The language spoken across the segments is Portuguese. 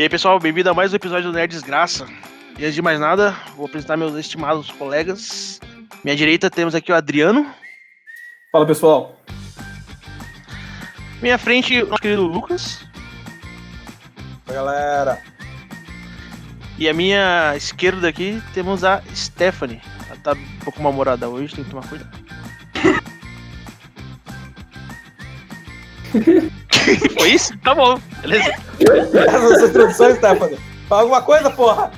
E aí, pessoal, bem-vindo a mais um episódio do Nerd Desgraça. E antes de mais nada, vou apresentar meus estimados colegas. Minha direita temos aqui o Adriano. Fala pessoal. Minha frente, o nosso querido Lucas. Oi, galera. E a minha esquerda aqui temos a Stephanie. Ela tá um pouco mal-humorada hoje, tem que tomar cuidado. Foi isso? Tá bom, beleza. Essas introduções, Stephanie. Fala alguma coisa, porra.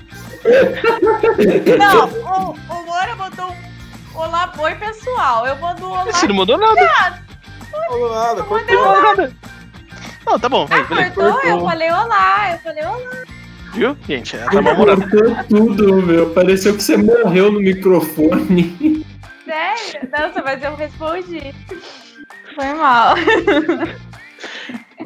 Não, o, o Moura mandou um olá boi pessoal. Eu mando um olá. Você não mandou nada. Não falou nada, Não. Não nada. Não, tá bom, Ah? Eu falei olá, eu falei olá. Viu? Gente, ela tá. Cortou tudo, meu. Pareceu que você morreu no microfone. Sério? Nossa, mas eu respondi. Foi mal.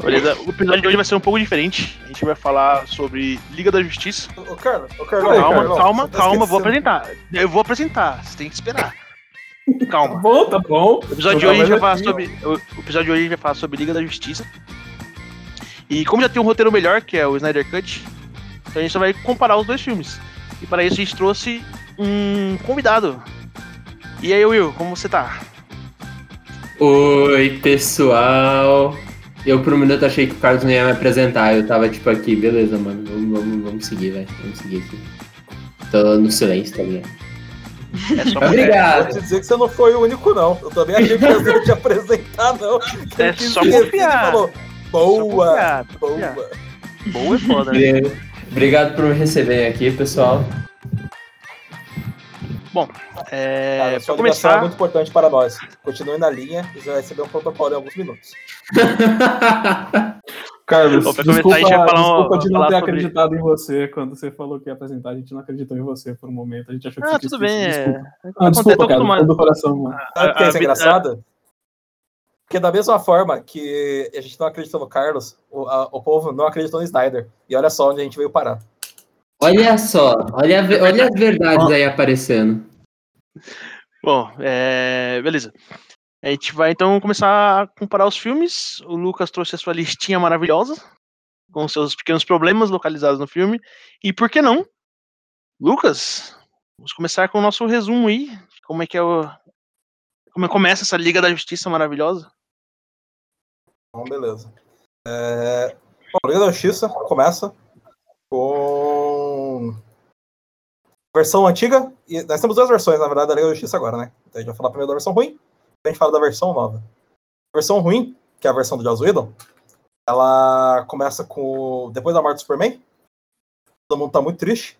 Beleza, o episódio de hoje vai ser um pouco diferente. A gente vai falar sobre Liga da Justiça. Ô, Carlos, ô, Carlos. Calma, Calma, Carlos, calma, tá calma, vou apresentar. Eu vou apresentar, você tem que esperar. Tá Calma. bom, tá bom. O episódio de hoje a gente vai falar sobre. O o episódio de hoje a gente vai falar sobre Liga da Justiça. E como já tem um roteiro melhor, que é o Snyder Cut, então a gente só vai comparar os dois filmes. E para isso a gente trouxe um convidado. E aí, Will, como você tá? Oi, pessoal. Eu por um minuto achei que o Carlos não ia me apresentar. Eu tava tipo aqui, beleza, mano. Vamos, vamos, vamos seguir, velho. Vamos seguir aqui. Tô no silêncio, tá ligado? É só Vou Obrigado. te dizer que você não foi o único, não. Eu também achei que você ia te apresentar, não. É só confiar. falou, Só Boa, confiar, confiar. boa. Boa é foda, né? Obrigado por me receberem aqui, pessoal. É, Cara, sua ligação é começar, muito importante para nós. Continue na linha e você vai receber um protocolo em alguns minutos. Carlos, Bom, desculpa, começar, a gente vai falar um- desculpa de não falar ter sobre- acreditado em você quando você falou que ia apresentar. A gente não acreditou em você por um momento. A gente achou que Ah, você tudo bem. esquecido. É... Desculpa, ah, desculpa cara. Todo do coração, mano. Sabe o que é isso a- engraçado? Porque da mesma forma que a gente não acreditou no Carlos, o, a- o povo não acreditou no Snyder. E olha só onde a gente veio parar. Olha só, olha, olha as verdades aí aparecendo. Bom, é... beleza. A gente vai então começar a comparar os filmes. O Lucas trouxe a sua listinha maravilhosa, com seus pequenos problemas localizados no filme. E por que não? Lucas, vamos começar com o nosso resumo aí. Como é que é o. Como é começa essa Liga da Justiça maravilhosa? Então, beleza. É... Bom, a Liga da Justiça começa com versão antiga. E nós temos duas versões, na verdade, da Liga da Justiça agora, né? Então a gente vai falar primeiro da versão ruim, a gente fala da versão nova. A versão ruim, que é a versão do Joss Whedon, ela começa com. Depois da morte do Superman, todo mundo tá muito triste.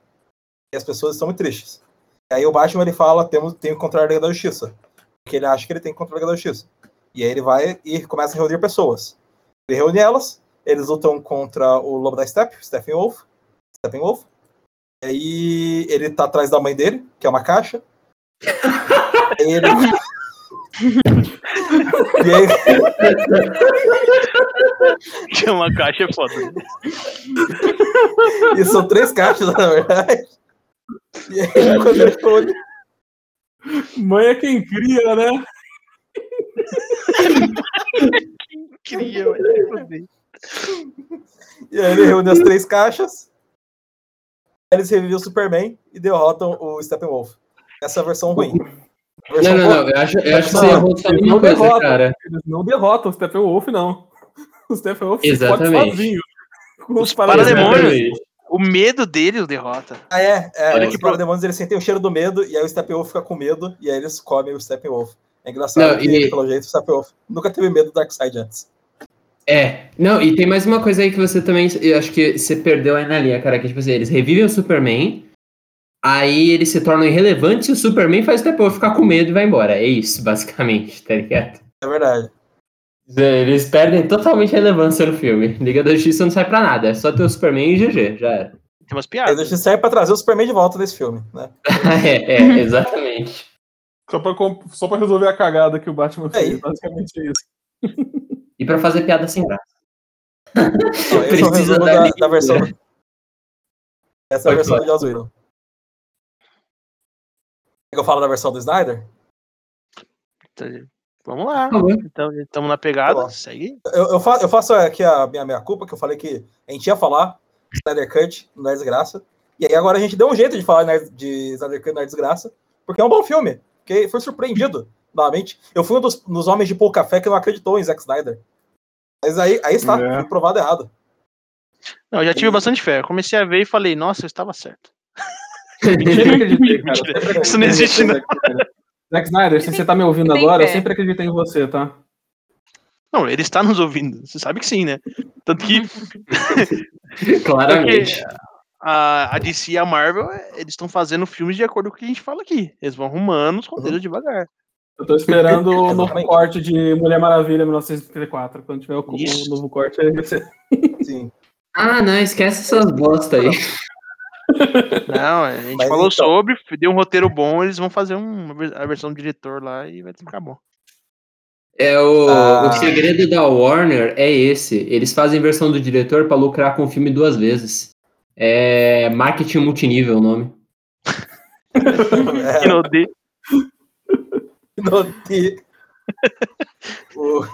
E as pessoas estão muito tristes. E aí o Batman ele fala: temos, tem que encontrar a Liga da Justiça. Porque ele acha que ele tem que encontrar a Liga da Justiça. E aí ele vai e começa a reunir pessoas. Ele reúne elas, eles lutam contra o Lobo da Steppe, Steppenwolf. Steppenwolf. E aí ele tá atrás da mãe dele, que é uma caixa. E aí ele... e aí, Que é uma caixa é foda. e são três caixas, na verdade. E aí quando ele reúne, Mãe é quem cria, né? Mas é foder. e aí ele reúne as três caixas. Eles revivem o Superman e derrotam o Steppenwolf. Essa é a versão ruim. A Não, versão não, boa- não. Eu acho, eu acho que Não, você errou uma não coisa, derrotam. cara. Eles não derrotam o Steppenwolf, não. O Steppenwolf Exatamente. sozinho. Com Os os parademônios. O medo dele o derrota. Ah, é, é. Olha os que pro- parademônios eles sentem o cheiro do medo e aí o Steppenwolf fica com medo e aí eles comem o Steppenwolf. É engraçado Não, que, e- pelo jeito, o Steppenwolf nunca teve medo do Darkseid antes. É, não, e tem mais uma coisa aí que você também, eu acho que você perdeu aí na linha, cara, que tipo assim, eles revivem o Superman, aí eles se tornam irrelevantes e o Superman faz o Steppenwolf ficar com medo e vai embora. É isso, basicamente, tá ligado? É verdade. Eles perdem totalmente a relevância no filme. Liga da Justiça não sai pra nada, é só ter o Superman e GG, já era. Tem umas piadas. deixa serve pra trazer o Superman de volta nesse filme, né? é, é, exatamente. Só pra, só pra resolver a cagada que o Batman É fez. isso. Basicamente é isso. E pra fazer piada sem graça. Esse é o Precisa da da, da versão. Essa é a versão do Joss Whedon. Quer que eu falo da versão do Snyder? Então, Vamos lá. Então, estamos na pegada. Tá. Segue. Eu, eu, fa- eu faço aqui a minha meia culpa, que eu falei que a gente ia falar Snyder Cut na desgraça. E aí agora a gente deu um jeito de falar de Snyder Cut na desgraça, porque é um bom filme. Porque foi surpreendido, novamente. Eu fui um dos, dos homens de pouco café que não acreditou em Zack Snyder. Mas aí, aí está, É. provado errado. Não, eu já tive bastante fé. Eu comecei a ver e falei, nossa, eu estava certo. Sempre acreditei, cara. Mentira. Isso não existe, acreditei, Zack Snyder. Se você tá me ouvindo agora, eu fé. sempre acreditei em você, tá? Não, ele está nos ouvindo. Você sabe que sim, né? Tanto que Claramente. a, a DC e a Marvel, eles estão fazendo filmes de acordo com o que a gente fala aqui. Eles vão arrumando os roteiros devagar. Eu tô esperando o novo Exatamente. corte de Mulher Maravilha 1934. Quando tiver o, novo corte, aí vai ser. Sim. Ah, não, esquece essas bosta aí. Não, a gente Mas falou então- sobre, deu um roteiro bom, eles vão fazer um- a versão do diretor lá e vai ficar bom. É o, Ah. o segredo da Warner é esse. Eles fazem versão do diretor pra lucrar com o filme duas vezes. É marketing multinível o nome. É, E no D, notei. O-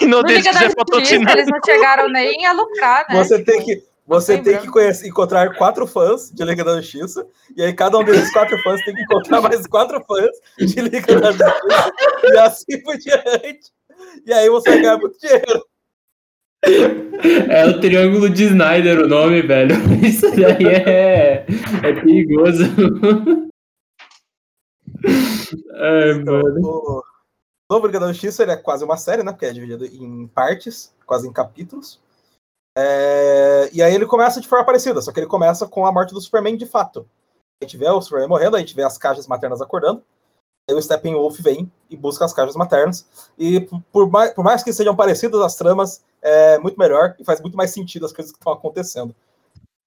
e no No D, se quiser patrocinar. eles não chegaram nem a lucrar, né? Você tem que, você Não tem que conhecer- encontrar quatro fãs de Liga da Justiça, e aí cada um desses quatro fãs tem que encontrar mais quatro fãs de Liga da Justiça, e assim por diante. E aí você vai ganhar muito dinheiro. É o Triângulo de Snyder o nome, velho. Isso daí é, é perigoso. Ai, mano. O Novo Liga da Justiça ele é quase uma série, né? Porque é dividido em partes, quase em capítulos. É, E aí ele começa de forma parecida, só que ele começa com a morte do Superman de fato. A gente vê o Superman morrendo, a gente vê as caixas maternas acordando. Aí o Steppenwolf vem e busca as caixas maternas. E por mais, por mais que sejam parecidas as tramas, é muito melhor e faz muito mais sentido as coisas que estão acontecendo.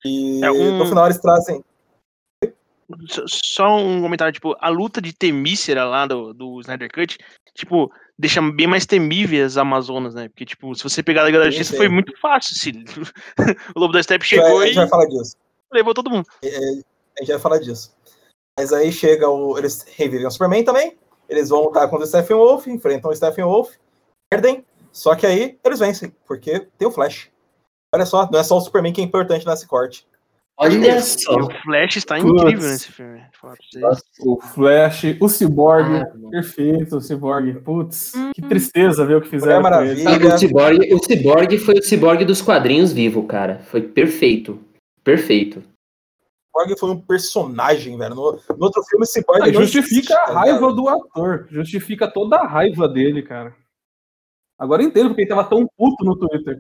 E É um- no final eles trazem. Só- um comentário, tipo, a luta de Temícera lá do, do Snyder Cut, tipo, deixa bem mais temíveis as Amazonas, né? Porque, tipo, se você pegar a Liga da Justiça, foi muito fácil. Se... o Lobo da Steppe a vai- chegou a e gente vai falar disso. levou todo mundo. A gente vai falar disso. Mas aí chega o. Eles revivem o Superman também. Eles vão lutar contra o Steppenwolf, enfrentam o Steppenwolf, perdem. Só que aí eles vencem, porque tem o Flash. Olha só, não é só o Superman que é importante nesse corte. Olha só. E o Flash está Putz. incrível nesse filme. O Flash, o Cyborg, Ah, mano. perfeito, o Cyborg. Putz, que Uhum. tristeza ver o que fizeram Mulher com ele. Maravilha. O, Cyborg, o Cyborg foi o Cyborg dos quadrinhos vivo, cara. Foi perfeito. Perfeito. O Cyborg foi um personagem, velho. No, no outro filme, o Cyborg. Ah, não justifica existe, a tá raiva ligado? do ator. Justifica toda a raiva dele, cara. Agora eu entendo porque ele tava tão puto no Twitter.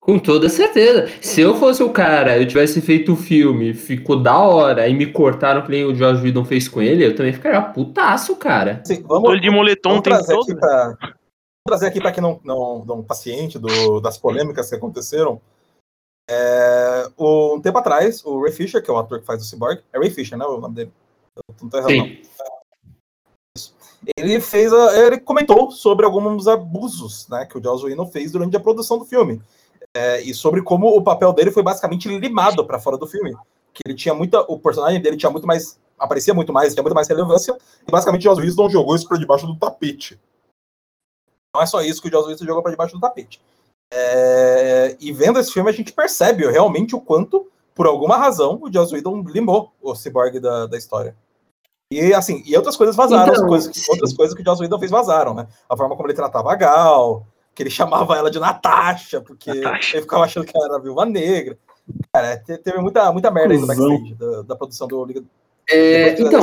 Com toda certeza. Se eu fosse o cara, eu tivesse feito o filme, ficou da hora, e me cortaram que nem o Josh Whedon fez com ele, eu também ficaria putaço, cara. Tô vamos, ele de moletom trazer todo. aqui pra. vamos trazer aqui para quem não, não, não tá ciente do, das polêmicas que aconteceram. É, um tempo atrás, o Ray Fisher, que é o ator que faz o Cyborg, é Ray Fisher, né? O nome dele. Eu não tô errado, não. Sim. ele fez a- ele comentou sobre alguns abusos né, que o Joss Whedon fez durante a produção do filme É, e sobre como o papel dele foi basicamente limado para fora do filme. Que ele tinha muita o personagem dele tinha muito mais aparecia muito mais tinha muito mais relevância e basicamente o Joss Whedon jogou isso para debaixo do tapete. Não é só isso que o Joss Whedon jogou para debaixo do tapete. É, e vendo esse filme a gente percebe realmente o quanto por alguma razão o Joss Whedon limou o Cyborg da, da história. E assim, e outras coisas vazaram, Então, as coisas outras coisas que o Joss Whedon fez vazaram, né? A forma como ele tratava a Gal, que ele chamava ela de Natasha, porque Natasha. ele ficava achando que ela era viúva negra. Cara, te- teve muita, muita merda aí no backstage da, da produção do Liga. É, então,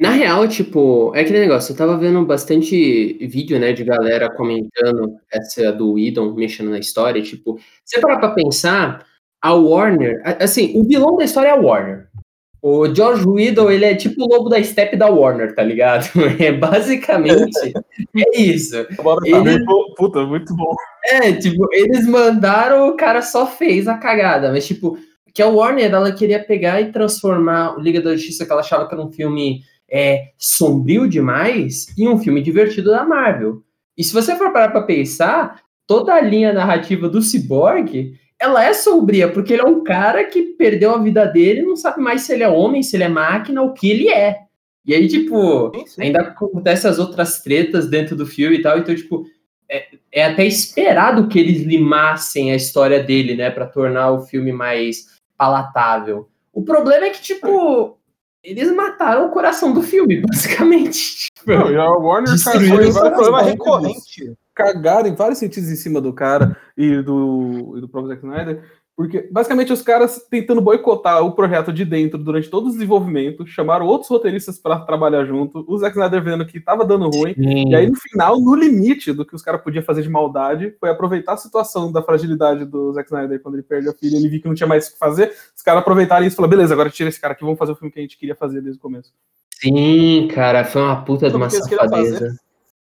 na real, tipo, é aquele negócio, eu tava vendo bastante vídeo, né, de galera comentando essa do Whedon mexendo na história, tipo, você parar pra pensar, a Warner, assim, o vilão da história é a Warner. O George Whedon, ele é tipo o lobo da step da Warner, tá ligado? É basicamente é isso. Ele- Puta, muito bom. É, tipo, eles mandaram, o cara só fez a cagada, mas tipo, que a Warner, ela queria pegar e transformar o Liga da Justiça, que ela achava que era um filme é, sombrio demais, em um filme divertido da Marvel. E se você for parar pra pensar, toda a linha narrativa do Cyborg, ela é sombria, porque ele é um cara que perdeu a vida dele e não sabe mais se ele é homem, se ele é máquina, o que ele é. E aí, tipo, Sim, sim. ainda acontece as outras tretas dentro do filme e tal, então, tipo, é, é até esperado que eles limassem a história dele, né, para tornar o filme mais palatável. O problema é que, tipo, eles mataram o coração do filme, basicamente. Tipo, Não, e a Warner cagou é um problema recorrente. Cagaram em vários sentidos em cima do cara e do, e do próprio Zack Snyder. Porque, basicamente, os caras tentando boicotar o projeto de dentro durante todo o desenvolvimento, chamaram outros roteiristas para trabalhar junto, o Zack Snyder vendo que tava dando ruim, e aí, no final, no limite do que os caras podiam fazer de maldade, foi aproveitar a situação da fragilidade do Zack Snyder quando ele perde a filha, ele viu que não tinha mais o que fazer, os caras aproveitaram isso e falaram, beleza, agora tira esse cara aqui, vamos fazer o filme que a gente queria fazer desde o começo. Sim, cara, foi uma puta de uma safadeza.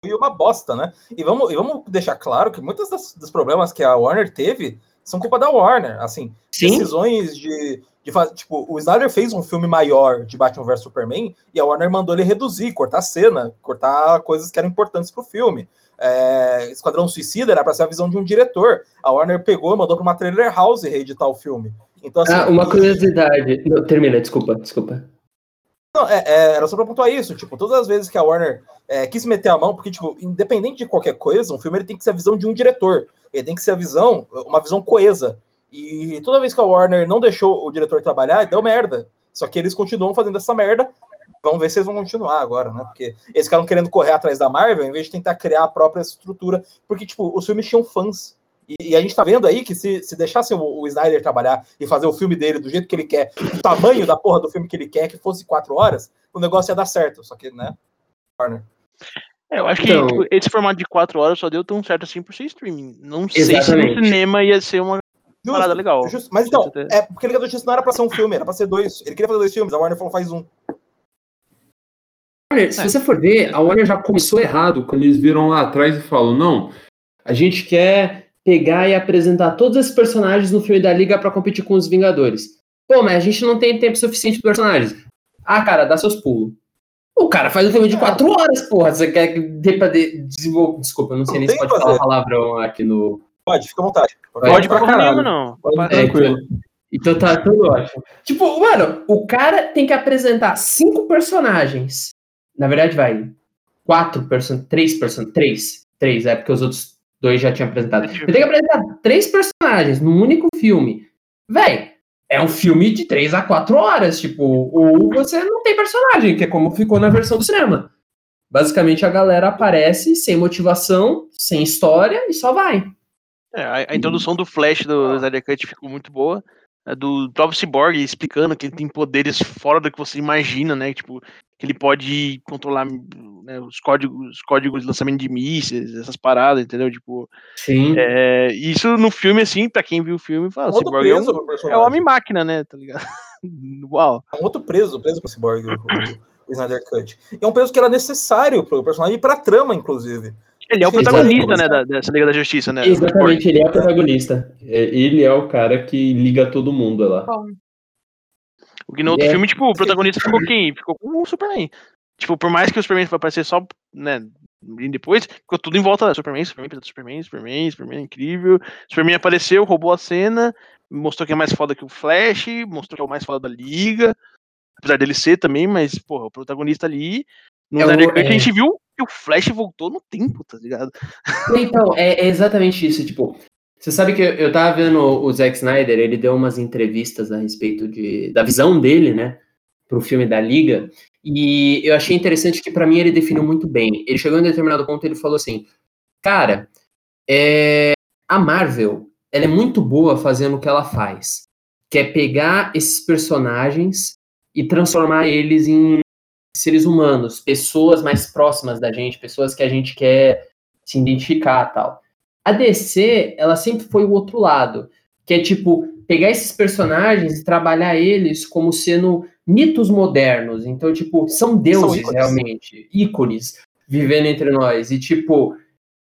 Foi uma bosta, né? E vamos, e vamos deixar claro que muitos das- dos problemas que a Warner teve são culpa da Warner. Assim, Sim, decisões de, de fazer. Tipo, o Snyder fez um filme maior de Batman vs Superman e a Warner mandou ele reduzir, cortar cena, cortar coisas que eram importantes pro filme. É, Esquadrão Suicida era pra ser a visão de um diretor. A Warner pegou e mandou pra uma trailer house reeditar o filme. Então, assim, Ah, uma e- curiosidade. Não, termina, desculpa, desculpa. Não, é, é, era só pra pontuar isso. Tipo, todas as vezes que a Warner é, quis meter a mão, porque, tipo, independente de qualquer coisa, um filme ele tem que ser a visão de um diretor. Ele tem que ser a visão, uma visão coesa. E toda vez que a Warner não deixou o diretor trabalhar, deu merda. Só que eles continuam fazendo essa merda. Vamos ver se eles vão continuar agora, né? Porque eles ficaram querendo correr atrás da Marvel, em vez de tentar criar a própria estrutura. Porque, tipo, os filmes tinham fãs. E, e a gente tá vendo aí que se, se deixassem o, o Snyder trabalhar e fazer o filme dele do jeito que ele quer, o tamanho da porra do filme que ele quer, que fosse quatro horas, o negócio ia dar certo. Só que, né? Warner. É, eu acho que Então- tipo, esse formato de 4 horas só deu tão certo assim por ser streaming. Não sei se Exatamente. no cinema ia ser uma parada legal. Justo. Mas então, Justo. é porque Liga da Justiça não era pra ser um filme, era pra ser dois. Ele queria fazer dois filmes, a Warner falou faz um. Olha, se você for ver, a Warner já começou errado quando eles viram lá atrás e falam: não, A gente quer pegar e apresentar todos esses personagens no filme da Liga pra competir com os Vingadores. Pô, mas a gente não tem tempo suficiente para personagens. Ah, cara, dá seus pulos. O cara faz um filme de quatro horas, porra. Você quer que dê pra de- desenvolver. Desculpa, eu não sei Não nem se pode que falar fazer. palavrão aqui no. Pode, fica à vontade. Pode pra porra caralho. não. Pode Pa- tranquilo. Então tá tudo ótimo. Tipo, mano, o cara tem que apresentar cinco personagens. Na verdade, vai. Quatro personagens. Três personagens. Três. Três, é porque os outros dois já tinham apresentado. Ele tem que apresentar três personagens num único filme. Véi, é um filme de três a quatro horas, tipo, ou você não tem personagem, que é como ficou na versão do cinema. Basicamente, a galera aparece sem motivação, sem história e só vai. É, a, a introdução do Flash do Snyder Cut ficou muito boa. A do próprio Cyborg explicando que ele tem poderes fora do que você imagina, né? Tipo, que ele pode controlar né, os, códigos, os códigos de lançamento de mísseis, essas paradas, entendeu? Tipo, Sim. é, isso no filme, assim, pra quem viu o filme, fala, Um o outro Cyborg é preso um, é homem-máquina, né? Tá ligado? Uau. É um outro preso, preso pro Cyborg, o, o- Snyder Cut. E é um preso que era necessário pro personagem e pra trama, inclusive. Ele é o protagonista, né, da, dessa Liga da Justiça, né? Exatamente, ele é o protagonista. É, Ele é o cara que liga todo mundo lá. O que no outro É. filme, tipo, o protagonista ficou quem? Ficou com o Superman. Tipo, por mais que o Superman vai aparecer só, né, bem depois, ficou tudo em volta da Superman, Superman, Superman, Superman, Superman, incrível. Superman apareceu, roubou a cena, mostrou que é mais foda que o Flash, mostrou que é o mais foda da Liga. Apesar dele ser também, mas, porra, o protagonista ali. No É o- Snyder Cut, é. a gente viu que o Flash voltou no tempo, tá ligado? Então, é, é exatamente isso. Tipo, você sabe que eu, eu tava vendo o Zack Snyder, ele deu umas entrevistas a respeito de, da visão dele, né, pro filme da Liga, e eu achei interessante que pra mim ele definiu muito bem. Ele chegou em determinado ponto e ele falou assim, cara, é, a Marvel, ela é muito boa fazendo o que ela faz, que é pegar esses personagens e transformar eles em seres humanos, pessoas mais próximas da gente, pessoas que a gente quer se identificar tal. A DC, ela sempre foi o outro lado, que é tipo pegar esses personagens e trabalhar eles como sendo mitos modernos. Então, tipo, são deuses ícones. realmente, ícones vivendo entre nós. E tipo,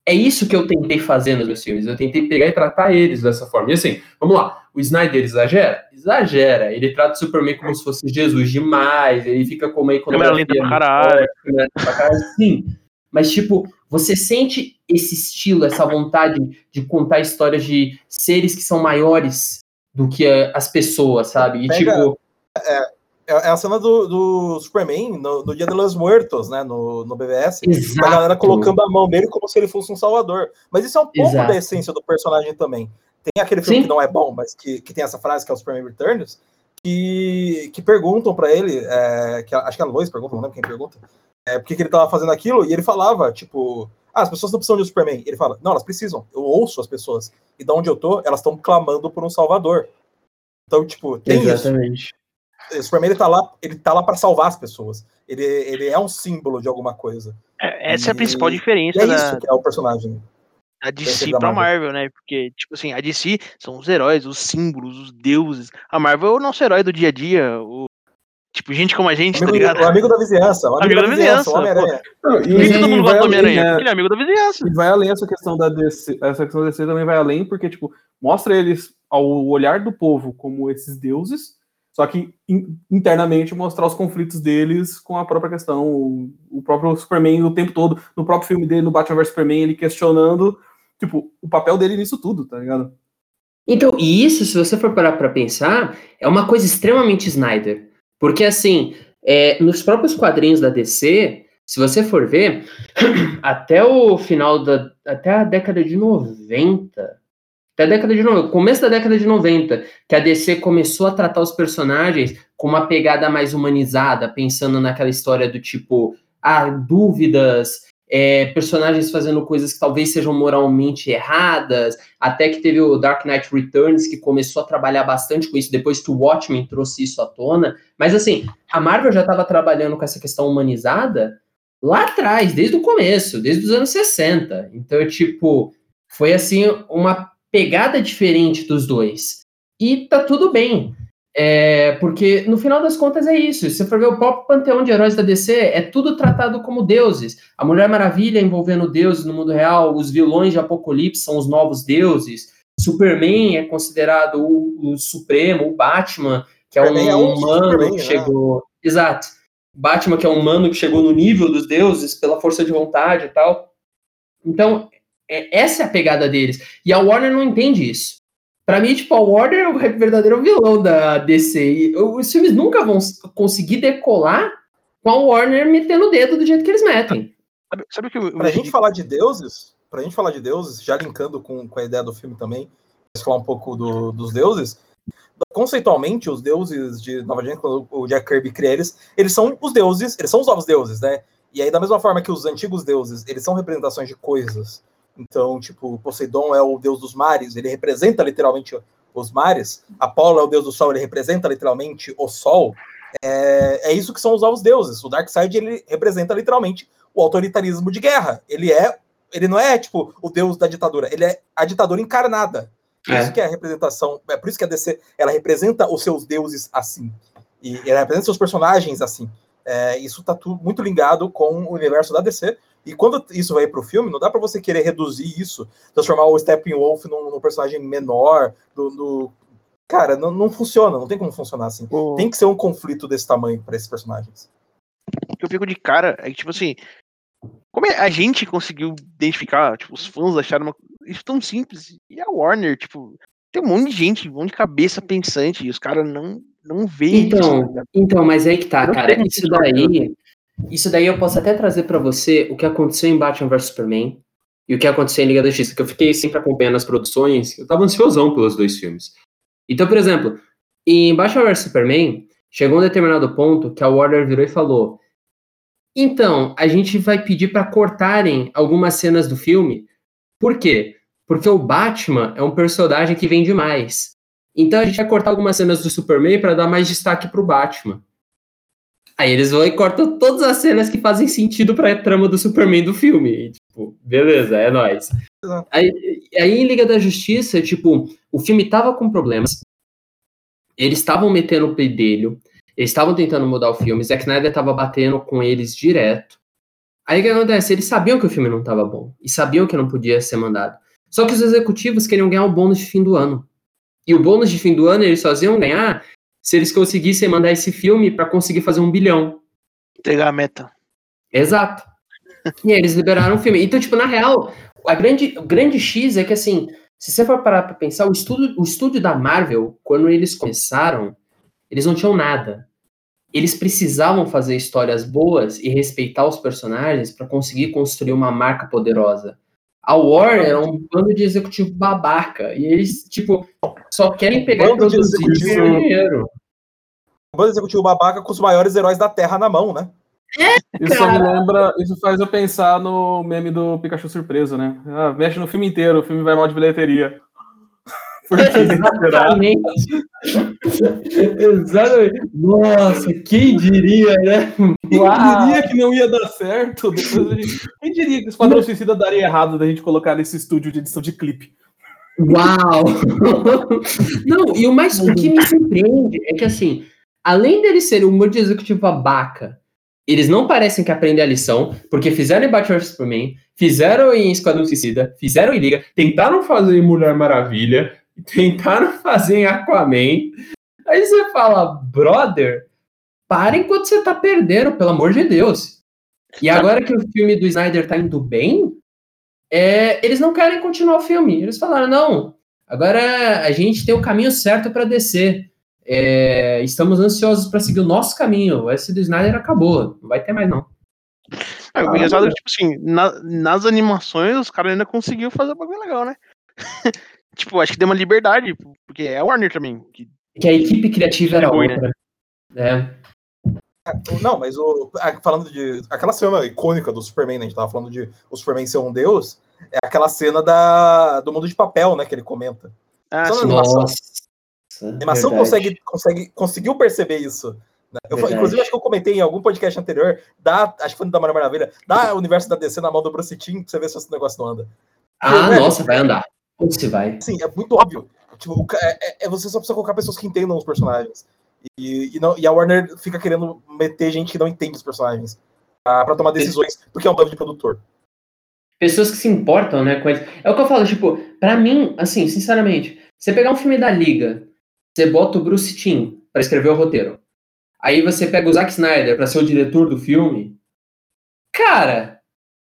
é isso que eu tentei fazer nos meus filmes. Eu tentei pegar e tratar eles dessa forma. E assim, vamos lá. O Snyder exagera? Exagera. Ele trata o Superman como se fosse Jesus demais. Ele fica com uma Câmera lenta pra caralho. câmera pra caralho. Sim. Mas, tipo, você sente esse estilo, essa vontade de contar histórias de seres que são maiores do que as pessoas, sabe? E, Pega- tipo, É é a cena do, do Superman no, no Dia de los Muertos, né? No, no BBS. Exato. A galera colocando a mão nele como se ele fosse um salvador. Mas isso é um pouco Exato. da essência do personagem também. Tem aquele filme Sim. que não é bom, mas que, que tem essa frase que é o Superman Returns, que, que perguntam pra ele, é, que acho que a Lois pergunta, não lembro quem pergunta, é, por que, ele tava fazendo aquilo, e ele falava, tipo, ah, as pessoas não precisam de um Superman. Ele fala, não, elas precisam, eu ouço as pessoas. E da onde eu tô, elas estão clamando por um salvador. Então, tipo, tem isso. O Superman ele tá lá, ele tá lá para salvar as pessoas. Ele, ele é um símbolo de alguma coisa. É, Essa é a E- principal E diferença é da, isso que é o personagem. da DC da pra Marvel. Marvel, né? Porque, tipo assim, a DC são os heróis, os símbolos, os deuses. A Marvel é o nosso herói do dia a dia. O... Tipo, gente como a gente, O tá amigo, ligado? o amigo da vizinhança. O amigo, Amigo da, da vizinhança, Homem-Aranha. Que e, todo mundo e gosta do Homem-Aranha? né? Ele é amigo da vizinhança. E vai além essa questão da DC, essa questão da DC também vai além, porque, tipo, mostra eles ao olhar do povo como esses deuses, só que in- internamente mostrar os conflitos deles com a própria questão. O, o próprio Superman o tempo todo, no próprio filme dele, no Batman vs Superman, ele questionando, tipo, o papel dele nisso tudo, tá ligado? Então, e isso, se você for parar pra pensar, é uma coisa extremamente Snyder. Porque, assim, é, nos próprios quadrinhos da DC, se você for ver, até o final da. até a década de 90. Até a década de 90, começo da década de 90, que a DC começou a tratar os personagens com uma pegada mais humanizada, pensando naquela história do tipo, ah, dúvidas, é, personagens fazendo coisas que talvez sejam moralmente erradas, até que teve o Dark Knight Returns, que começou a trabalhar bastante com isso, depois que o Watchmen trouxe isso à tona. Mas assim, a Marvel já estava trabalhando com essa questão humanizada lá atrás, desde o começo, desde os anos 60. Então, tipo, foi assim uma pegada diferente dos dois. E tá tudo bem. É, porque no final das contas é isso. Se você for ver o próprio panteão de heróis da DC, é tudo tratado como deuses. A Mulher Maravilha envolvendo deuses no mundo real, os vilões de Apocalipse são os novos deuses. Superman é considerado o, o supremo, o Batman, que é um é o humano Superman, que né? chegou. Exato. Batman, que é um humano que chegou no nível dos deuses pela força de vontade e tal. Então, é- essa é a pegada deles. E a Warner não entende isso. Pra mim, tipo, a Warner é o verdadeiro vilão da DC. E os filmes nunca vão conseguir decolar com a Warner metendo o dedo do jeito que eles metem. Sabe, sabe que eu, Pra gente falar de deuses, pra gente falar de deuses, já linkando com, com a ideia do filme também, falar um pouco do- dos deuses. Conceitualmente, os deuses de Nova Jerusalém, quando o Jack Kirby cria eles, eles são os deuses, eles são os novos deuses, né? E aí, da mesma forma que os antigos deuses, eles são representações de coisas. Então, tipo, Poseidon é o deus dos mares, ele representa literalmente os mares. Apolo é o deus do sol, ele representa literalmente o sol. É, é isso que são os novos deuses. O Darkseid, ele representa literalmente o autoritarismo de guerra. Ele é, ele não é tipo o deus da ditadura, ele é a ditadura encarnada. Por É. isso que é a representação, é por isso que a DC, ela representa os seus deuses assim. E ela representa seus personagens assim. É, isso tá tudo muito ligado com o universo da DC. E quando isso vai pro filme, não dá pra você querer reduzir isso, transformar o Steppenwolf num, num personagem menor, do, do- Cara, não, não funciona, não tem como funcionar assim. o, Tem que ser um conflito desse tamanho pra esses personagens. o que eu fico de cara é que, tipo assim, como é- a gente conseguiu identificar, tipo, os fãs acharam uma, isso tão simples. E a Warner, tipo, tem um monte de gente, um monte de cabeça pensante, e os caras não, não veem isso. tá Então, então, mas aí que tá, Não cara. Isso daí, isso daí eu posso até trazer pra você o que aconteceu em Batman vs Superman e o que aconteceu em Liga da Justiça, que eu fiquei sempre acompanhando as produções, eu tava ansiosão pelos dois filmes. Então, por exemplo, em Batman vs Superman, chegou um determinado ponto que a Warner virou e falou: "Então, a gente vai pedir pra cortarem algumas cenas do filme. Por quê? Porque o Batman é um personagem que vende mais. Então a gente vai cortar algumas cenas do Superman para dar mais destaque pro Batman. Aí eles vão e cortam todas as cenas que fazem sentido pra trama do Superman do filme. E, tipo, beleza, é nóis. Aí, aí em Liga da Justiça, tipo, o filme tava com problemas. Eles estavam metendo o pedelho. Eles estavam tentando mudar o filme. Zack Snyder tava batendo com eles direto. Aí o que acontece? Eles sabiam que o filme não tava bom. E sabiam que não podia ser mandado. Só que os executivos queriam ganhar o bônus de fim do ano. E o bônus de fim do ano eles só iam ganhar se eles conseguissem mandar esse filme para conseguir fazer um bilhão. Entregar a meta. Exato. E aí eles liberaram o filme. Então, tipo, na real, a grande, o grande X é que, assim, se você for parar pra pensar, o estúdio, o estúdio da Marvel, quando eles começaram, eles não tinham nada. eles precisavam fazer histórias boas e respeitar os personagens para conseguir construir uma marca poderosa. A Warner é um bando de executivo babaca. E eles, tipo, só querem pegar e Bando de produzir e executivo. ganhar dinheiro. O bando executivo babaca com os maiores heróis da Terra na mão, né? Isso só me lembra, isso faz eu pensar no meme do Pikachu surpreso, né? Ah, mexe no filme inteiro, o filme vai mal de bilheteria. Exatamente. Exatamente. Nossa, quem diria, né? quem Uau. diria que não ia dar certo? Depois a gente- quem diria que o Esquadrão Suicida daria errado da gente colocar nesse estúdio de edição de clipe? Uau! Não, e o mais o que me surpreende é que assim, além deles serem um monte de executivo babaca, eles não parecem que aprendem a lição, porque fizeram em Batman vs Superman, fizeram em Esquadrão Suicida, fizeram em Liga, tentaram fazer em Mulher Maravilha, tentaram fazer em Aquaman. Aí você fala, brother, para enquanto você tá perdendo, pelo amor de Deus. E agora que o filme do Snyder tá indo bem, é, eles não querem continuar o filme. Eles falaram, não, agora a gente tem o caminho certo para descer. É, estamos ansiosos para seguir o nosso caminho. Esse do Snyder acabou. Não vai ter mais, não. É, o engraçado é tipo assim, na- nas animações os caras ainda conseguiram fazer um bagulho legal, né? tipo, acho que deu uma liberdade, porque é a Warner também. que- Que a equipe criativa era Foi, né? outra. É. Não, mas o, falando de. Aquela cena icônica do Superman, né? A gente tava falando de o Superman ser um deus. É aquela cena da, do mundo de papel, né? Que ele comenta. Ah, Só sim. animação. Nossa. A animação verdade. consegue, consegue, conseguiu perceber isso. né? Eu, inclusive, acho que eu comentei em algum podcast anterior, da, acho que foi no da Mulher Maravilha, dá o universo da DC na mão do Bruce Timm pra você ver se esse negócio não anda. Ah, Velho, nossa, vai andar. Onde se vai? Assim, é muito óbvio. Tipo, é, é- é você só precisa colocar pessoas que entendam os personagens. E, e, não, e a Warner fica querendo meter gente que não entende os personagens pra, pra tomar decisões, porque é um bando de produtor. Pessoas que se importam, né, com eles. É o que eu falo, tipo, pra mim, assim, sinceramente, você pegar um filme da Liga, você bota o Bruce Timm pra escrever o roteiro. Aí você pega o Zack Snyder pra ser o diretor do filme. Cara,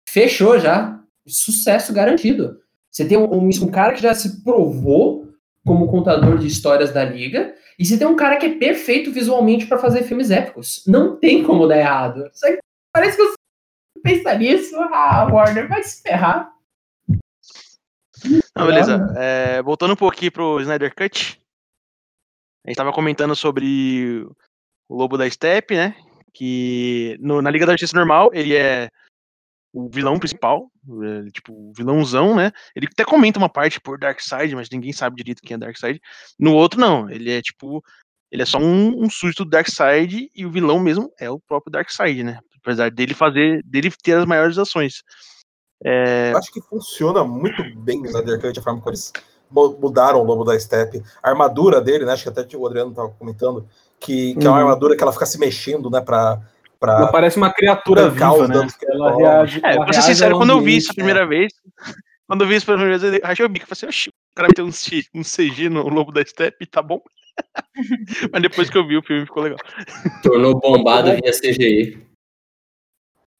fechou já. Sucesso garantido. Você tem um, um, cara que já se provou como contador de histórias da Liga, e você tem um cara que é perfeito visualmente pra fazer filmes épicos. Não tem como dar errado. Parece que eu pensa nisso, ah, Warner vai se ferrar. Não, beleza. É, voltando um pouquinho pro Snyder Cut. A gente tava comentando sobre o Lobo da Steppe, né? Que no- na Liga da Justiça normal, ele é o vilão principal, é, tipo, o vilãozão, né? Ele até comenta uma parte por Darkseid, mas ninguém sabe direito quem é Darkseid. No outro, não. Ele é tipo. Ele é só um, um súdito do Darkseid e o vilão mesmo é o próprio Darkseid, né? Apesar dele fazer. dele ter as maiores ações. É, Eu acho que funciona muito bem o Snyder Cut, a forma como eles mu- mudaram o Lobo da Steppe. A armadura dele, né? Acho que até o Adriano tava comentando, que, que é uma Uhum. armadura que ela fica se mexendo, né? Pra, Ela pra parece uma criatura viva, né? Ela reage. É, ela pra ser sincero, quando eu vi isso a primeira vez, quando eu vi isso pela primeira vez, eu rachei o bico. Eu falei assim, oxi, o cara meteu um, um CG no Lobo da Steppe, tá bom? Mas depois que eu vi o filme ficou legal. Tornou bombado via CGI.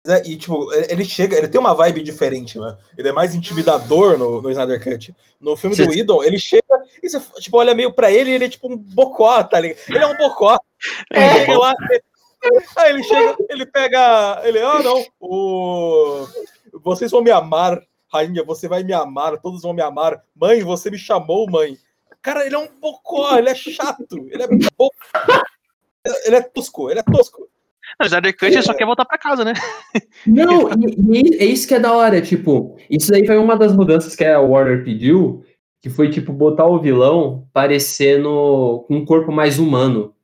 É, e, tipo, ele chega, ele tem uma vibe diferente, né? Ele é mais intimidador no, no Snyder Cut. No filme do Idol, ele chega e você, tipo, olha meio pra ele e ele é tipo um bocó, tá ligado? Ele é um bocó. Ele É, chega lá, aí ele chega, ele pega. Ele, ah, não, o. Vocês vão me amar, rainha, você vai me amar, todos vão me amar. Mãe, você me chamou, mãe. Cara, ele é um bocó, ele é chato, ele é bo... Ele é tosco, ele é tosco. O Snyder Cut ele só quer voltar pra casa, né? Não, e, e é isso que é da hora, tipo, isso aí foi uma das mudanças que a Warner pediu, que foi, tipo, botar o vilão parecendo com um corpo mais humano,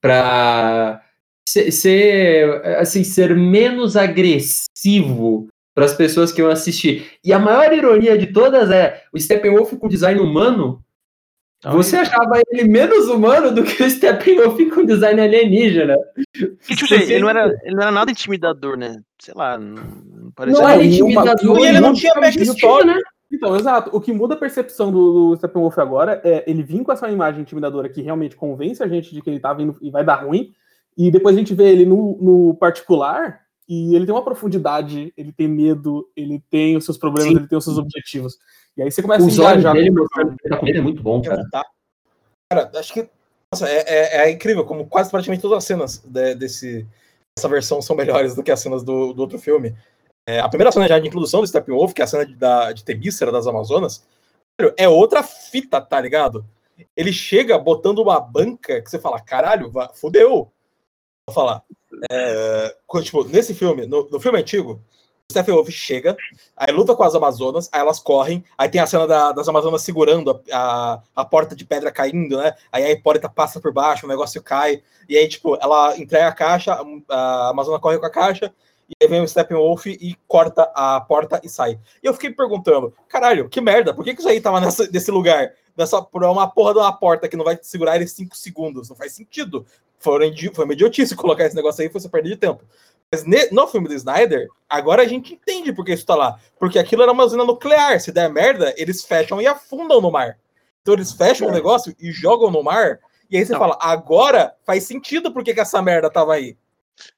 pra ser, ser, assim, ser menos agressivo para as pessoas que iam assistir. E a maior ironia de todas é o Steppenwolf com design humano, você achava ele menos humano do que o Steppenwolf com design alienígena. Que, tipo, assim, ele, não era, ele não era nada intimidador, né? Sei lá, não, não parecia. Não é era uma- intimidador. E ele não não tinha backstory. né? Então, exato. O que muda a percepção do, do Steppenwolf agora é ele vir com essa imagem intimidadora que realmente convence a gente de que ele tá vindo e vai dar ruim, e depois a gente vê ele no, no particular e ele tem uma profundidade, ele tem medo, ele tem os seus problemas, Sim. ele tem os seus objetivos. E aí você começa Os a engajar dele ele é muito bom, cara. Tá. Cara, acho que Nossa, é, é- é incrível como quase praticamente todas as cenas de- desse, dessa versão são melhores do que as cenas do, do outro filme. É, a primeira cena já de introdução do Steppenwolf, que é a cena de, da, de Temícera das Amazonas, é outra fita, tá ligado? Ele chega botando uma banca que você fala, caralho. Vou falar. É, tipo, nesse filme, no, no filme antigo, o Steppenwolf chega, aí luta com as Amazonas, aí elas correm, aí tem a cena da- das Amazonas segurando a, a, a porta de pedra caindo, né? Aí a Hipólita passa por baixo, o negócio cai, e aí, tipo, ela entrega a caixa, a, Amazona corre com a caixa, e aí vem o Steppenwolf e corta a porta e sai. E eu fiquei perguntando, caralho, que merda, por que, que isso aí tava nessa, nesse lugar? Nessa, por uma porra de uma porta que não vai segurar ele 5 segundos, não faz sentido. Foi, foi uma idiotice colocar esse negócio aí, foi você perder de tempo. Mas ne- no filme do Snyder, agora a gente entende por que isso tá lá. Porque aquilo era uma usina nuclear. Se der merda, eles fecham e afundam no mar. Então eles fecham o negócio e jogam no mar. E aí você Não. fala, agora faz sentido por que, essa merda tava aí.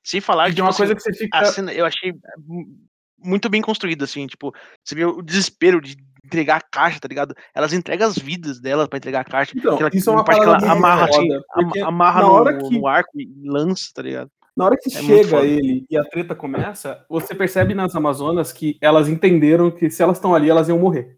Sem falar de uma tipo, coisa assim, que você fica. cena eu achei mu- muito bem construída, assim, tipo, você vê o desespero de entregar a caixa, tá ligado? Elas entregam as vidas delas pra entregar a caixa. Então, isso é uma parte que ela amarra, assim, amarra no, que- no arco e lança, tá ligado? Na hora que É chega ele e a treta começa, você percebe nas Amazonas que elas entenderam que se elas estão ali, elas iam morrer.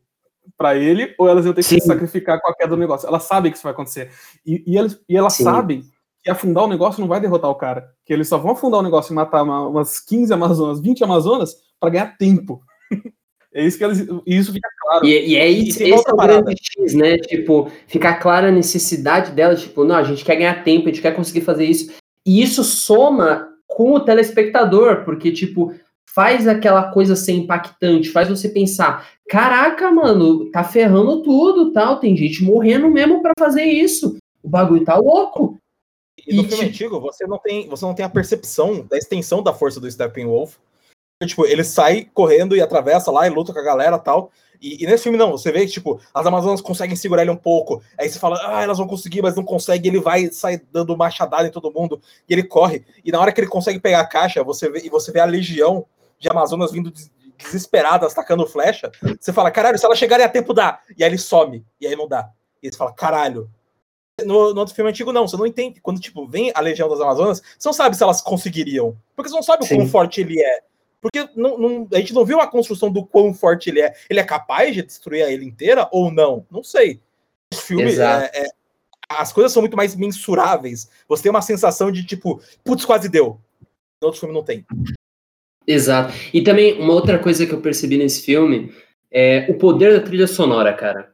Pra ele, ou elas iam ter que se Sim. sacrificar com a queda do negócio. Elas sabem que isso vai acontecer. E, e elas, e elas Sim. sabem que afundar o negócio não vai derrotar o cara. Que eles só vão afundar o negócio e matar uma- umas 15 Amazonas, 20 Amazonas, pra ganhar tempo. é isso que eles. E isso fica claro. E, e é E isso, tem esse é o parada. grande X, né? Tipo, ficar clara a necessidade dela, tipo, não, a gente quer ganhar tempo, a gente quer conseguir fazer isso. E isso soma com o telespectador, porque, tipo, faz aquela coisa ser impactante, faz você pensar, caraca, mano, tá ferrando tudo, tal, tem gente morrendo mesmo pra fazer isso. O bagulho tá louco. E no E, filme tipo- antigo, você não, tem, você não tem a percepção da extensão da força do Steppenwolf. Tipo, ele sai correndo e atravessa lá e luta com a galera e tal. E, e nesse filme, não, você vê que, tipo, as Amazonas conseguem segurar ele um pouco. Aí você fala, ah, elas vão conseguir, mas não consegue. Ele vai, sai dando machadada em todo mundo. E ele corre. E na hora que ele consegue pegar a caixa, você vê, e você vê a legião de Amazonas vindo des- desesperadas, tacando flecha. Você fala, caralho, se ela chegarem a tempo, dá. E aí ele some. E aí não dá. E você fala, caralho. No, no outro filme antigo, não, você não entende. Quando, tipo, vem a Legião das Amazonas, você não sabe se elas conseguiriam. Porque você não sabe o quão forte ele é. Porque não, não- a gente não viu a construção do quão forte ele é. Ele é capaz de destruir a ilha inteira ou não? Não sei. Esse filme, Exato. é- é- as coisas são muito mais mensuráveis. Você tem uma sensação de, tipo, putz, quase deu. No outro filme não tem. Exato. E também, uma outra coisa que eu percebi nesse filme é o poder da trilha sonora, cara.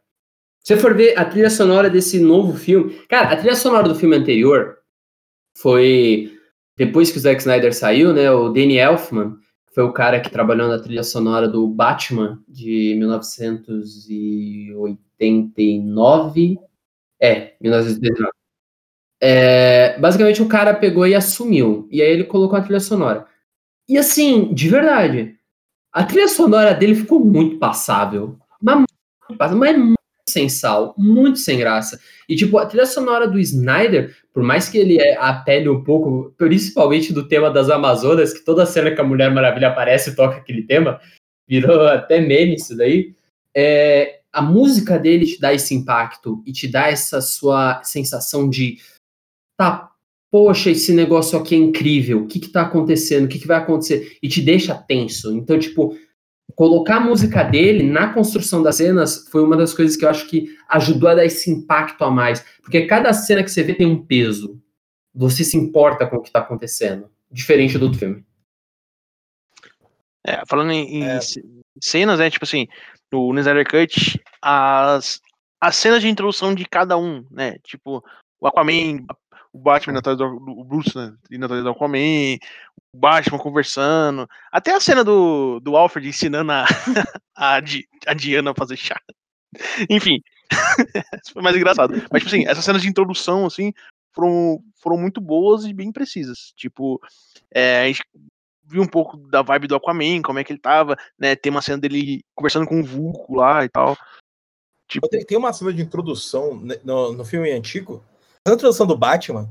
Se você for ver a trilha sonora desse novo filme. Cara, a trilha sonora do filme anterior foi. Depois que o Zack Snyder saiu, né? O Danny Elfman foi o cara que trabalhou na trilha sonora do Batman de 1989. É, 1989. É, basicamente, o cara pegou e assumiu. E aí ele colocou a trilha sonora. E assim, de verdade, a trilha sonora dele ficou muito passável. Mas, mas sem sal, muito sem graça. E tipo, a trilha sonora do Snyder, por mais que ele é- apele um pouco, principalmente do tema das Amazonas, que toda cena que a Mulher Maravilha aparece toca aquele tema, virou até meme isso daí. É, a música dele te dá esse impacto e te dá essa sua sensação de tá, poxa, esse negócio aqui é incrível, o que que tá acontecendo, o que que vai acontecer, e te deixa tenso. Então, tipo, colocar a música dele na construção das cenas foi uma das coisas que eu acho que ajudou a dar esse impacto a mais, porque cada cena que você vê tem um peso. Você se importa com o que tá acontecendo, diferente do outro filme. É, falando em, em ce- cenas, né? Tipo assim, no no Snyder Cut, as, as cenas de introdução de cada um, né? Tipo, o Aquaman, o Batman atrás do, o Bruce, né? Indo atrás do Aquaman, o Batman conversando. Até a cena do, do Alfred ensinando a, a, a Diana a fazer chá. Enfim, isso foi mais engraçado. Mas, tipo assim, essas cenas de introdução, assim, foram, foram muito boas e bem precisas. Tipo, é, a gente viu um pouco da vibe do Aquaman, como é que ele tava, né? Tem uma cena dele conversando com o Vulco lá e tal. Tipo, Tem, tem uma cena de introdução né, no, no filme antigo. Na introdução do Batman,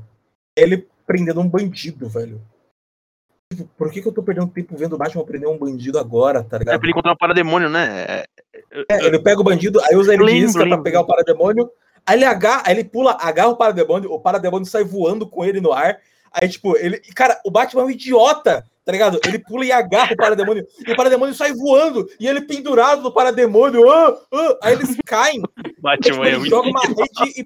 ele prendendo um bandido, velho. Tipo, por que, que eu tô perdendo tempo vendo o Batman prender um bandido agora, tá é ligado? pra ele encontrar o parademônio, né? É, É, ele pega o bandido, aí usa ele de Lembro, isca pra lembro. pegar o parademônio, Aí ele agarra, aí ele pula, agarra o parademônio, o parademônio sai voando com ele no ar. Aí, tipo, ele. Cara, o Batman é um idiota, tá ligado? Ele pula e agarra o parademônio, e o parademônio sai voando, e ele pendurado no parademônio. ah, ah, aí eles caem. Batman é ele joga uma rede e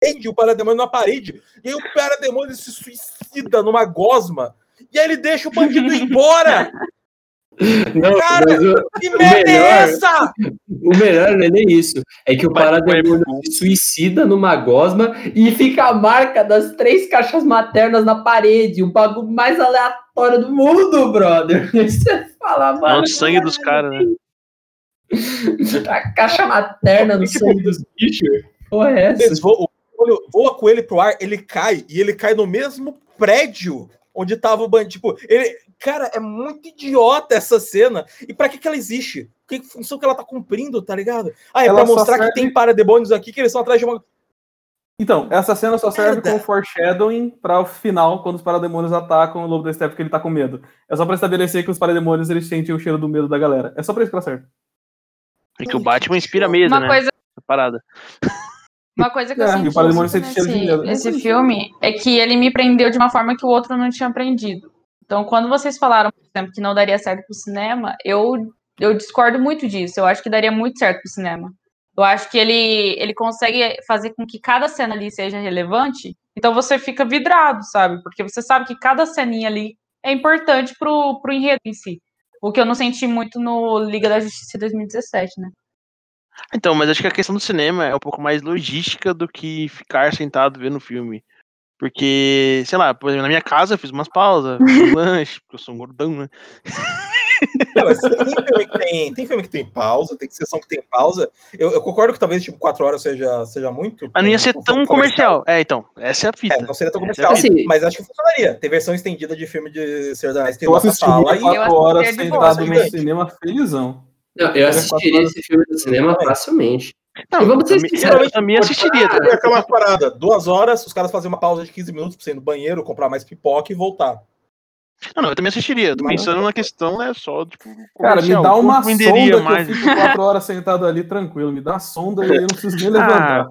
prende o parademônio na parede. E aí o parademônio se suicida numa gosma. E aí ele deixa o bandido embora. Não, Cara, mas o, Que merda é melhor- essa? o melhor não é nem isso. É que o parademônio é se suicida numa gosma e fica a marca das três caixas maternas na parede. O bagulho mais aleatório do mundo, brother. Você fala, É mano. o sangue dos caras, né? A caixa materna no sangue dos bichos. Porra, é essa? Eles voam, o- voa com ele pro ar, ele cai, e ele cai no mesmo prédio onde tava o bandido. Tipo, ele. Cara, é muito idiota essa cena. E pra que, que ela existe? Que função que ela tá cumprindo, tá ligado? Ah, é Ela pra mostrar que serve- tem parademônios aqui que eles estão atrás de uma. Então, essa cena só serve Merda. como foreshadowing para o final, quando os parademônios atacam o Lobo da Steppe, que ele tá com medo. É só pra estabelecer que os parademônios eles sentem o cheiro do medo da galera. É só pra isso que ela serve. É que o Batman inspira medo, Uma né? coisa, Essa parada. Uma coisa que eu É, e senti Parademônio nesse, de medo. nesse filme é que ele me prendeu de uma forma que o outro não tinha aprendido. Então, quando vocês falaram, por exemplo, que não daria certo pro cinema, eu, eu discordo muito disso. Eu acho que daria muito certo pro cinema. Eu acho que ele, ele consegue fazer com que cada cena ali seja relevante, então você fica vidrado, sabe? Porque você sabe que cada ceninha ali é importante pro, pro enredo em si. O que eu não senti muito no Liga da Justiça 2017, né? Então, mas acho que a questão do cinema é um pouco mais logística do que ficar sentado vendo o filme. Porque, sei lá, por exemplo, na minha casa eu fiz umas pausas, fiz um lanche, porque eu sou um gordão, né? Não, mas tem, filme que tem, tem filme que tem pausa, tem sessão que tem pausa. Eu, eu concordo que talvez tipo 4 horas seja, seja muito. Mas não ia ser um tão filme comercial. É, então, essa é a fita. É, não seria tão é comercial. Assim- mas acho que funcionaria. Tem versão estendida de filme de Senhor dos Anéis, tem assisti sala e. Eu 4 horas sentado no cinema felizão. Não, eu assistiria esse filme no cinema facilmente. Não, E vamos ser eu, também- sinceros, também assistiria. tá? É aquela parada, duas horas, os caras faziam uma pausa de 15 minutos pra você ir no banheiro, comprar mais pipoca e voltar. Não, não, eu também assistiria. Tô pensando na questão, né, só, tipo, Cara, me dá uma sonda mais. que eu fico 4 horas sentado ali tranquilo. Me dá sonda e eu não preciso nem levantar.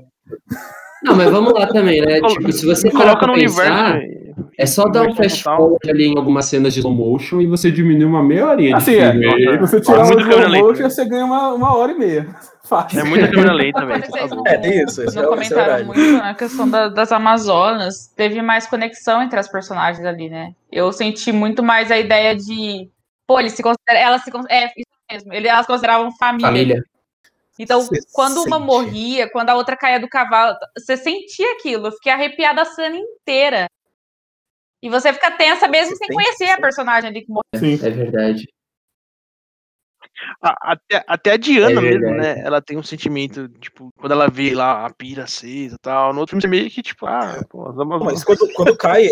Não, mas vamos lá também, né? Tipo, se você parar coloca pra no pensar, universo. é só dar um fast forward ali em algumas cenas de slow motion e você diminui uma meia horinha de Assim, é. filme. aí. Se você tirar um câmera slow lenta, motion, né? você ganha uma, uma hora e meia. Fácil. É muita câmera lenta, velho. Tá bom. É, tem isso, isso não é- isso é comentaram verdade. muito na questão da- das Amazonas, teve mais conexão entre as personagens ali, né? Eu senti muito mais a ideia de, pô, eles se consideram, elas se é isso mesmo, ele- elas consideravam família. Família. Então, Você quando uma sente. morria, quando a outra caía do cavalo, você sentia aquilo. Eu fiquei arrepiada a cena inteira. E você fica tensa mesmo Você sem conhecer a personagem ali que morreu. Sim. É verdade. A- Até, até a Diana É mesmo, né? Ela tem um sentimento, tipo, quando ela vê lá a pira acesa e tal. No outro filme você meio que, tipo, ah, pô, Amazonas. Mas quando, quando cai.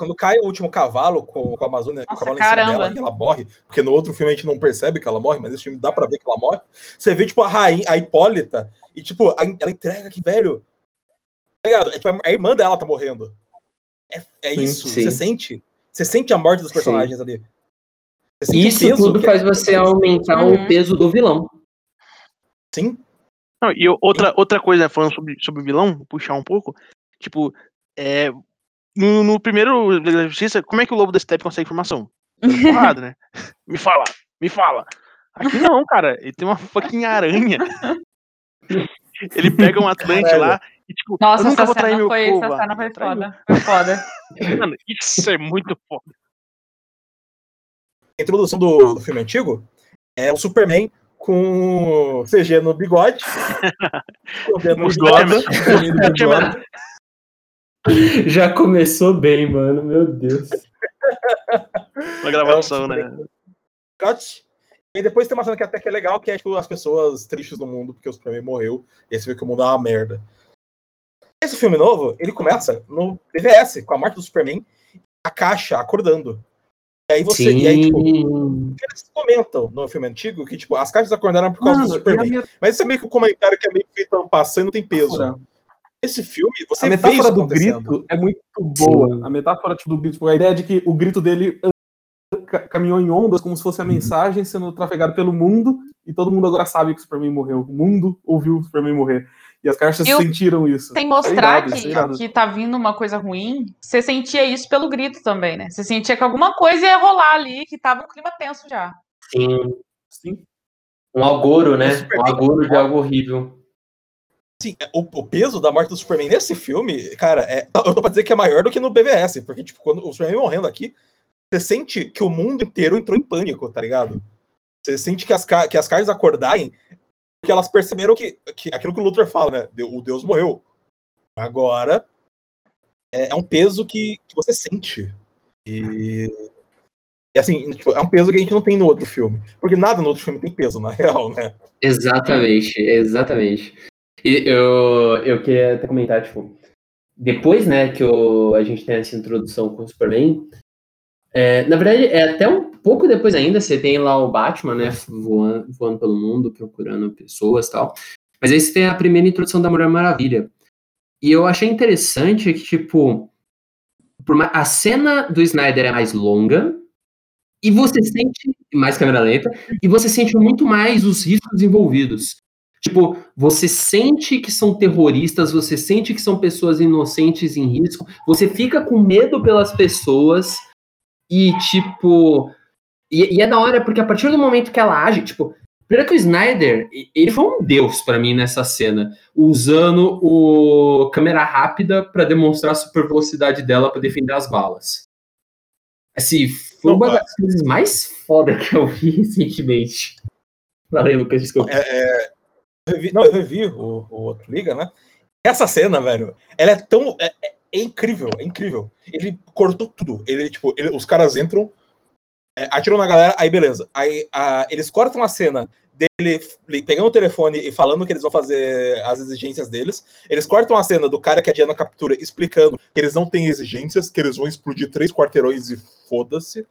Quando cai o último cavalo com, com a Amazônia, com o Nossa, cavalo em cima caramba. dela e ela morre, porque no outro filme a gente não percebe que ela morre, mas nesse filme dá pra ver que ela morre. Você vê, tipo, a rainha, a Hipólita, e, tipo, a- ela entrega que, velho. Tá ligado? É, tipo, a irmã dela tá morrendo. É, é Sim, isso, sim. você sente. Você sente a morte dos personagens ali. Sente o Isso peso tudo faz você aumentar Uhum. o peso do vilão. Sim. Não, e outra, outra coisa, falando sobre, sobre vilão, vou puxar um pouco, tipo, é, no, no primeiro Liga da Justiça, como é que o Lobo da Steppe consegue informação? Dando porrada, né? Me fala, me fala. Aqui não, cara, ele tem uma fucking aranha. Ele pega um Atlante Caralho. lá e, tipo, Nossa, eu nunca essa vou trair cena, meu foi, povo. essa cena ah, foi foda. Foi foda. Mano, isso é muito foda. A introdução do, do filme antigo é o Superman com CG no bigode. o bigode. Já começou bem, mano. Meu Deus. Uma gravação, né? Cut. E depois tem uma cena que até que é legal, que é tipo, as pessoas tristes do mundo porque o Superman morreu. E aí você vê que o mundo é uma merda. Esse filme novo, ele começa no BVS, com a morte do Superman, a caixa acordando. E aí você. E aí, tipo, Sim. eles comentam no filme antigo que, tipo, as caixas acordaram por causa do Mano, a Superman. minha- Mas isso é meio que um comentário que é meio feito ano passando e não tem peso. Esse filme, você A vê isso metáfora do grito é muito boa. Sim. A metáfora tipo, do grito, tipo, a ideia de que o grito dele ca- caminhou em ondas como se fosse a mensagem sendo trafegada pelo mundo e todo mundo agora sabe que o Superman morreu. O mundo ouviu o Superman morrer. E as caixas Eu- sentiram isso. Sem É mostrar irado, isso é que, que tá vindo uma coisa ruim, você sentia isso pelo grito também, né? Você sentia que alguma coisa ia rolar ali, que tava um clima tenso já. Sim. Sim. Um agouro, né? Um agouro de algo horrível. Assim, o, o peso da morte do Superman nesse filme, cara, é, eu tô pra dizer que é maior do que no BVS, porque, tipo, quando o Superman morrendo aqui, você sente que o mundo inteiro entrou em pânico, tá ligado? Você sente que as, que as cartas acordarem porque elas perceberam que, que aquilo que o Luthor fala, né? O Deus morreu. Agora é, é um peso que, que você sente. E, e assim, tipo, é um peso que a gente não tem no outro filme. Porque nada no outro filme tem peso, na real, né? Exatamente, exatamente. Eu, eu queria até comentar, tipo, depois, né, que o, a gente tem essa introdução com o Superman, é, na verdade, é até um pouco depois ainda, você tem lá o Batman, né, voando, voando pelo mundo, procurando pessoas e tal. Mas aí você tem a primeira introdução da Mulher Maravilha. E eu achei interessante que, tipo, por ma- a cena do Snyder é mais longa, e você sente, mais câmera lenta, e você sente muito mais os riscos envolvidos. Tipo, você sente que são terroristas, você sente que são pessoas inocentes em risco, você fica com medo pelas pessoas e, tipo. E, e é da hora porque a partir do momento que ela age, tipo. Primeiro que o Snyder, ele foi um deus pra mim nessa cena, usando o câmera rápida pra demonstrar a super velocidade dela pra defender as balas. Assim, foi uma das coisas mais foda que eu vi recentemente. Valeu, Lucas, desculpa. É, é, eu revi- não, eu revi o, o outro Liga, né? Essa cena, velho, ela é tão. É, é- é incrível, é incrível. Ele cortou tudo. Ele, tipo, ele- os caras entram, é, atiram na galera, aí beleza. Aí a- eles cortam a cena dele pegando o telefone e falando que eles vão fazer as exigências deles. Eles cortam a cena do cara que a Diana captura explicando que eles não têm exigências, que eles vão explodir três quarteirões e foda-se.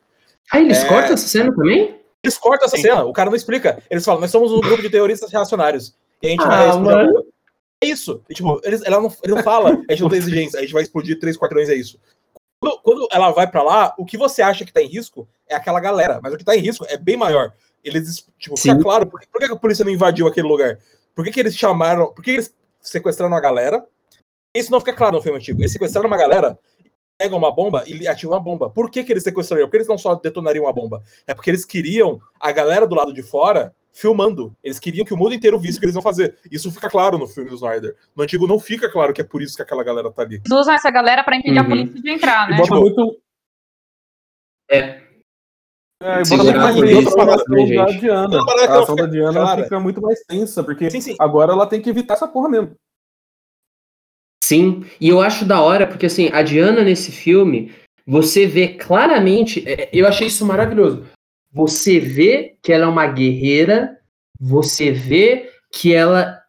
Ah, eles É. cortam essa cena também? Eles cortam essa cena, o cara não explica. Eles falam, nós somos um grupo de terroristas reacionários. E a gente Ah, vai explodir mano. É isso. E, tipo, eles, ela não, ele não fala, a gente não tem exigência, a gente vai explodir três quarteirões, é isso. Quando, quando ela vai pra lá, o que você acha que tá em risco é aquela galera, mas o que tá em risco é bem maior. Eles, tipo, fica Sim. claro, por, que- por que a polícia não invadiu aquele lugar? Por que, que eles chamaram, por que eles sequestraram a galera? Isso não fica claro no filme antigo. Eles sequestraram uma galera, pegam uma bomba e ativam a bomba. Por que, que eles sequestrariam? Porque eles não só detonariam a bomba. É porque eles queriam a galera do lado de fora filmando. Eles queriam que o mundo inteiro visse o que eles iam fazer. Isso fica claro no filme do Snyder. No antigo não fica claro que é por isso que aquela galera tá ali. Eles usam essa galera pra impedir Uhum. a polícia de entrar, E né? bota Tipo, muito. É. É, e bota Segurar muito a mais a ação né, da? Diana. Que A ação da fica Diana fica muito mais tensa, porque Sim, sim. agora ela tem que evitar essa porra mesmo. Sim, e eu acho da hora, porque assim, a Diana nesse filme, você vê claramente, é, eu achei isso maravilhoso. Você vê que ela é uma guerreira, você vê que ela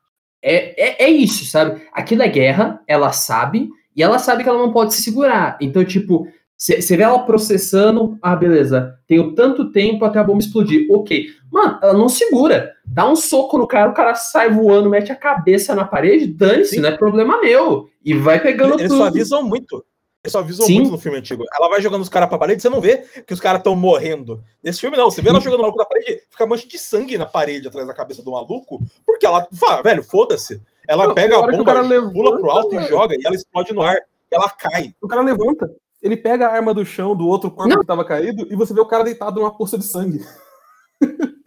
é, é, é isso, sabe? Aquilo é guerra, ela sabe, e ela sabe que ela não pode se segurar. Então, tipo, você vê ela processando, ah, beleza, tenho tanto tempo até a bomba explodir. Ok. Mano, ela não segura. Dá um soco no cara, o cara sai voando, mete a cabeça na parede, dane-se, não é problema meu. E vai pegando Eles tudo. só avisam muito. Eles só avisam Sim. muito no filme antigo. Ela vai jogando os caras pra parede, você não vê que os caras estão morrendo. Nesse filme, não. Você vê ela jogando maluco na parede, fica mancha de sangue na parede atrás da cabeça do maluco, porque ela fala, velho, foda-se. Ela Não, pega a bomba, cara levanta, pula pro alto e velho. joga, e ela explode no ar. E ela cai. O cara levanta, ele pega a arma do chão do outro corpo Não. que tava caído e você vê o cara deitado numa poça de sangue.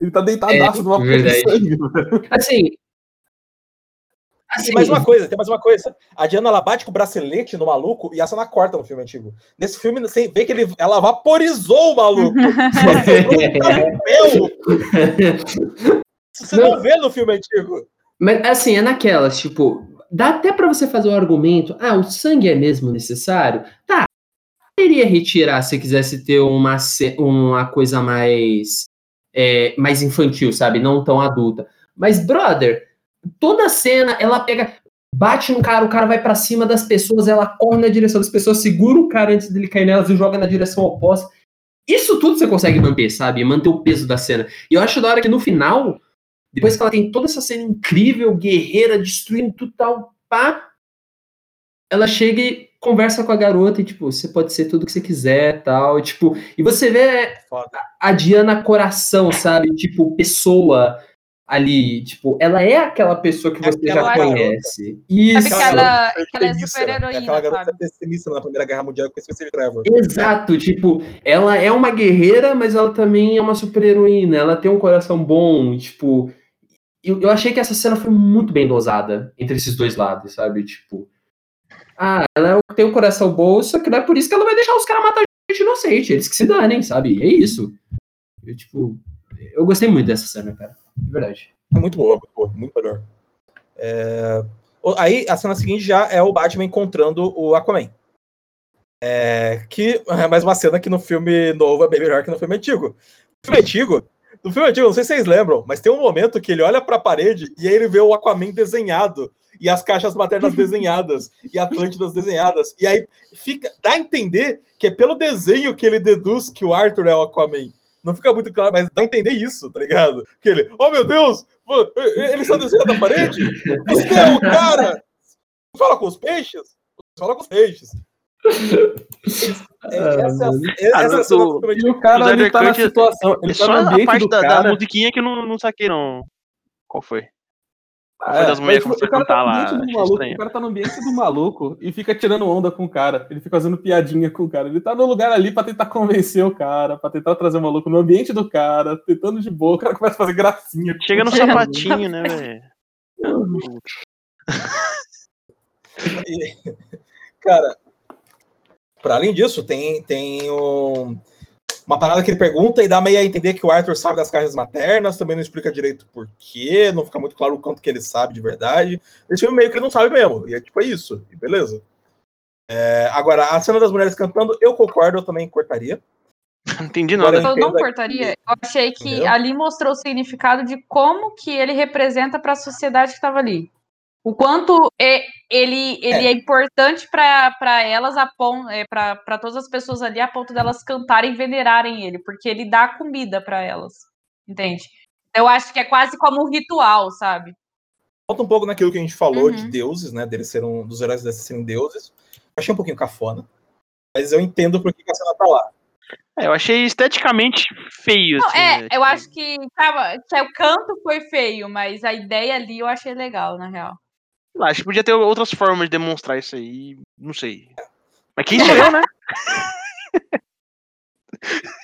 ele tá deitadaço É, numa poça de sangue. velho. Assim. E assim mais uma coisa, tem mais uma coisa. A Diana ela bate com o bracelete no maluco e essa na corta no filme antigo. Nesse filme, você vê que ele, ela vaporizou o maluco. Você não vê no filme antigo. Mas assim, é naquelas, tipo, dá até pra você fazer o argumento, ah, o sangue é mesmo necessário? Tá. Poderia retirar se quisesse ter uma, uma coisa mais é, mais infantil, sabe? Não tão adulta. Mas, brother, toda cena ela pega, bate no cara, o cara vai pra cima das pessoas, ela corre na direção das pessoas, segura o cara antes dele cair nelas e joga na direção oposta. Isso tudo você consegue manter, sabe? Manter o peso da cena. E eu acho da hora que no final, depois que ela tem toda essa cena incrível, guerreira, destruindo tudo tal, pá, ela chega e conversa com a garota e, tipo, você pode ser tudo que você quiser, tal, e, tipo, e você vê Foda. a Diana coração, sabe? Tipo, pessoa. ali, tipo, ela é aquela pessoa que É você aquela já garota. conhece. Isso. Sabe que ela, que ela é Aquela garota sabe? pessimista na Primeira Guerra Mundial Trevor. Exato, tipo, ela é uma guerreira, mas ela também é uma super-heroína, ela tem um coração bom, tipo, eu, eu achei que essa cena foi muito bem dosada entre esses dois lados, sabe, tipo, ah, ela tem um coração bom, só que não é por isso que ela vai deixar os caras matar gente inocente, eles que se danem, sabe, é isso. Eu, tipo, eu gostei muito dessa cena, cara, de verdade. Muito boa, muito boa, muito melhor. É, o- Aí, a cena seguinte já é o Batman encontrando o Aquaman. É, que é mais uma cena que no filme novo é bem melhor que no filme antigo. No filme antigo, no filme antigo, não sei se vocês lembram, mas tem um momento que ele olha pra parede e aí ele vê o Aquaman desenhado e as caixas maternas desenhadas e Atlântidas desenhadas. E aí fica, dá a entender que é pelo desenho que ele deduz que o Arthur é o Aquaman. Não fica muito claro, mas dá a entender isso, tá ligado? Que ele, oh meu Deus, ele está desenhando na parede? Você é o cara! Fala com os peixes? Fala com os peixes. É, Ah, essa, é, Ah, essa é a do filme E o cara O ele tá na situação, ele tá só no a ambiente parte do da, da cara. musiquinha que eu não, não saquei, não. Qual foi? Ah, Foi das é, mulheres que o cara você cantar tá no lá, ambiente do achei maluco, o cara tá no ambiente do maluco e fica tirando onda com o cara. Ele fica fazendo piadinha com o cara. Ele tá no lugar ali pra tentar convencer o cara, pra tentar trazer o maluco no ambiente do cara, tentando de boa, o cara começa a fazer gracinha. Chega no sapatinho, né, velho? Cara, para além disso, tem, tem um- uma parada que ele pergunta e dá meio a entender que o Arthur sabe das caixas maternas, também não explica direito por quê, não fica muito claro o quanto que ele sabe de verdade. Esse filme meio que ele não sabe mesmo, e é tipo é isso, e beleza. É, agora, a cena das mulheres cantando, eu concordo, eu também cortaria. Não entendi nada. Eu não cortaria. Eu achei que Entendeu? ali mostrou o significado de como que ele representa para a sociedade que estava ali. O quanto é- ele, ele é, importante para elas, para todas as pessoas ali, a ponto delas cantarem e venerarem ele, porque ele dá comida para elas. Entende? Eu acho que é quase como um ritual, sabe? Volta um pouco naquilo que a gente falou Uhum. de deuses, né? Deles serem um, dos heróis desses serem deuses. Achei um pouquinho cafona. Mas eu entendo por que que a cena tá lá. É, eu achei esteticamente feio. Não, assim, é, né? eu acho que, tava, que o canto foi feio, mas a ideia ali eu achei legal, na real. Sei lá, Acho que podia ter outras formas de demonstrar isso aí. Não sei. Mas quem sou eu, né?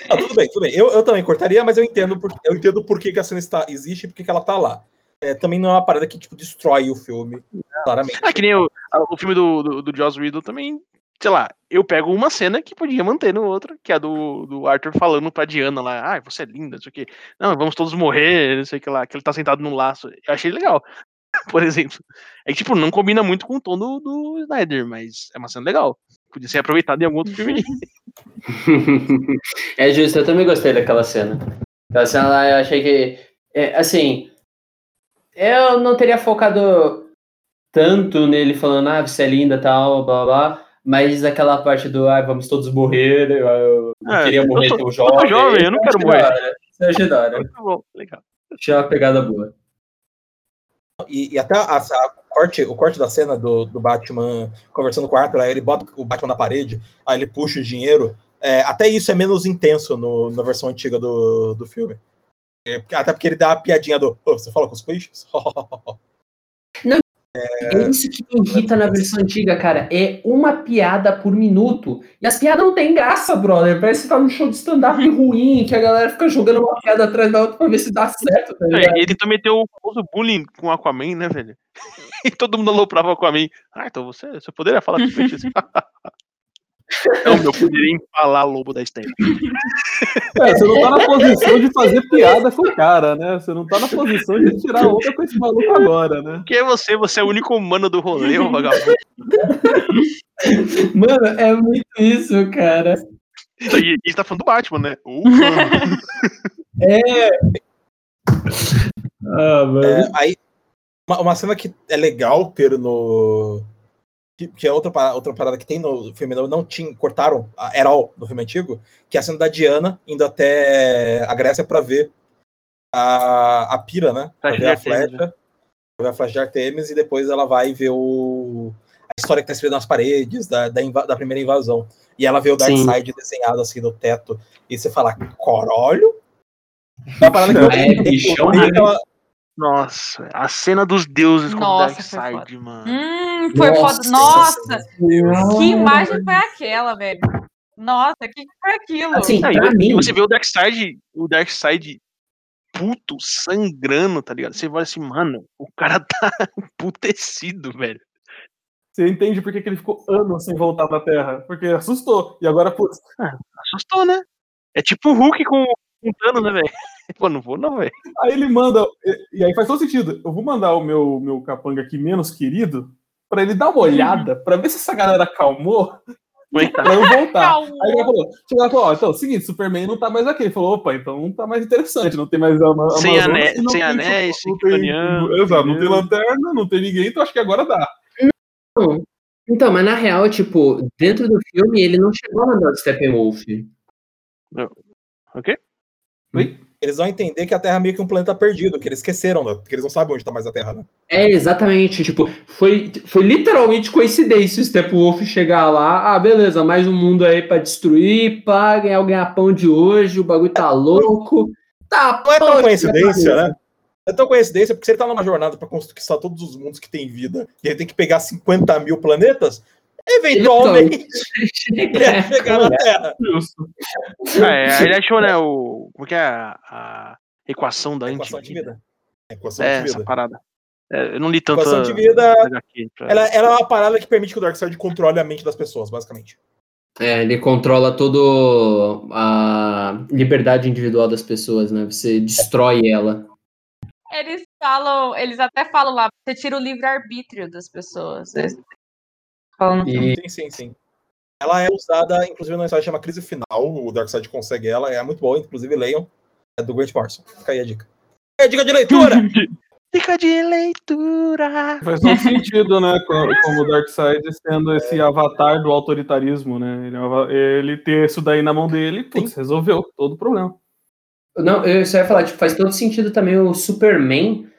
Ah, tudo bem, tudo bem. Eu, eu também cortaria, mas eu entendo por, eu entendo por que, que a cena está, existe e por que, que ela tá lá. É, também não é uma parada que tipo, destrói o filme, claramente. Ah, que nem o, o filme do, do, do Joss Whedon também. Sei lá, eu pego uma cena que podia manter no outro, que é a do, do Arthur falando pra Diana lá, ah, você é linda, não sei o quê. Não, vamos todos morrer, não sei o que lá, que ele tá sentado no laço. Eu achei legal, por exemplo. É que, tipo, não combina muito com o tom do, do Snyder, mas é uma cena legal. Podia ser aproveitado em algum outro filme. é justo, eu também gostei daquela cena. Aquela cena lá, eu achei que. é, assim. Eu não teria focado tanto nele falando, ah, você é linda tal, blá blá blá. Mas aquela parte do, ah, vamos todos morrer, eu, eu não É, queria eu morrer tô- tão eu tô jovem. jovem, eu não quero morrer. Isso eu achei da hora. Muito bom, legal. Achei uma pegada boa. E, e até a- a- corte, o corte da cena do, do Batman conversando com o Arthur, aí ele bota o Batman na parede, aí ele puxa o dinheiro. É, até isso é menos intenso no- na versão antiga do, do filme. É, até porque ele dá a piadinha do. "Ô, você fala com os peixes? É isso que me irrita na versão antiga, cara. É uma piada por minuto. E as piadas não têm graça, brother. Parece que tá num show de stand-up ruim, que a galera fica jogando uma piada atrás da outra pra ver se dá certo, tá É, ele tentou meter o famoso bullying com o Aquaman, né, velho? E todo mundo aloprava o Aquaman. Ah, então você, você poderia falar com os peixes? Não, meu poderia empalar lobo da Stamp. É, você não tá na posição de fazer piada com o cara, né? Você não tá na posição de tirar onda com esse maluco agora, né? Quem é você? Você é o único humano do rolê, ô vagabundo. Mano, é muito isso, cara. Isso aí, e você tá falando do Batman, né? Uh, mano. Ah, mano. É, aí, uma, uma cena que é legal ter no. Que, que é outra, pa- outra parada que tem no filme, não, não tinha, cortaram a Herol no filme antigo, que é a cena da Diana indo até a Grécia pra ver a, a pira, né? Pra ver a Artemis, flecha. Pra ver a flecha de Artemis e depois ela vai ver o. A história que tá escrita nas paredes da, da, da primeira invasão. E ela vê o. Darkseid desenhado assim no teto. E você fala, corolho? É uma parada que eu- É, tem né? Nossa, a cena dos deuses com o Darkseid, mano. Hum, foi Nossa, foda. Nossa, que imagem foi aquela, velho? Nossa, o que que foi aquilo? Assim, Aí, pra mim, você vê o Darkseid, o Darkseid puto, sangrando, tá ligado? Você vai assim, mano, o cara tá emputecido, velho. Você entende por que, que ele ficou anos sem voltar pra Terra? Porque assustou. E agora, putz, Assustou, né? É tipo o Hulk com com o Thanos, né, velho? Pô, não vou não, velho. aí ele manda. e- aí faz todo sentido. Eu vou mandar o meu, meu capanga aqui menos querido pra ele dar uma olhada, pra ver se essa galera acalmou, pra eu voltar. Calma. Aí ele falou, chegou lá e falou, ó, então, o seguinte, Superman não tá mais aqui. Ele falou, opa, então não tá mais interessante, não tem mais a Ama- Sem ané- sem tem- anéis, sem kryptoniano, Exato, não tem lanterna, não tem ninguém, então acho que agora dá. Não. Então, mas na real, tipo, dentro do filme ele não chegou a mandar o Steppenwolf. Ok? Eles vão entender que a Terra é meio que um planeta perdido, que eles esqueceram, né? que eles não sabem onde tá mais a Terra, né? É, exatamente. Tipo, foi, foi literalmente coincidência o Steppenwolf chegar lá. Ah, beleza, mais um mundo aí pra destruir, pá, ganhar o ganha-pão de hoje, o bagulho tá louco. Tá, Não é tão coincidência, né? É tão coincidência, porque se ele tá numa jornada pra conquistar todos os mundos que tem vida e ele tem que pegar 50 mil planetas, eventualmente ele vai chegar na Terra. É, ele achou, né, o. Como que é a, a equação da Equação de antivida? vida. Equação É, de essa vida. parada. É, eu não li tanto. Equação de vida, pra- ela, ela é uma parada que permite que o Darkseid controle a mente das pessoas, basicamente. É, ele controla todo a liberdade individual das pessoas, né? Você destrói ela. Eles falam, eles até falam lá, você tira o livre-arbítrio das pessoas. Eles filme. E Sim, sim, sim. Ela é usada, inclusive, na história que chama Crise Final. O Darkseid consegue ela, é muito boa, inclusive leiam. É do Grant Morrison. Fica aí a dica. É a dica de leitura! Dica de leitura! Faz todo sentido, né? co- Como o Darkseid sendo esse avatar do autoritarismo, né? Ele, é ele ter isso daí na mão dele, putz, resolveu todo o problema. Não, eu só ia falar, tipo, faz todo sentido também o Superman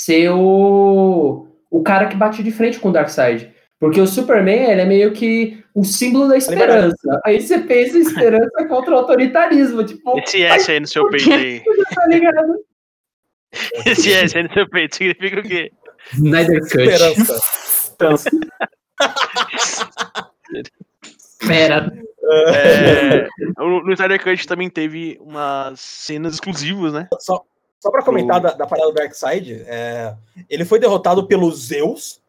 ser o, o cara que bate de frente com o Darkseid. Porque o Superman, ele é meio que o símbolo da esperança. Aí você pensa em esperança contra o autoritarismo, tipo, Esse S aí no seu peito aí. tá ligado? Esse S aí no seu peito significa o quê? Snyder Cut. Esperança. Então, Pera. É, no, Snyder Cut também teve umas cenas exclusivas, né? Só, só pra comentar da, da parada do Darkseid, é, ele foi derrotado pelo Zeus,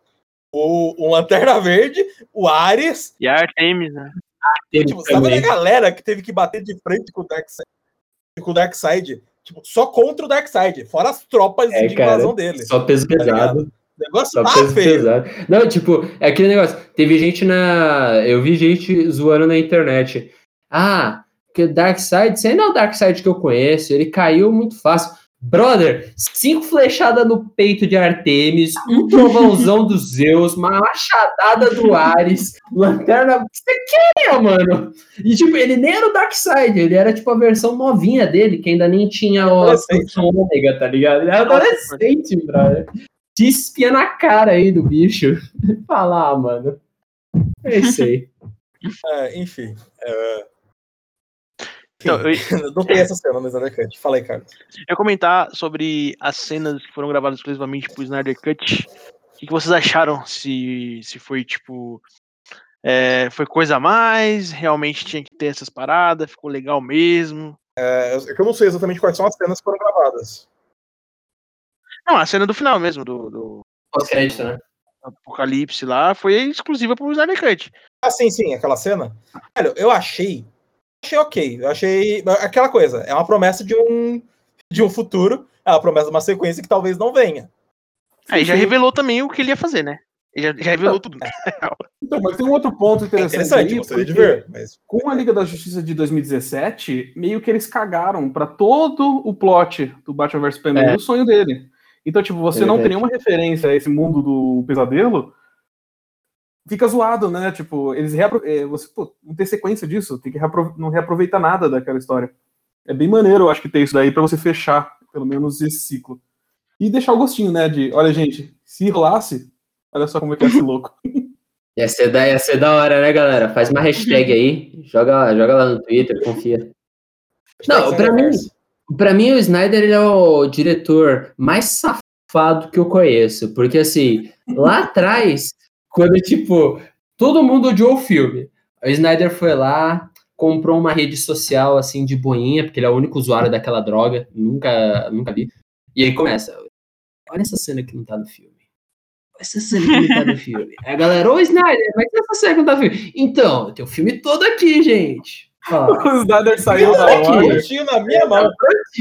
o, o Lanterna Verde, o Ares. E a Artemis, né? Tipo, sabe a galera que teve que bater de frente com o Darkseid? Com o Darkseid tipo, só contra o Darkseid, fora as tropas É, de cara, invasão dele. Só peso tá pesado. O negócio Só tá peso feio. pesado. Não, tipo, é aquele negócio. Teve gente na. Eu vi gente zoando na internet. Ah, porque o Darkseid, você não é o Darkseid que eu conheço, ele caiu muito fácil. Brother, cinco flechadas no peito de Artemis, um trovãozão do Zeus, uma machadada do Ares, lanterna. O que você queria, mano? E tipo, ele nem era o Darkseid, ele era tipo a versão novinha dele, que ainda nem tinha o ômega, tá ligado? Ele era adolescente, brother te espia na cara aí do bicho. Falar, ah, mano. É isso aí. É, enfim. Então, eu, enfim, não tem essa cena no Snyder Cut. Fala aí, Carlos. eu ia comentar sobre as cenas que foram gravadas exclusivamente pro Snyder Cut. O que, vocês acharam? Se, se foi tipo. é, foi coisa a mais? Realmente tinha que ter essas paradas? Ficou legal mesmo? É, eu- é que eu não sei exatamente quais são as cenas que foram gravadas. Não, a cena do final mesmo, do, do Pós-crédito, né? Apocalipse lá, foi exclusiva pro Snyder Cut. Ah, sim, sim, aquela cena. Velho, eu achei. Achei ok. Eu achei. Aquela coisa. É uma promessa de um. De um futuro. É uma promessa de uma sequência que talvez não venha. Aí já revelou também o que ele ia fazer, né? Ele já, já revelou tudo. então, mas tem um outro ponto É interessante, interessante, aí, gostaria de ver. Mas Com a Liga da Justiça de 2017, meio que eles cagaram pra todo o plot do Batman vs Superman, É. o sonho dele. Então, tipo, você É não tem nenhuma referência a esse mundo do pesadelo, fica zoado, né? Tipo, eles reapro... é, você pô, não tem sequência disso, tem que reapro... não reaproveitar nada daquela história. É bem maneiro, eu acho que ter isso daí pra você fechar, pelo menos, esse ciclo. E deixar o gostinho, né? De, olha, gente, se rolasse, olha só como é que é esse louco. Ia ser, da, ia ser da hora, né, galera? Faz uma hashtag aí. Joga, lá- joga lá no Twitter, confia. Não, pra mim- Pra mim, o Snyder ele é o diretor mais safado que eu conheço. Porque, assim, lá atrás, quando, tipo, todo mundo odiou o filme, o Snyder foi lá, comprou uma rede social, assim, de boinha, porque ele é o único usuário daquela droga, nunca, nunca vi. E aí começa, olha essa cena que não tá no filme. Essa cena que não tá no filme. Aí a galera, ô Snyder, mas essa cena que não tá no filme. Então, tem o filme todo aqui, gente. O Snyder saiu da. Warner. Curtinho na minha mão.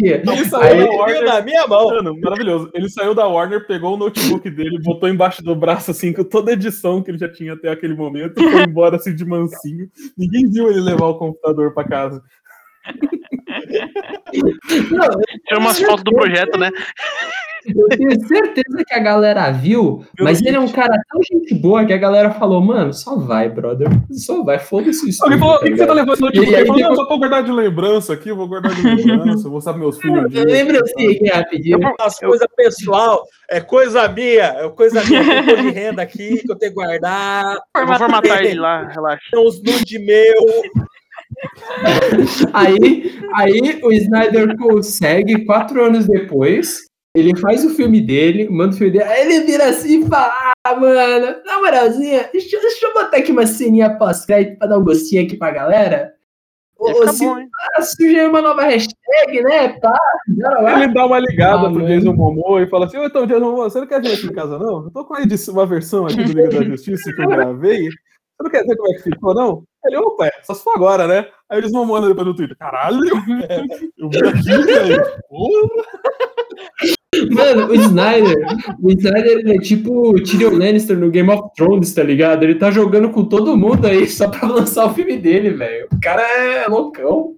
Ele saiu da Warner. na minha mão. Mano, maravilhoso. Ele saiu da Warner, pegou o notebook dele, botou embaixo do braço, assim, com toda a edição que ele já tinha até aquele momento, e foi embora, assim, de mansinho. Ninguém viu ele levar o computador pra casa. Não, Tira umas fotos do projeto, né? Eu tenho certeza que a galera viu, mas ele é um cara tão gente boa que a galera falou, mano, só vai, brother. Só vai, foda-se isso. Alguém falou, o que, que você tá levando aí Ele falou, não, só pra guardar de lembrança aqui, eu vou guardar de lembrança, vou saber meus filhos. Eu lembro assim, aqui rapidinho. As coisas pessoal, é coisa minha, é coisa minha, de renda aqui que eu tenho que guardar, Eu vou formatar ele lá, relaxa. tem uns nude meu. Aí, aí o Snyder consegue, quatro anos depois, ele faz o filme dele, manda o filme dele, aí ele vira assim e fala, ah, mano, na moralzinha, deixa, deixa eu botar aqui uma ceninha pós-crédito pra dar um gostinho aqui pra galera. Ficar se bom, hein? surge uma nova hashtag, né, pá. Ele dá uma ligada Ah, pro. Jason Momoa e fala assim: Ô, então, Jason Momoa, você não quer vir aqui em casa, não? Eu tô com uma versão aqui do Liga da Justiça que eu gravei. Você não quer ver como é que ficou, não? Ele, opa, é, só se for agora, né? Aí eles vão mandando depois no Twitter. Caralho! Eu vi aqui, velho. Mano, o Snyder, o Snyder ele é tipo o Tyrion Lannister no Game of Thrones, tá ligado? Ele tá jogando com todo mundo aí só pra lançar o filme dele, velho. O cara é loucão.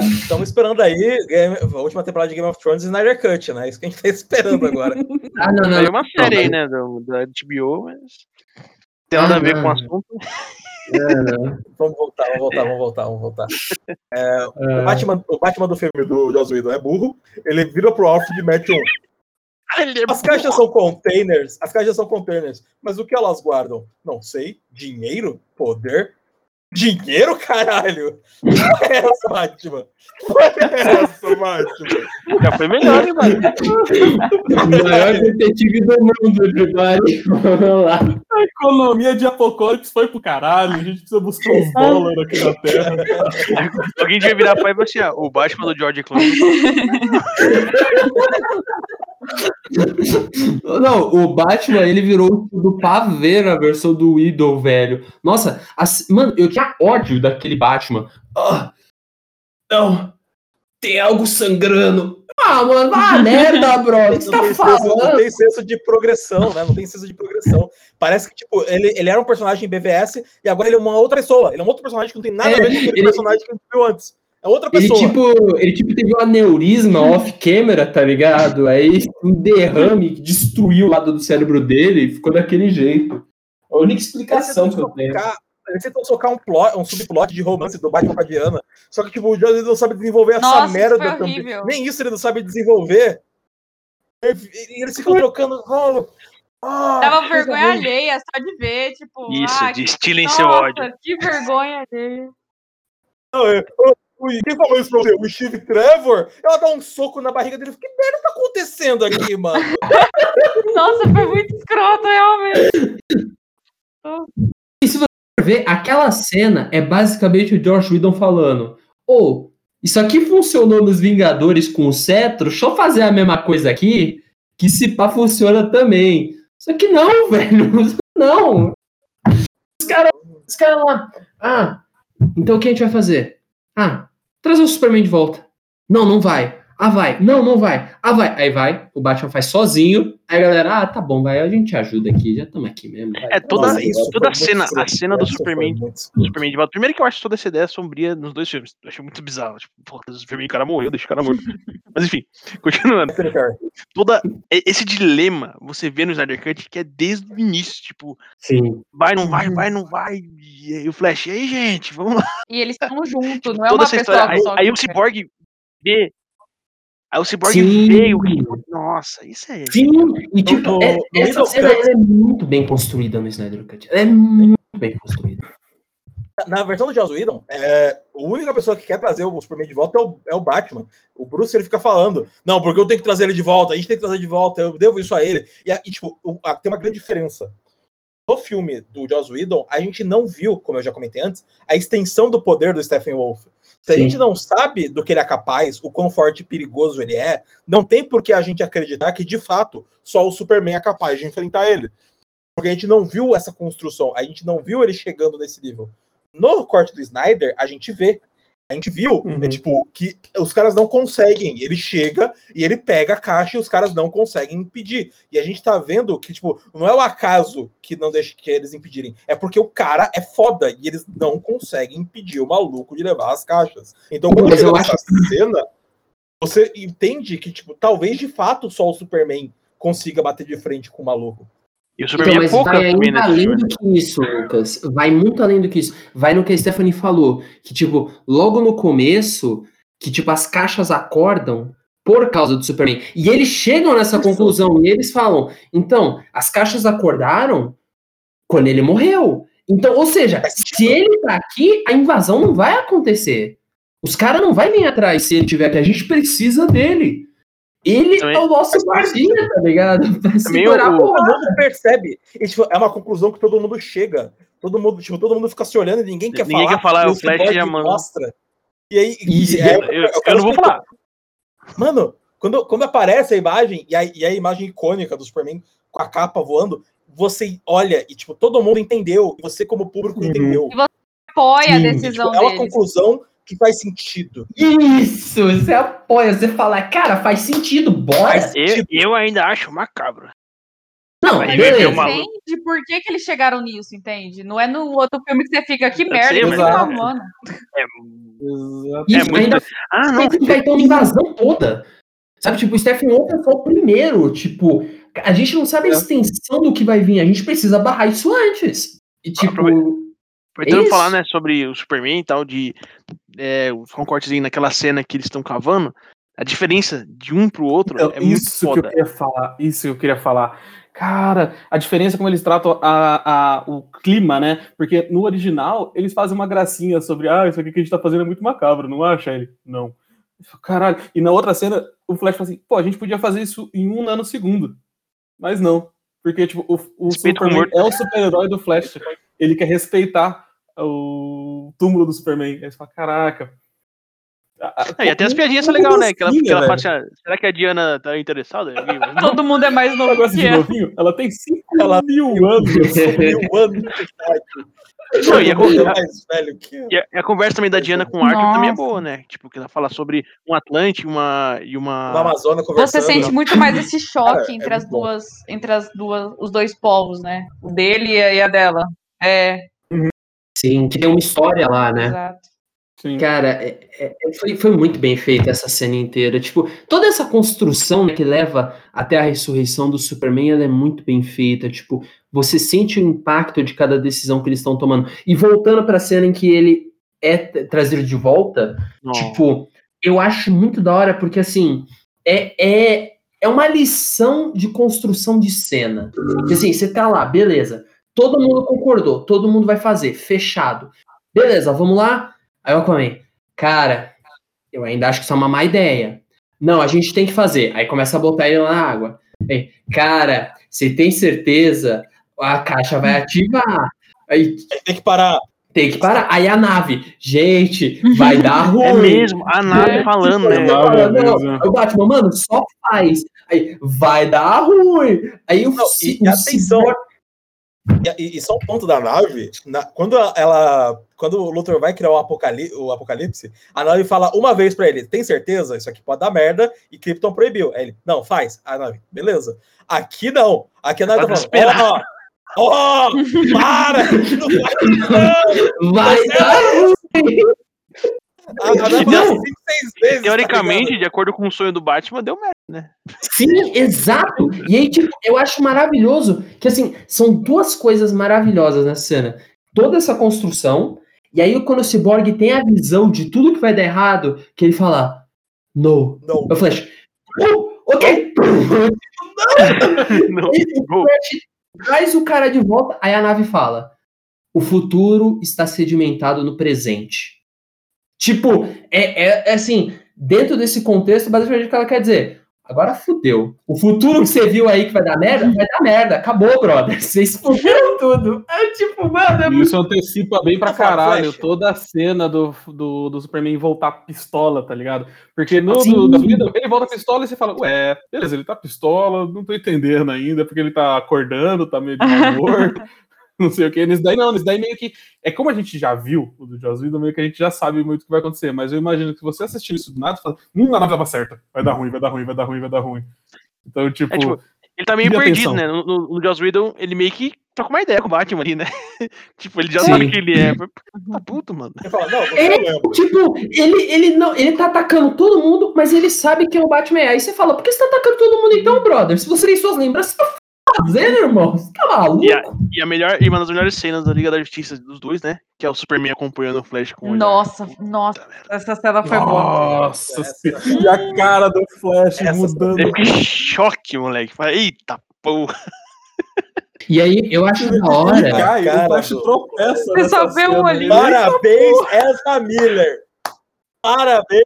Estamos esperando aí a última temporada de Game of Thrones e Snyder Cut, né? Isso que a gente tá esperando agora. Ah, não, não. Saiu uma série aí, né, do, da HBO, mas tem nada a ver Ah, com o não. assunto. Não. Vamos voltar, vamos voltar, vamos voltar, vamos voltar. O, Ah, Batman, o Batman do filme do Joss Whedon é burro, ele vira pro Alfred e mete um. Ele é As caixas são containers, as caixas são containers, mas o que elas guardam? Não sei. Dinheiro? Poder? Dinheiro, caralho? Olha essa, Batman. Olha essa, Batman. Já foi melhor, hein, mano? o maior detetive do mundo, Gregório. Vamos lá. A economia de Apocalipse foi pro caralho. A gente precisa buscar uns dólares aqui na Terra. Alguém devia virar pai e assim, ah, o Batman do George Clooney. Não, o Batman, ele virou do pavê na versão do Widow, velho. Nossa, as- mano, eu tinha ódio daquele Batman. Ah, não, tem algo sangrando. Ah, mano, vai a merda, bro. O que você Não tá tem, senso, não falando? tem senso de progressão, né? Não tem senso de progressão. Parece que, tipo, ele, ele era um personagem em BVS e agora ele é uma outra pessoa. Ele é um outro personagem que não tem nada a ver com aquele ele- personagem que a gente viu antes. É outra Ele pessoa. tipo, ele tipo teve um aneurisma off-camera, tá ligado? Aí um derrame que destruiu o lado do cérebro dele e ficou daquele jeito. A única explicação que eu tenho. Eles tentam socar um, plot, um subplot de romance do Batman com a Diana. Só que, tipo, o Joss não sabe desenvolver essa Nossa, merda também. Nem isso ele não sabe desenvolver. E e eles ficam trocando. Oh, ah, Dava vergonha ruim. alheia só de ver, tipo, Isso, ah, destilem seu nossa, ódio. que vergonha dele. Não, ui, Quem falou isso pra você? O Steve Trevor? Ela dá um soco na barriga dele. Que merda tá acontecendo aqui, mano? Nossa, foi muito escroto, realmente. E se você for ver, aquela cena é basicamente o Josh Whedon falando: Ô, isso aqui funcionou nos Vingadores com o cetro, deixa eu fazer a mesma coisa aqui, que se pá funciona também. Só que não, velho, não. Os caras os cara lá, ah, então o que a gente vai fazer? Ah, trazer o Superman de volta. Não, não vai. Ah, vai. Não, não vai. Ah, vai. Aí vai, o Batman faz sozinho. Aí a galera, ah, tá bom, vai, a gente ajuda aqui, já estamos aqui mesmo. vai. É, toda, Nossa, isso toda a cena, a cena do Superman, do. Superman de volta. Primeiro que eu acho toda essa ideia sombria nos dois filmes. Eu achei muito bizarro. Tipo, porra, o Superman, o cara morreu, deixa o cara morto. Mas enfim, continuando. Toda esse dilema você vê no Snyder Cut que é desde o início, tipo, Sim. vai, não vai, vai, não vai. E aí o Flash, e aí, gente, vamos lá. E eles estão juntos, não é Toda uma essa pessoa história. Aí, só. aí o Cyborg vê. Aí o Cyborg Sim. vê o que. Nossa, isso é. Sim, e tipo, é- essa Windows cena é muito bem construída no Snyder Cut. Ela é muito bem construída. Na versão do Joss Whedon, é, a única pessoa que quer trazer o Superman de volta é o, é o Batman. O Bruce ele fica falando, não, porque eu tenho que trazer ele de volta, a gente tem que trazer de volta, eu devo isso a ele. E, e, tipo, o- a- tem uma grande diferença. No filme do Joss Whedon, a gente não viu, como eu já comentei antes, a extensão do poder do Stephen Wolf. Se a Sim. gente não sabe do que ele é capaz, o quão forte e perigoso ele é, não tem por que a gente acreditar que, de fato, só o Superman é capaz de enfrentar ele. Porque a gente não viu essa construção, a gente não viu ele chegando nesse nível. No corte do Snyder, a gente vê. A gente viu, Uhum. é, tipo, que os caras não conseguem. Ele chega e ele pega a caixa e os caras não conseguem impedir. E a gente tá vendo que, tipo, não é o acaso que não deixa que eles impedirem. É porque o cara é foda e eles não conseguem impedir o maluco de levar as caixas. Então, quando Mas chega eu nessa cena, você entende que, tipo, talvez de fato só o Superman consiga bater de frente com o maluco. E o Então, Superman é mas pouca vai também ainda além do que isso, Lucas. Vai muito além do que isso. Vai no que a Stephanie falou. Que, tipo, logo no começo, que, tipo, as caixas acordam por causa do Superman. E eles chegam nessa conclusão e eles falam: então, as caixas acordaram quando ele morreu. Então, ou seja, se ele tá aqui, a invasão não vai acontecer. Os caras não vão vir atrás se ele tiver aqui. A gente precisa dele. Ele Também- é o nosso guardinha, tá ligado? Pra segurar o- a Todo porra. mundo percebe. E, tipo, é uma conclusão que todo mundo chega. Todo mundo, tipo, todo mundo fica se olhando e ninguém quer Ninguém falar. quer falar, e o Flash já manda. mostra. E aí, Isso, e aí Eu, eu- eu não vou falar. Mano, quando, quando aparece a imagem, e a, e a imagem icônica do Superman com a capa voando, você olha e, tipo, todo mundo entendeu. E você, como público, Uhum. entendeu. Apoia a Sim, E, decisão tipo, é uma deles. conclusão que faz sentido. Isso, você apoia, você fala, cara, faz sentido, bora. Faz Eu, sentido. eu ainda acho macabro. Não, Mas Mas ele é beleza. entende por que, que eles chegaram nisso, entende? Não é no outro filme que você fica, que Eu merda sei, que mas- tá arrumando. É. Isso, é muito. ainda Ah, não. vai ter uma invasão toda. Sabe, tipo, o Stephen Wolf é só o primeiro. Tipo, a gente não sabe a É. extensão do que vai vir. A gente precisa barrar isso antes. E, tipo, Aproveitando Isso. falar, né, sobre o Superman e tal, de é, um cortezinho naquela cena que eles estão cavando, a diferença de um pro outro Então, é muito isso que eu foda. queria falar. Isso que eu queria falar. Cara, a diferença é como eles tratam a, a- o clima, né? Porque no original eles fazem uma gracinha sobre, ah, isso aqui que a gente tá fazendo é muito macabro, não acha ele? Não. Caralho. E na outra cena, o Flash fala assim, pô, a gente podia fazer isso em um nanosegundo. Mas não. Porque, tipo, o, o Superman é o super-herói do Flash. Ele quer respeitar o túmulo do Superman. Aí você fala, caraca. Ah, e até as piadinhas são legais, né? Que ela, que ela fala assim, ah, será que a Diana tá interessada? Todo mundo é mais novo gosta que de eu. novinho? Ela tem 5 Ela- mil anos. Mil anos de idade. Não, e a- é. E a, e a conversa também da Diana com o Arthur também é boa, né? Tipo, que ela fala sobre um Atlante e uma. E Uma uma... Amazônia conversando. Você sente muito mais esse choque é entre as muito bom. duas, entre as duas, os dois povos, né? O dele e a, e a dela. É, sim, que tem uma história lá, né? exato. Sim. Cara, é- é- é- foi, foi muito bem feita essa cena inteira. Tipo, toda essa construção né, que leva até a ressurreição do Superman, ela é muito bem feita. Tipo, você sente o impacto de cada decisão que eles estão tomando. E voltando pra cena em que ele é trazido de volta, Não. Tipo, eu acho muito da hora, porque assim, é, é, é uma lição de construção de cena. Porque, assim, você tá lá, beleza. Todo mundo concordou, todo mundo vai fazer, fechado. Beleza, vamos lá. Aí o Aquaman, cara, eu ainda acho que isso é uma má ideia. Não, a gente tem que fazer. Aí começa a botar ele na água. Aí, cara, você tem certeza? A caixa vai ativar. Aí Tem que parar. tem que parar. Aí a nave, gente, vai dar ruim. É mesmo, a nave É. falando, né? É. Fala, Meu não? Aí o Batman, mano, só faz. Aí, vai dar ruim. Aí o, Não, e- e o atenção. Cyborg- E, e- só um ponto da nave, na- quando ela. Quando o Luthor vai criar o, apocali- o apocalipse, a nave fala uma vez pra ele: tem certeza? Isso aqui pode dar merda e Krypton proibiu. Aí ele, não, faz. A nave, beleza. Aqui não. Aqui a nave Tá tá falando: ó, ó, para! Não faz, não! vai dar ruim. A, a nave Não. cinco, seis vezes. tá Teoricamente, ligado? de acordo com o sonho do Batman, deu merda, né? Sim, exato. E aí, tipo, eu acho maravilhoso que, assim, são duas coisas maravilhosas nessa cena. Toda essa construção, e aí quando o Cyborg tem a visão de tudo que vai dar errado, que ele fala, no. não. Eu Flash, oh, ok. Não. E o Go. Flash traz o cara de volta, aí a nave fala: o futuro está sedimentado no presente. Tipo, é, é, é assim, dentro desse contexto, basicamente o que ela quer dizer. Agora fudeu. O futuro que você viu aí que vai dar merda, vai dar merda. Acabou, brother. Vocês fuderam tudo. É tipo, mano, é muito... Isso antecipa bem pra caralho toda a cena do, do, do Superman voltar pistola, tá ligado? Porque no Sim. do, da vida, ele volta pistola e você fala, ué, beleza, ele tá pistola, não tô entendendo ainda, porque ele tá acordando, tá meio de humor, não sei o que. Nesse daí não, nesse daí meio que. É como a gente já viu o do Joss Whedon, meio que a gente já sabe muito o que vai acontecer. Mas eu imagino que você assistir isso do nada, fala, hum, a nave tava certa. Vai dar ruim, vai dar ruim, vai dar ruim, vai dar ruim. Então, tipo. É, tipo, ele tá meio perdido, atenção. né? No, no, no Joss Whedon, ele meio que troca uma ideia com o Batman ali, né? tipo, ele já Sim. sabe quem ele é. Tá puto, mano. Ele fala, não, você É, lembra. Tipo, ele, ele não, ele tá atacando todo mundo, mas ele sabe quem é o Batman é. Aí você fala, por que você tá atacando todo mundo então, brother? Se você tem suas lembranças, você tá fazendo, irmão? Você tá maluco? E a, e a melhor, e uma das melhores cenas da Liga da Justiça dos dois, né? Que é o Superman acompanhando o Flash com o olhar. Nossa, nossa, essa cena foi boa. Nossa senhora. E a cara do Flash Essa- mudando. Em choque, moleque. Eita porra. E aí, eu acho da hora. cai, Cara o Flash do- tropeça. Você só vê um olhinho. Parabéns, Ezra Miller. Parabéns.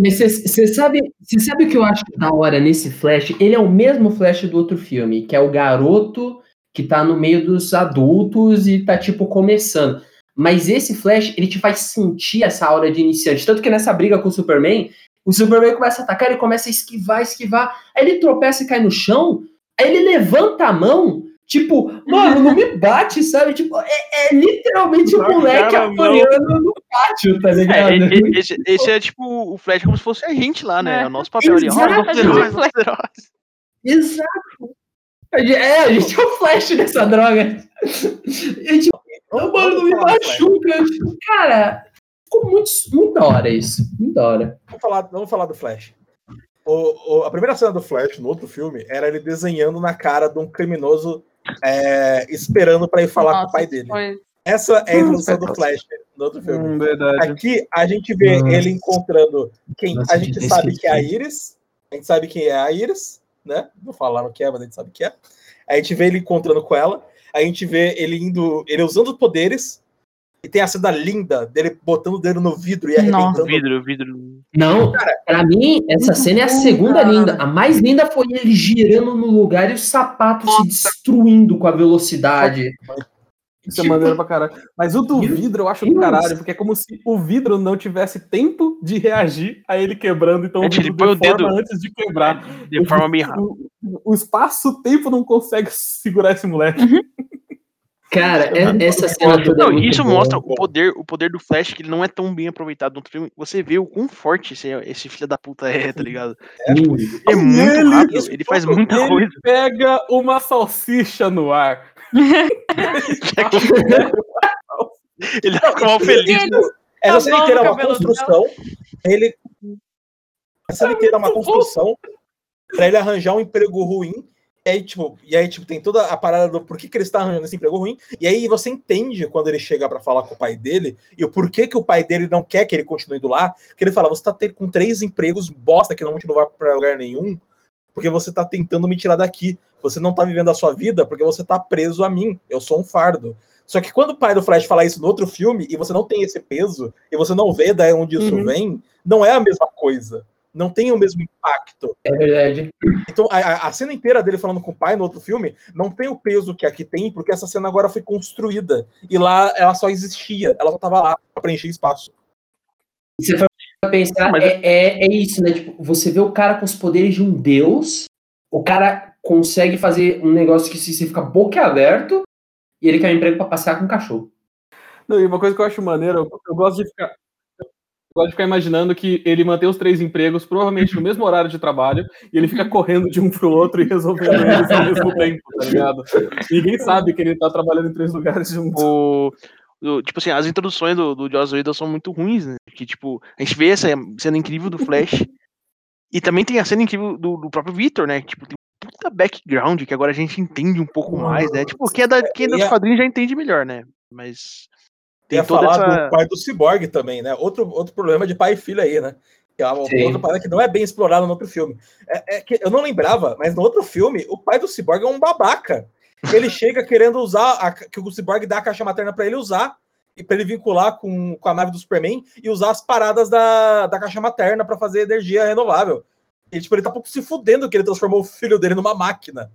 Mas você sabe, sabe o que eu acho da hora nesse Flash? Ele é o mesmo Flash do outro filme, que é o garoto que tá no meio dos adultos e tá, tipo, começando. Mas esse Flash, ele te faz sentir essa aura de iniciante. Tanto que nessa briga com o Superman, o Superman começa a atacar, ele começa a esquivar, esquivar. Aí ele tropeça e cai no chão. Aí ele levanta a mão, tipo, mano, não me bate, sabe? Tipo, é, é literalmente o Na moleque cara, não. apanhando no pátio, tá É, ligado? e- esse, esse é tipo o Flash como se fosse a gente lá, né? É. É o nosso papel ali. Exato. os heróis. Exato. É, a gente é o flash dessa droga. E a gente, "Não, mano, não me machuca. Tipo, Cara, ficou muito, muito da hora isso. Muito da hora. Vamos falar, vamos falar do Flash. O, o- a primeira cena do Flash no outro filme era ele desenhando na cara de um criminoso é, esperando pra ir falar com o Nossa, pai dele. foi- Essa é a Hum, introdução do Flash no outro filme. Hum. Aqui a gente vê Nossa. ele encontrando quem Nossa, a gente tinha sabe que é a. Iris. A gente sabe quem é a Iris, né? Não falaram que é, mas a gente sabe que é. A gente vê ele encontrando com ela. A gente vê ele indo, ele usando os poderes. E tem a cena linda dele botando o dedo no vidro e Nossa. arrebentando. Vidro, vidro. Não, pra mim, essa cena é a segunda cara. linda. A mais linda foi ele girando no lugar e o sapato se destruindo com a velocidade. Isso é maneiro pra caralho. Mas o do vidro eu acho do caralho, porque é como se o vidro não tivesse tempo de reagir a ele quebrando, então o Gente, ele põe o dedo- antes de quebrar. De forma rápida. O, o espaço-tempo não consegue segurar esse moleque. Cara, é- essa cena toda é Não, muito isso boa. mostra o poder, o poder do Flash, que ele não é tão bem aproveitado no filme. Você vê o quão forte esse, esse filho da puta é, tá ligado? É E muito ele- rápido, ele faz muita ele coisa. pega uma salsicha no ar. Ele fica mal feliz. Ele- Essa cena bom, inteira é uma construção. Ele. Essa cena inteira é uma construção pra ele arranjar um emprego ruim. E aí, tipo, e aí, tipo, tem toda a parada do porquê que ele está arranjando esse emprego ruim. E aí você entende quando ele chega pra falar com o pai dele e o porquê que o pai dele não quer que ele continue indo lá. Que ele fala: você tá com três empregos bosta que não te levar pra lugar nenhum, porque você tá tentando me tirar daqui. Você não tá vivendo a sua vida porque você tá preso a mim. Eu sou um fardo. Só que quando o pai do Flash fala isso no outro filme e você não tem esse peso e você não vê daí onde isso Uhum. vem, não é a mesma coisa. Não tem o mesmo impacto. É verdade. Então, a- a, cena inteira dele falando com o pai no outro filme não tem o peso que aqui tem, porque essa cena agora foi construída. E lá ela só existia, ela só tava lá pra preencher espaço. Você for pensar, Mas- é, é, é isso, né? Tipo, você vê o cara com os poderes de um deus, o cara consegue fazer um negócio que se você fica boquiaberto e ele quer um emprego pra passear com um cachorro. Não, e uma coisa que eu acho maneira, eu, eu gosto de ficar. Gosto de ficar imaginando que ele mantém os três empregos, provavelmente no mesmo horário de trabalho, e ele fica correndo de um pro outro e resolvendo eles ao mesmo tempo, tá ligado? Ninguém sabe que ele tá trabalhando em três lugares juntos. O, o- tipo assim, as introduções do, do Joss Whedon são muito ruins, né? Que, tipo, a gente vê essa cena incrível do Flash e também tem a cena incrível do, do próprio Victor, né? Tipo, tem um puta background que agora a gente entende um pouco mais, né? Tipo, quem é, da, quem é dos quadrinhos já entende melhor, né? Mas tem Ia toda falar essa... do pai do Cyborg também, né? Outro, outro problema de pai e filho aí, né? Que é uma Sim. outra parada que não é bem explorada no outro filme. É, é que eu não lembrava, mas no outro filme, o pai do Cyborg é um babaca. ele chega querendo usar, a, que o Cyborg dá a caixa materna pra ele usar, e pra ele vincular com, com a nave do Superman e usar as paradas da, da caixa materna pra fazer energia renovável. E, tipo, ele tá um pouco se fudendo que ele transformou o filho dele numa máquina.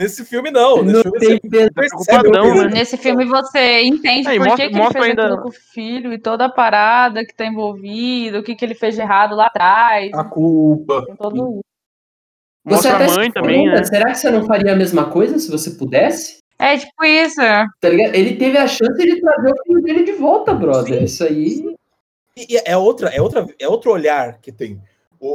Nesse filme, não. Nesse Não filme, tem você percebe que- né? Nesse filme você entende Aí, por mostra- que, que ele fez ainda- aquilo com o filho e toda a parada que tá envolvida, o que, que ele fez de errado lá atrás. A culpa. isso. Você a se mãe também, né? Será que você não faria a mesma coisa se você pudesse? É tipo isso. Tá ligado? Ele teve a chance de trazer o filho dele de volta, brother. Sim. Isso aí. E e é outra, é outra, é outro olhar que tem. O,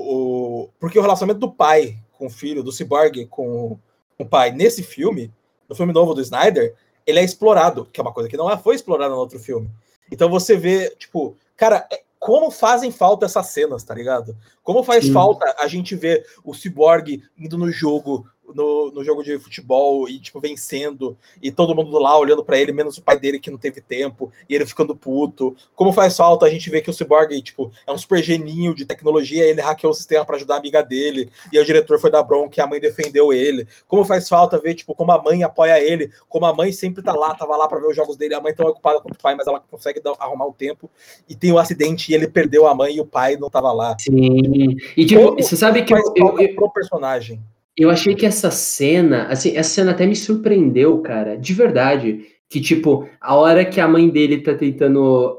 o- porque o relacionamento do pai com o filho, do Cyborg com o pai nesse filme, no filme novo do Snyder, ele é explorado, que é uma coisa que não é- foi explorada no outro filme. Então você vê, tipo, cara, é- como fazem falta essas cenas, tá ligado? Como faz Sim. falta a gente ver o Cyborg indo no jogo, no, no jogo de futebol e, tipo, vencendo, e todo mundo lá olhando pra ele, menos o pai dele que não teve tempo, e ele ficando puto. Como faz falta a gente ver que o Cyborg, tipo, é um super geninho de tecnologia, ele hackeou o sistema pra ajudar a amiga dele, e o diretor foi dar bronca e a mãe defendeu ele. Como faz falta ver, tipo, como a mãe apoia ele, como a mãe sempre tá lá, tava lá pra ver os jogos dele, a mãe tão ocupada com o pai, mas ela consegue dar- arrumar o tempo, e tem o acidente e ele perdeu a mãe e o pai não tava lá. Sim. E tipo, Como você sabe que eu, eu, eu, pro personagem. Eu achei que essa cena, assim, essa cena até me surpreendeu, cara, de verdade. Que, tipo, a hora que a mãe dele tá tentando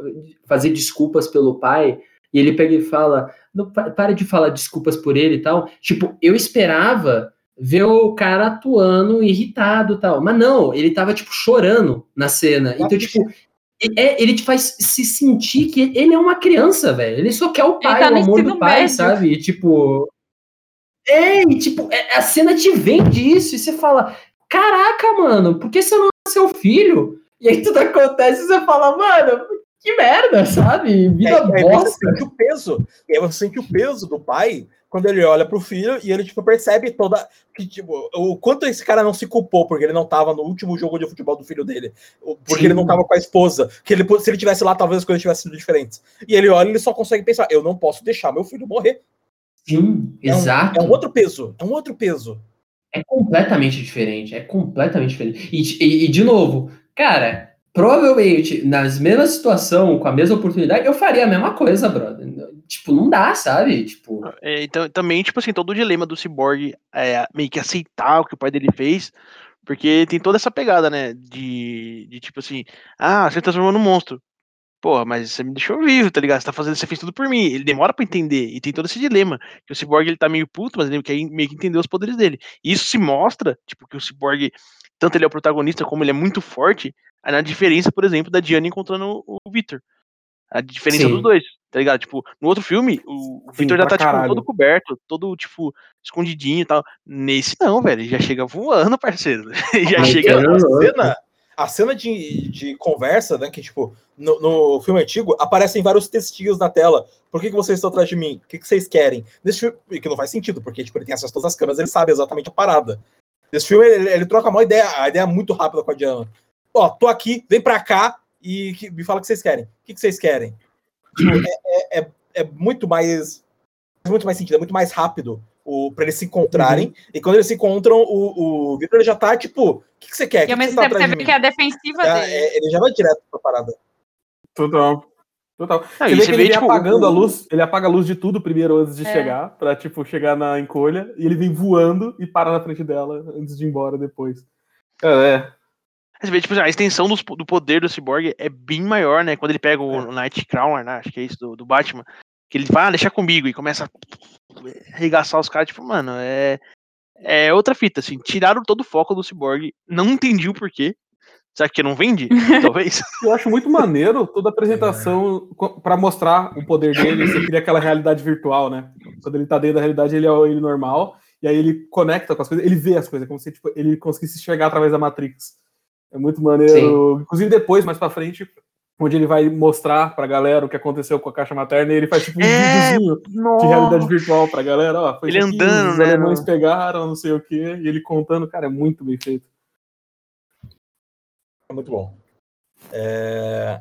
fazer desculpas pelo pai, e ele pega e fala, não, para de falar desculpas por ele e tal. Tipo, eu esperava ver o cara atuando irritado e tal. Mas não, ele tava, tipo, chorando na cena. Então, tipo, e- é, ele te faz se sentir que ele é uma criança, velho. Ele só quer o pai, tá o no amor do pai, médio. sabe? E, tipo. É, e, tipo, é- a cena te vende isso e você fala: Caraca, mano, por que você não é seu filho? E aí tudo acontece e você fala, mano, que merda, sabe? Vida É, você bosta. sente o peso. E aí você sente o peso do pai quando ele olha pro filho e ele, tipo, percebe toda. Que, tipo, o quanto esse cara não se culpou porque ele não tava no último jogo de futebol do filho dele. Porque Sim. ele não tava com a esposa. Que ele, se ele tivesse lá, talvez as coisas tivessem sido diferentes. E ele olha e ele só consegue pensar: eu não posso deixar meu filho morrer. Sim, É um- exato. É um outro peso. É um outro peso. É completamente diferente. É completamente diferente. E, e- e, de novo, cara, provavelmente, nas mesmas situação, com a mesma oportunidade, eu faria a mesma coisa, brother. Tipo, não dá, sabe? Tipo, É, então, também, tipo assim, todo o dilema do Cyborg é meio que aceitar o que o pai dele fez, porque tem toda essa pegada, né? De, de tipo assim, ah, você transformou num monstro. Porra, mas você me deixou vivo, tá ligado? Você tá fazendo, você fez tudo por mim. Ele demora pra entender. E tem todo esse dilema. Que o Cyborg ele tá meio puto, mas ele quer meio que entender os poderes dele. E isso se mostra, tipo, que o Cyborg, tanto ele é o protagonista, como ele é muito forte, na diferença, por exemplo, da Diana encontrando o, Victor. A diferença Sim. dos dois, tá ligado? Tipo, no outro filme, o, Sim, Victor já tá, tipo, todo coberto, todo, tipo, escondidinho e tal. Nesse não, velho. Ele já chega voando, parceiro. já Ai, chega. cara. a cena, a cena de, de conversa, né? Que, tipo, no, no filme antigo, aparecem vários textinhos na tela. Por que, que vocês estão atrás de mim? O que, que vocês querem? Nesse filme, que não faz sentido, porque tipo, ele tem acesso a todas as câmeras, ele sabe exatamente a parada. Nesse filme, ele, ele troca uma ideia, a ideia é muito rápida com a Diana. Ó, tô aqui, vem pra cá e que- me fala o que vocês querem. O que, que vocês querem? Tipo, é, é, é- é muito mais. Faz muito mais sentido, é muito mais rápido o, pra eles se encontrarem. E quando eles se encontram, o, o Victor já tá, tipo, o que, que você quer? O E que ao que mesmo tá tempo você vê que é a defensiva Já- dele. é, ele já vai direto pra parada. Total. Total. Não, Você e vê você que ele vê, vem tipo, apagando o- a luz, ele apaga a luz de tudo primeiro antes de É. chegar, pra, tipo, chegar na encolha, e ele vem voando e para na frente dela antes de ir embora depois. Cara, é. Você vê, tipo, a extensão dos- do poder do Cyborg é bem maior, né? Quando ele pega o Nightcrawler, né? Acho que é isso, do, do Batman. Que ele vai, ah, deixa comigo e começa a arregaçar os caras. Tipo, mano, é. É outra fita, assim. Tiraram todo o foco do Cyborg. Não entendi o porquê. Será que não vende? Talvez. Eu acho muito maneiro toda a apresentação co- pra mostrar o poder dele. Você cria aquela realidade virtual, né? Quando ele tá dentro da realidade, ele é o- ele normal. E aí ele conecta com as coisas, ele vê as coisas, como se tipo, ele conseguisse enxergar através da Matrix. É muito maneiro. Inclusive depois, mais pra frente, onde ele vai mostrar pra galera o que aconteceu com a caixa materna, e ele faz tipo um É, videozinho de realidade virtual pra galera. Ó, foi Ele aqui, andando, os né, alemães no- pegaram, não sei o quê, e ele contando, cara, é muito bem feito. É muito bom. É,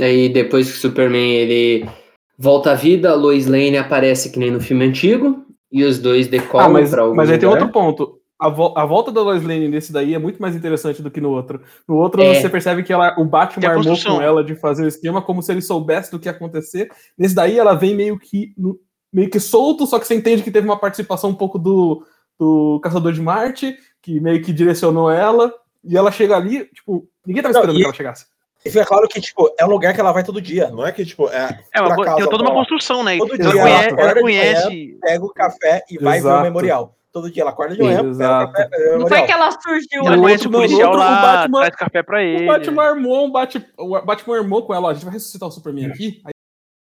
Aí depois que o Superman ele volta à vida, a Lois Lane aparece que nem no filme antigo, e os dois Ah, decolam mas, pra algum mas aí tem outro ponto. A, vo- a volta da Lois Lane nesse daí é muito mais interessante do que no outro. No outro, É. você percebe que ela, o Batman armou com ela de fazer o esquema como se ele soubesse do que ia acontecer. Nesse daí, ela vem meio que, no- meio que solto, só que você entende que teve uma participação um pouco do, do Caçador de Marte, que meio que direcionou ela. E ela chega ali, tipo, ninguém tava Não, esperando e- que ela chegasse. E fica claro que, tipo, é um lugar que ela vai todo dia. Não é que, tipo, é. É, acaso tem toda uma construção, né? Todo Ela dia conhece, ela ela conhece. Pega o café e vai ver o Exato. memorial. Todo dia ela acorda de manhã, Exato. café, o Não foi que ela surgiu Ela No conhece outro- o policial lá, Batman- traz café pra ele. O Batman armou um Bat... o Batman armou com ela, ó, a gente vai ressuscitar o Superman aqui. Aí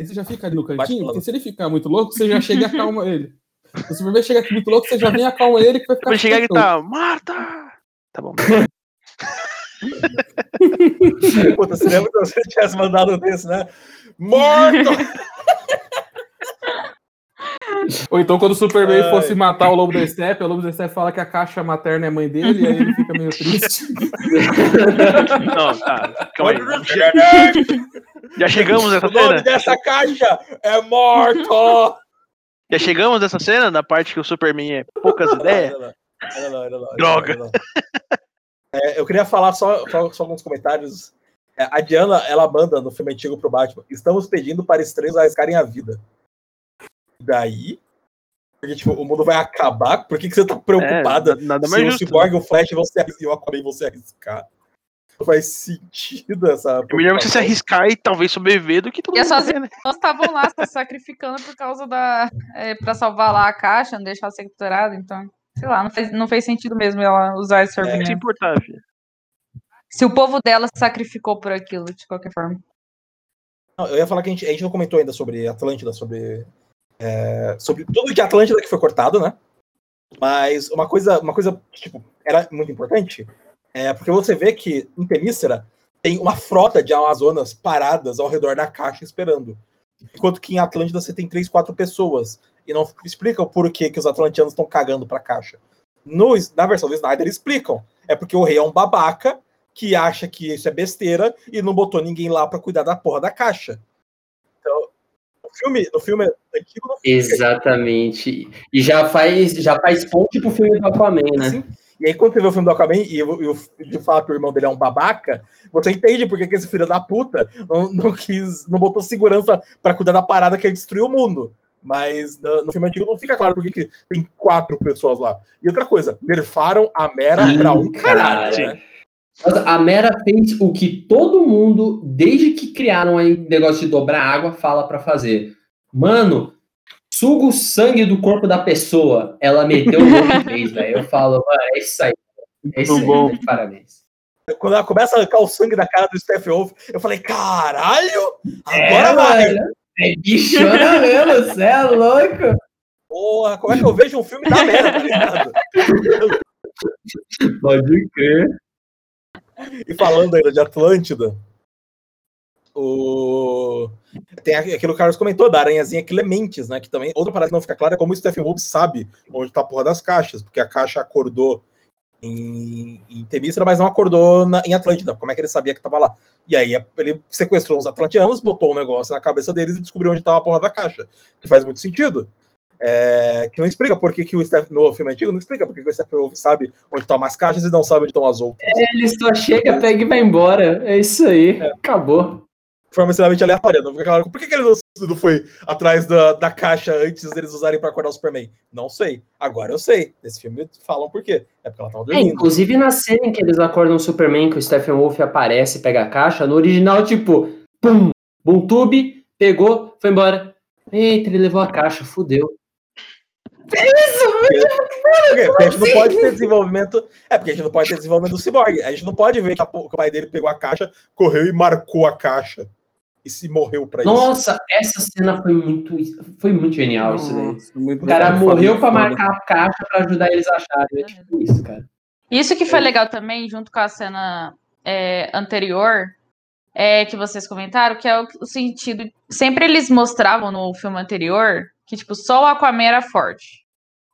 você já fica ali no cantinho, porque se ele ficar muito louco, você já chega e acalma ele. Se o Superman chega aqui muito louco, você já vem e acalma ele que vai ficar Quando chegar e gritar, Marta! Tá bom. Puta, se lembra se você tivesse mandado um desse, né? Morto! Ou então quando o Superman Ai. fosse matar o Lobo da Steppe, o Lobo da Steppe fala que a caixa materna é mãe dele, e aí ele fica meio triste. Não, tá. Calma aí. Já chegamos nessa o nome cena? dessa caixa é morto! Já chegamos nessa cena, na parte que o Superman é poucas ideias? Droga. É, eu queria falar só, só, só alguns comentários. É, a Diana, ela manda no filme antigo pro Batman: estamos pedindo para estranhos arriscarem a vida. Daí. Porque, tipo, o mundo vai acabar, por que, que você tá preocupada? É, nada se mais o justo. Cyborg e o Flash vão se arriscar, e o Aquaman vão se arriscar. Não faz sentido essa. É melhor você se arriscar e talvez sobreviver do que todo E é mundo sozinho. morrer, né? Nós estavam lá se sacrificando por causa da. É, pra salvar lá a caixa, não deixar ser capturado, então. Sei lá, não fez, não fez sentido mesmo ela usar esse se argumento. importar, filho. Se o povo dela se sacrificou por aquilo, de qualquer forma. Não, eu ia falar que a gente, a gente não comentou ainda sobre Atlântida, sobre. É, sobre tudo de Atlântida que foi cortado, né? Mas uma coisa, uma coisa que, tipo, era muito importante é porque você vê que em Temícera tem uma frota de Amazonas paradas ao redor da caixa esperando. Enquanto que em Atlântida você tem três, quatro pessoas. E não explica o porquê que os atlantianos estão cagando pra caixa. No, na versão do Snyder explicam. É porque o rei é um babaca que acha que isso é besteira e não botou ninguém lá pra cuidar da porra da caixa. No filme, no filme antigo não Exatamente. E já faz, já faz ponte pro filme do Aquaman, né? assim. E aí, quando você vê o filme do Aquaman e, o- e o- de fato o irmão dele é um babaca, você entende porque que esse filho da puta não, não quis, não botou segurança pra cuidar da parada que ia destruir o mundo. Mas no, no filme antigo não fica claro porque que tem quatro pessoas lá. E outra coisa, nerfaram a Mera Sim, pra um cara. caralho, né? A Mera fez o que todo mundo, desde que criaram aí o negócio de dobrar água, fala pra fazer. Mano, suga o sangue do corpo da pessoa. Ela meteu o louco e fez, velho. Eu falo, mano, é isso aí. É isso aí, bom. né? parabéns. Quando ela começa a arrancar o sangue da cara do Steph Wolf, eu falei, caralho! Agora É, vai! mano. É bichona mesmo, você é louco. Porra, como é que eu vejo um filme da merda, tá ligado? Pode crer. E falando ainda de Atlântida, o... tem aquilo que o Carlos comentou, da aranhazinha Clementes, né? Que também, outra parada que não fica clara é como o Stephen Wolf sabe onde tá a porra das caixas, porque a caixa acordou em, em mas não acordou na- em Atlântida. Como é que ele sabia que tava lá? E aí ele sequestrou os atlantianos, botou um negócio na cabeça deles e descobriu onde tava a porra da caixa. Que faz muito sentido. É, que não explica por que, que o Stephen, no filme antigo, não explica por que, que o Stephen Wolf sabe onde estão as caixas e não sabe onde estão as outras. Ele só chega, pega e vai embora. É isso aí. Acabou. de forma extremamente aleatória. Não fica claro por que, que ele não, foi atrás da, da caixa antes deles usarem para acordar o Superman. Não sei. Agora eu sei. Nesse filme falam por quê. É porque ela tava É, dormindo. inclusive na cena em que eles acordam o Superman, que o Stephen Wolf aparece e pega a caixa, no original, tipo, pum, Boomtube, pegou, foi embora. Eita, ele levou a caixa, fudeu. Quê? Porque a gente não pode ter desenvolvimento. É porque a gente não pode ter desenvolvimento do Cyborg. A gente não pode ver que, a que o pai dele pegou a caixa, correu e marcou a caixa. E se morreu pra isso. Nossa, essa cena foi muito, foi muito genial isso daí. Nossa, muito O cara morreu pra marcar a caixa pra ajudar eles a acharem. É tipo isso, cara. Isso que foi legal também, junto com a cena é, anterior, é que vocês comentaram, que é o, o sentido. Sempre eles mostravam no filme anterior que, tipo, só o Aquaman era forte.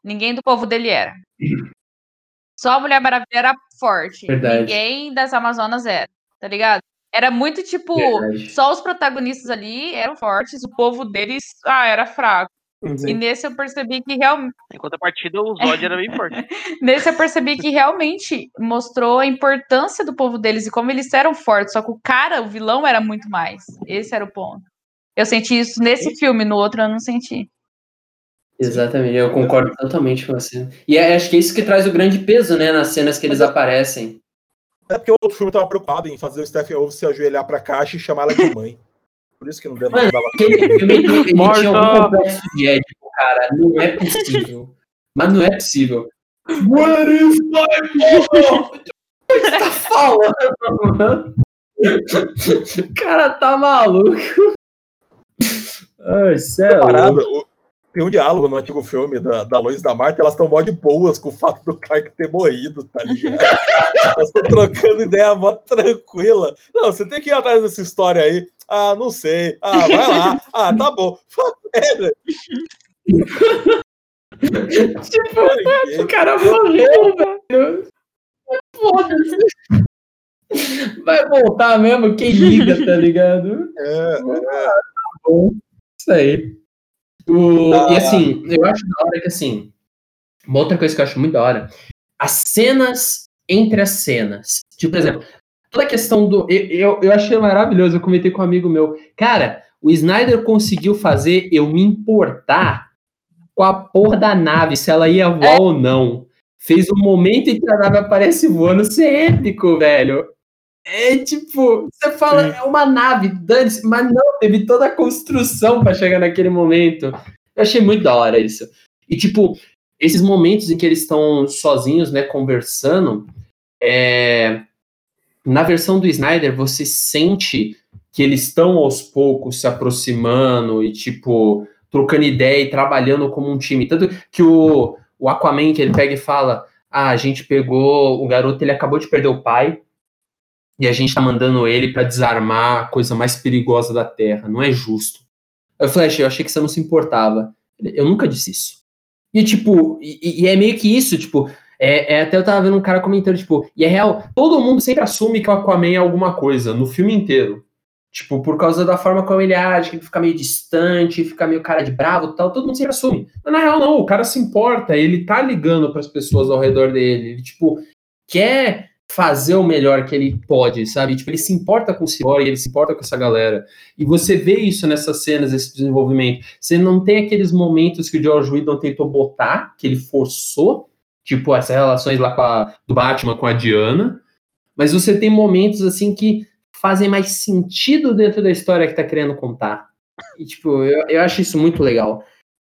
Ninguém do povo dele era. Só a Mulher Maravilha era forte. Verdade. Ninguém das Amazonas era, tá ligado? Era muito tipo, Verdade. só os protagonistas ali eram fortes, o povo deles, ah, era fraco. E nesse eu percebi que realmente. Enquanto a partida, o Zod era bem forte. Nesse eu percebi que realmente mostrou a importância do povo deles e como eles eram fortes. Só que o cara, o vilão, era muito mais. Esse era o ponto. Eu senti isso nesse filme, no outro eu não senti. Exatamente, eu concordo totalmente com você. E é- acho que é isso que traz o grande peso, né, nas cenas que eles aparecem. É porque o outro filme tava preocupado em fazer o Stephen Wolf se ajoelhar pra caixa e chamar ela de mãe. Por isso que não deu dava Aquele filme ele, tinha algum complexo de ético, cara. Não é possível. Mas não é possível. Where is my mom? O que você tá falando, mano? O cara tá maluco. Ai, céu. Tem um diálogo no antigo filme da, da Lois e da Marta, elas estão mó de boas com o fato do Clark ter morrido, tá ligado? elas estão trocando ideia mó tranquila. Não, você tem que ir atrás dessa história aí. Ah, não sei. Ah, vai lá. Ah, tá bom. É, Tipo, o cara morreu, velho. Foda-se. Vai voltar mesmo? Quem liga, tá ligado? É, Isso aí. O- Ah. E assim, eu acho da hora que assim, uma outra coisa que eu acho muito da hora, as cenas entre as cenas. Tipo, por exemplo, toda a questão do. Eu, eu, eu achei maravilhoso, eu comentei com um amigo meu. Cara, o Snyder conseguiu fazer eu me importar com a porra da nave, se ela ia voar ou não. Fez o momento em que a nave aparece voando ser épico, velho. É tipo, você fala, é uma nave, dane-se, mas não, teve toda a construção pra chegar naquele momento. Eu achei muito da hora isso. E, tipo, esses momentos em que eles estão sozinhos, né, conversando, é, na versão do Snyder, você sente que eles estão aos poucos se aproximando e, tipo, trocando ideia e trabalhando como um time. Tanto que o, o Aquaman, que ele pega e fala: Ah, a gente pegou o garoto, ele acabou de perder o pai, e a gente tá mandando ele pra desarmar a coisa mais perigosa da Terra. Não é justo. O Flash, eu achei que você não se importava. Eu nunca disse isso. E, tipo, e, e é meio que isso, tipo, é, é, até eu tava vendo um cara comentando, tipo, e é real, todo mundo sempre assume que o Aquaman é alguma coisa, no filme inteiro. Tipo, por causa da forma como ele age, que ele fica meio distante, fica meio cara de bravo tal, todo mundo sempre assume. Mas na real, não, o cara se importa, ele tá ligando pras pessoas ao redor dele. Ele, tipo, quer fazer o melhor que ele pode, sabe? Tipo, ele se importa com o Cyborg, ele se importa com essa galera. E você vê isso nessas cenas, esse desenvolvimento. Você não tem aqueles momentos que o George Whedon tentou botar, que ele forçou, tipo, essas relações lá com a, do Batman com a Diana, mas você tem momentos, assim, que fazem mais sentido dentro da história que tá querendo contar. E, tipo, eu, eu acho isso muito legal.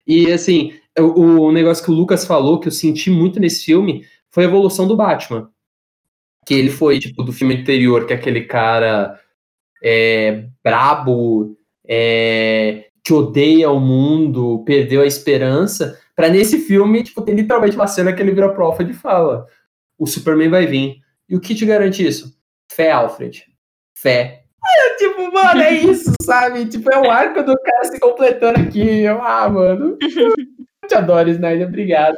E, assim, o, o negócio que o Lucas falou, que eu senti muito nesse filme, foi a evolução do Batman. Que ele foi, tipo, do filme anterior, que é aquele cara é, brabo, é, que odeia o mundo, perdeu a esperança, pra nesse filme, tipo, tem literalmente uma cena que ele vira Alfred e fala: o Superman vai vir. E o que te garante isso? Fé, Alfred. Fé. É, tipo, mano, é isso, sabe? Tipo, é o arco do cara se completando aqui. Eu, ah, mano. Eu te adoro, Snyder, obrigado.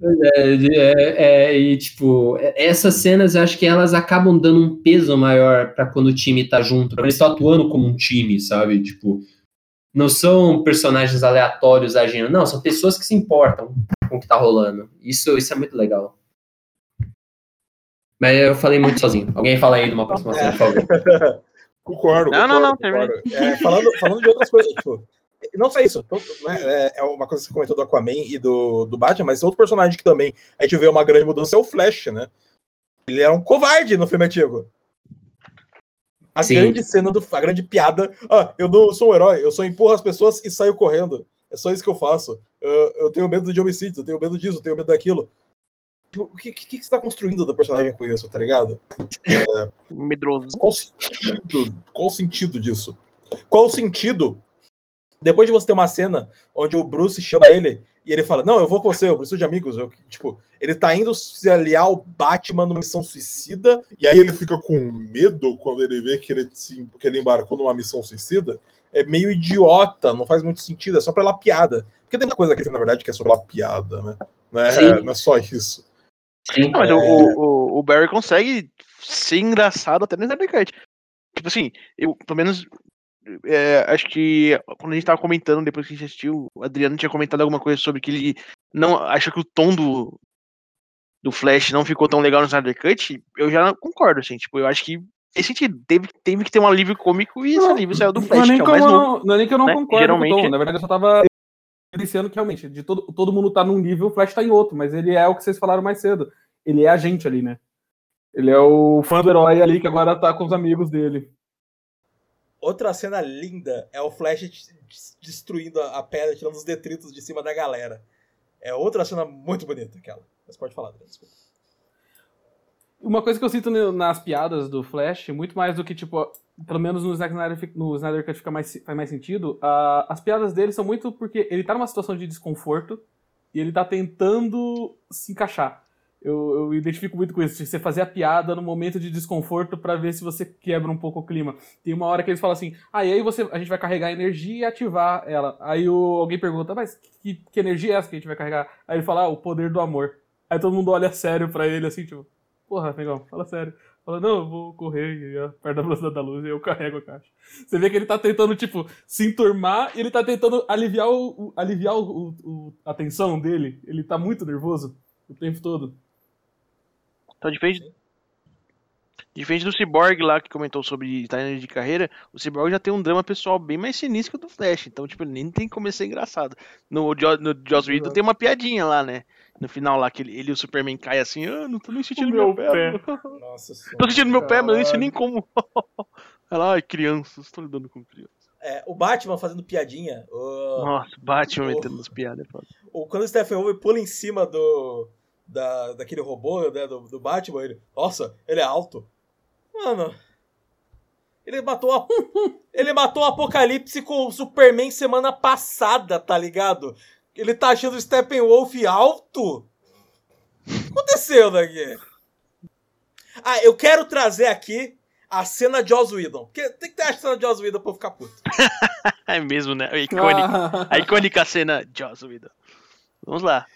É, é, é, e tipo, essas cenas eu acho que elas acabam dando um peso maior pra quando o time tá junto, pra eles estão atuando como um time, sabe? Tipo, não são personagens aleatórios agindo, não, são pessoas que se importam com o que tá rolando. Isso, isso é muito legal. Mas eu falei muito sozinho. Alguém fala aí de uma aproximação, por favor. Concordo. Não, não, não, concordo, concordo. É, falando, falando de outras coisas, tipo, não só isso, todo- né, é, é uma coisa que você comentou do Aquaman e do, do Batman, mas outro personagem que também a gente vê uma grande mudança é o Flash, né? Ele era um covarde no filme antigo. A Sim. grande cena, do, a grande piada. Ah, eu não sou um herói, eu só empurro as pessoas e saio correndo. É só isso que eu faço. Eu, eu tenho medo de homicídios, eu tenho medo disso, eu tenho medo daquilo. O que, que, que você tá construindo do personagem com isso, tá ligado? Medroso. Qual o sentido, qual o sentido disso? Qual o sentido? Depois de você ter uma cena onde o Bruce chama ele e ele fala: Não, eu vou com você, eu preciso de amigos. Eu, tipo, ele tá indo se aliar ao Batman numa missão suicida, e aí ele fica com medo quando ele vê que ele, se- que ele embarcou numa missão suicida. É meio idiota, não faz muito sentido, é só pela piada. Porque tem uma coisa aqui, na verdade, que é só pela piada, né? Não é, não é só isso. Sim. Não, mas É. o, o, o Barry consegue ser engraçado até no Snyder Cut. Tipo assim, eu, pelo menos, é, acho que quando a gente tava comentando, depois que a gente assistiu, o Adriano tinha comentado alguma coisa sobre que ele não acha que o tom do, do Flash não ficou tão legal no Snyder Cut. Eu já concordo, assim, tipo, eu acho que fez sentido. Teve, teve que ter um alívio cômico e esse Não, alívio saiu do Não é, Flash, que é o eu mais novo. não, é nem que eu não né? concordo com o Geralmente- Tom. Na verdade, eu só tava evidenciando que realmente de todo, todo mundo tá num nível, o Flash tá em outro, mas ele é o que vocês falaram mais cedo. Ele é a gente ali, né? Ele é o fã do herói ali que agora tá com os amigos dele. Outra cena linda é o Flash des- des- destruindo a pedra, tirando os detritos de cima da galera. É outra cena muito bonita aquela. Mas pode falar, Adriano, desculpa. Uma coisa que eu sinto nas piadas do Flash, muito mais do que, tipo, pelo menos no Snyder, no Snyder Cut fica mais, faz mais sentido, ah, as piadas dele são muito porque ele tá numa situação de desconforto e ele tá tentando se encaixar. Eu, eu identifico muito com isso, você fazer a piada no momento de desconforto pra ver se você quebra um pouco o clima. Tem uma hora que eles falam assim, ah, e aí você, a gente vai carregar a energia e ativar ela. Aí o, alguém pergunta, mas que, que energia é essa que a gente vai carregar? Aí ele fala, ah, o poder do amor. Aí todo mundo olha sério pra ele, assim, tipo, porra, negão, fala sério. Fala, não, eu vou correr e perto da velocidade da luz e eu carrego a caixa. Você vê que ele tá tentando, tipo, se enturmar e ele tá tentando aliviar, o, o- aliviar o- o- a tensão dele. Ele tá muito nervoso o tempo todo. Então, diferente, diferente do Cyborg lá que comentou sobre timeline de carreira, o Cyborg já tem um drama pessoal bem mais sinistro que o do Flash. Então, tipo, ele nem tem como ser engraçado. No, no Joss Whedon tem uma piadinha lá, né? No final lá, que ele, ele e o Superman caem assim, ah, não tô nem sentindo O meu, meu pé. pé." Nossa senhora. Tô sentindo meu pé, mas eu nem sei nem como. Olha lá, ai, crianças, tô lidando com crianças. É, o Batman fazendo piadinha. o- Nossa, Batman Oh. metendo as piadas. é o- quando o Stephen Wolf pula em cima do. Da, daquele robô, né? Do, do Batman, ele. Nossa, ele é alto. Mano. Ele matou a, Ele matou o Apocalipse com o Superman semana passada, tá ligado? Ele tá achando o Steppenwolf alto? O que aconteceu daqui? Ah, eu quero trazer aqui a cena de Joss Whedon. Porque tem que ter a cena de Joss Whedon pra eu ficar puto. É mesmo, né? A icônica, a icônica cena Joss Whedon. Vamos lá.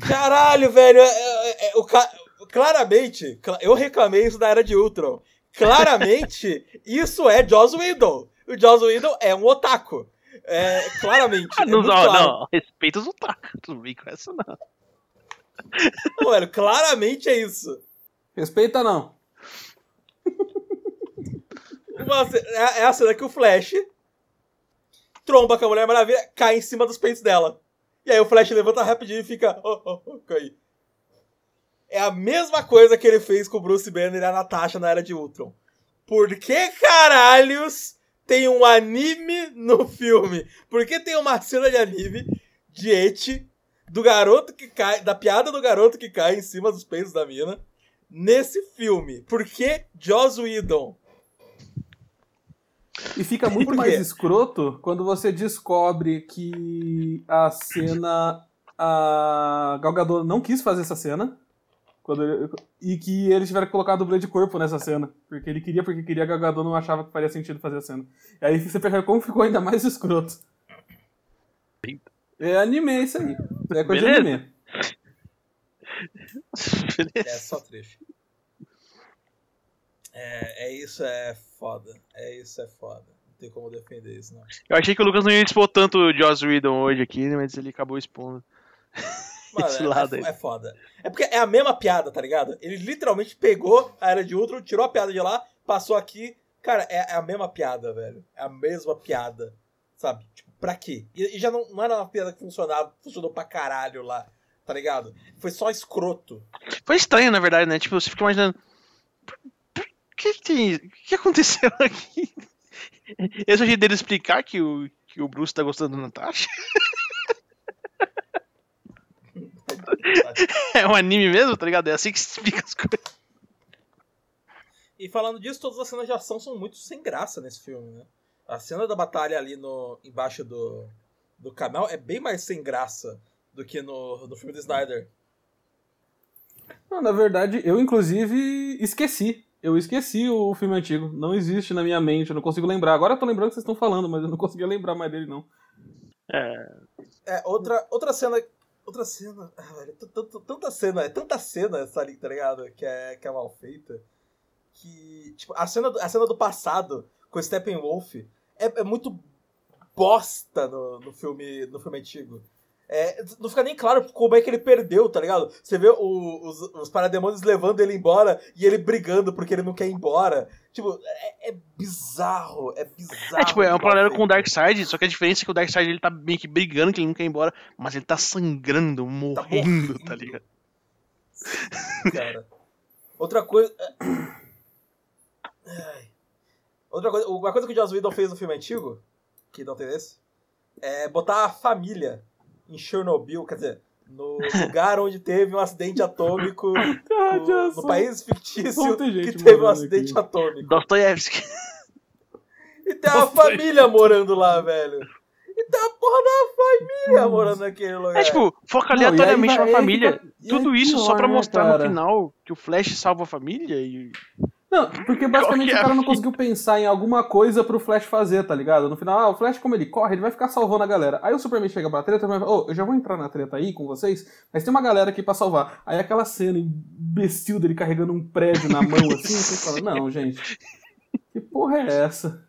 Caralho, velho. é- é- é- o ca- Claramente, cla- eu reclamei isso da era de Ultron. Claramente, isso é Joss Whedon. O Joss Whedon é um otaku. É, claramente. é não, não, claro. não, respeita os otakus. Não vem com essa, não. Não, velho, claramente é isso. Respeita não. Uma ce- É é a cena que o Flash tromba com a Mulher Maravilha, cai em cima dos peitos dela. E aí o Flash levanta rapidinho e fica. Oh, oh, oh. É a mesma coisa que ele fez com o Bruce Banner e a Natasha na Era de Ultron. Por que caralhos tem um anime no filme? Por que tem uma cena de anime de Eti do garoto que cai, da piada do garoto que cai em cima dos peitos da mina nesse filme? Por que Joss Whedon? E fica muito mais escroto quando você descobre que a cena. A Gal Gadot não quis fazer essa cena. Quando ele- e que eles tiveram que colocar dublê de corpo nessa cena. Porque ele queria, porque queria, a Gal Gadot não achava que faria sentido fazer a cena. E aí você percebe como ficou ainda mais escroto. É anime isso aí. É coisa Beleza. de anime. É só trecho. É, é isso, é foda. É isso, é foda. Não tem como defender isso, não. Eu achei que o Lucas não ia expor tanto o Joss Whedon hoje aqui, mas ele acabou expondo. Mano, Esse é, lado é, aí. é foda. É porque é a mesma piada, tá ligado? Ele literalmente pegou a Era de Ultron, tirou a piada de lá, passou aqui. Cara, é, é a mesma piada, velho. É a mesma piada. Sabe? Tipo, pra quê? E, e já não, não era uma piada que funcionava, funcionou pra caralho lá, tá ligado? Foi só escroto. Foi estranho, na verdade, né? Tipo, você fica imaginando. Que, tem- o que aconteceu aqui? Esse é o jeito dele explicar que o, que o Bruce tá gostando da Natasha? É um anime mesmo, tá ligado? É assim que se explica as coisas. E falando disso, todas as cenas de ação são muito sem graça nesse filme, né? A cena da batalha ali no, embaixo do, do canal é bem mais sem graça do que no, no filme do Snyder. Não, na verdade, eu inclusive esqueci. Eu esqueci o filme antigo. Não existe na minha mente, eu não consigo lembrar. Agora eu tô lembrando que vocês estão falando, mas eu não conseguia lembrar mais dele, não. É, É, outra, outra cena. Outra cena. Ah, velho, tanta cena, é tanta cena essa ali, tá ligado? Que é, que é mal feita. Que. Tipo, a cena, do- a cena do passado com o Steppenwolf é, é muito bosta no, no, filme, no filme antigo. É, não fica nem claro como é que ele perdeu, tá ligado? Você vê o- os, os parademônios levando ele embora e ele brigando porque ele não quer ir embora. Tipo, é, é bizarro, é bizarro. É tipo, é um mal paralelo com o. Darkseid, só que a diferença é que o Darkseid ele tá meio que brigando, que ele não quer ir embora, mas ele tá sangrando, morrendo, morrendo. tá ligado? cara. Outra coisa. Outra coisa. Uma coisa que o Joss Whedon fez no filme antigo, que não tem esse, é botar a família em Chernobyl, quer dizer, no lugar onde teve um acidente atômico, no, no país fictício que teve um acidente aqui. atômico. Dostoiévski. E tem uma família morando lá, velho. E tem uma porra da família morando naquele lugar. É tipo, foca aleatoriamente na família. fica- Tudo isso só pior, pra né, mostrar cara? no final que o Flash salva a família e. Não, porque basicamente é o cara não conseguiu pensar em alguma coisa pro Flash fazer, tá ligado? No final, ah, o Flash, como ele corre, ele vai ficar salvando a galera. Aí o Superman chega pra treta e vai falar, ô, eu já vou entrar na treta aí com vocês, mas tem uma galera aqui pra salvar. Aí aquela cena imbecil dele carregando um prédio na mão assim, você fala, não, gente, que porra é essa?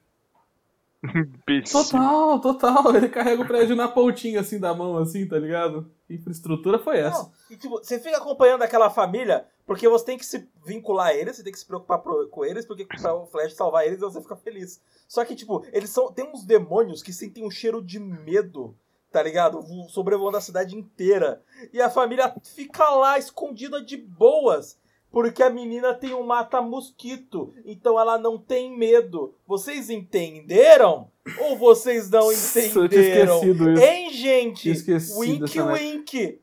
Total, total, ele carrega o prédio na pontinha assim da mão, assim, tá ligado? Que infraestrutura foi essa? Não, e, tipo, você fica acompanhando aquela família porque você tem que se vincular a eles, você tem que se preocupar pro- com eles, porque pra o Flash salvar eles você fica feliz. Só que, tipo, eles são. Tem uns demônios que sentem um cheiro de medo, tá ligado? Vo- Sobrevoando a cidade inteira. E a família fica lá escondida de boas. Porque a menina tem um mata-mosquito, então ela não tem medo. Vocês entenderam? Ou vocês não Eu tinha entenderam? esquecido isso. Hein, gente? Esquecido Wink, wink.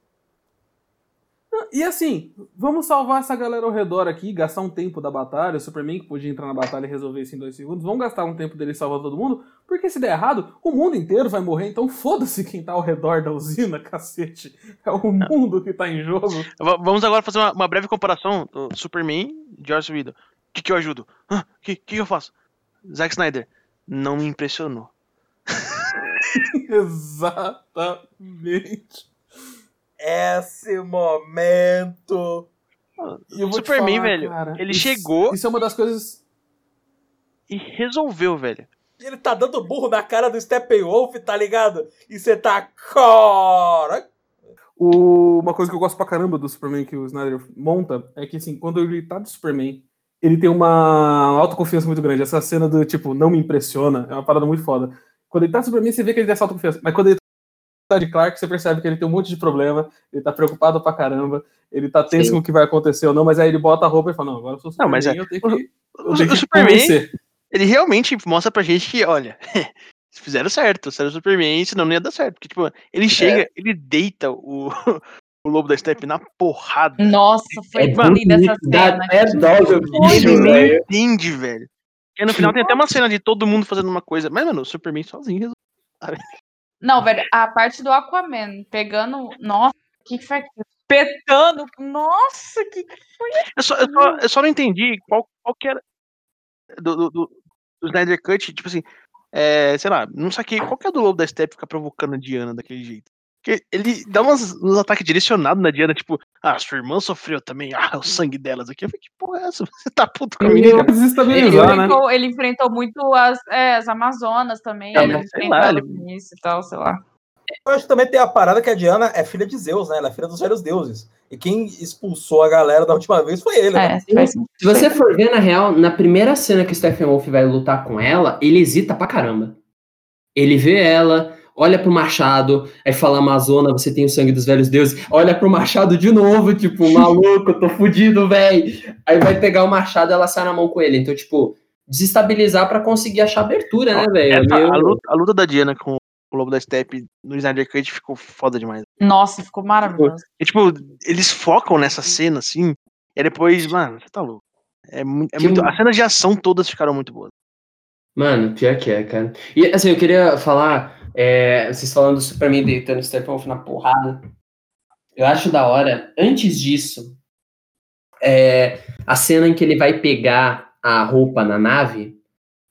E assim, vamos salvar essa galera ao redor aqui, gastar um tempo da batalha. O Superman que podia entrar na batalha e resolver isso em dois segundos. Vamos gastar um tempo dele salvando todo mundo. Porque se der errado, o mundo inteiro vai morrer. Então foda-se quem tá ao redor da usina, cacete. É o mundo que tá em jogo. Va- Vamos agora fazer uma, uma breve comparação do Superman e Joss Whedon. O que, que eu ajudo? O que, que, que eu faço? Zack Snyder. Não me impressionou. Exatamente. Esse momento. E Superman, falar, velho, cara, ele isso- chegou- Isso é uma das coisas. E resolveu, velho. Ele tá dando burro na cara do Steppenwolf, tá ligado? E você tá. Cara! O- Uma coisa que eu gosto pra caramba do Superman que o Snyder monta é que, assim, quando ele tá de Superman, ele tem uma autoconfiança muito grande. Essa cena do tipo, não me impressiona, é uma parada muito foda. Quando ele tá de Superman, você vê que ele tem essa autoconfiança. Mas quando ele tá de Clark, você percebe que ele tem um monte de problema, ele tá preocupado pra caramba, ele tá tenso Sim. com o que vai acontecer ou não, mas aí ele bota a roupa e fala: Não, agora eu sou Não, Superman, mas é- eu tenho que. Eu o- tenho o que Superman- convencer. Ele realmente mostra pra gente que, olha, fizeram certo, fizeram o Superman, senão não ia dar certo. Porque, tipo, ele chega, ele deita o, o lobo da Steppe na porrada. Nossa, foi É linda essa cena. até dó Ele isso, nem entende, velho. E no final tem até uma cena de todo mundo fazendo uma coisa. Mas, mano, o Superman sozinho resolveu. Não, velho, a parte do Aquaman pegando. Nossa, que, que foi? Petando. Nossa, que. Eu só, eu só, eu só não entendi qual, qual que era. Do, do, do, do Snyder Cut, tipo assim. É, sei lá, não saquei qual que é do lobo da Steppe ficar provocando a Diana daquele jeito. Porque ele dá umas, uns ataques direcionados na Diana, tipo, ah, sua irmã sofreu também, ah, o sangue delas aqui. Eu falei, que porra é essa? Você tá puto Ele comigo? vai cara? Ele desestabilizar, né? enfrentou, ele enfrentou muito as, é, as Amazonas também. É, ele enfrentou lá, ele- com isso e tal, sei lá. Eu acho que também tem a parada que a Diana é filha de Zeus, né? Ela é filha dos velhos deuses. E quem expulsou a galera da última vez foi ele, né? É. Se você for ver, na real, na primeira cena que o Stephen Wolf vai lutar com ela, ele hesita pra caramba. Ele vê ela, olha pro machado, aí fala, Amazona, você tem o sangue dos velhos deuses. Olha pro machado de novo, tipo, maluco, eu tô fudido, véi. Aí vai pegar o machado e ela sai na mão com ele. Então, tipo, desestabilizar pra conseguir achar abertura, né, velho? É meio- a, luta, a luta da Diana com o lobo da Steppe no Snyder Cut ficou foda demais. Nossa, ficou maravilhoso. E, tipo, eles focam nessa cena, assim, e depois, mano, você tá louco. É, é muito, mu- as cenas de ação todas ficaram muito boas. Mano, pior que é, cara. E assim, eu queria falar, é, vocês falando do Superman deitando o Steppenwolf na porrada. Eu acho da hora, antes disso, é, a cena em que ele vai pegar a roupa na nave,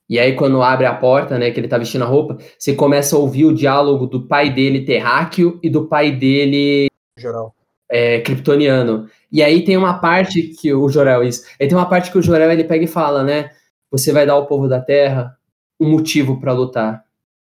e aí quando abre a porta, né, que ele tá vestindo a roupa, você começa a ouvir o diálogo do pai dele terráqueo e do pai dele geral. é, kryptoniano. E aí tem uma parte que o Jorel isso. Aí tem uma parte que o Jorel ele pega e fala, né? Você vai dar ao povo da Terra um motivo pra lutar.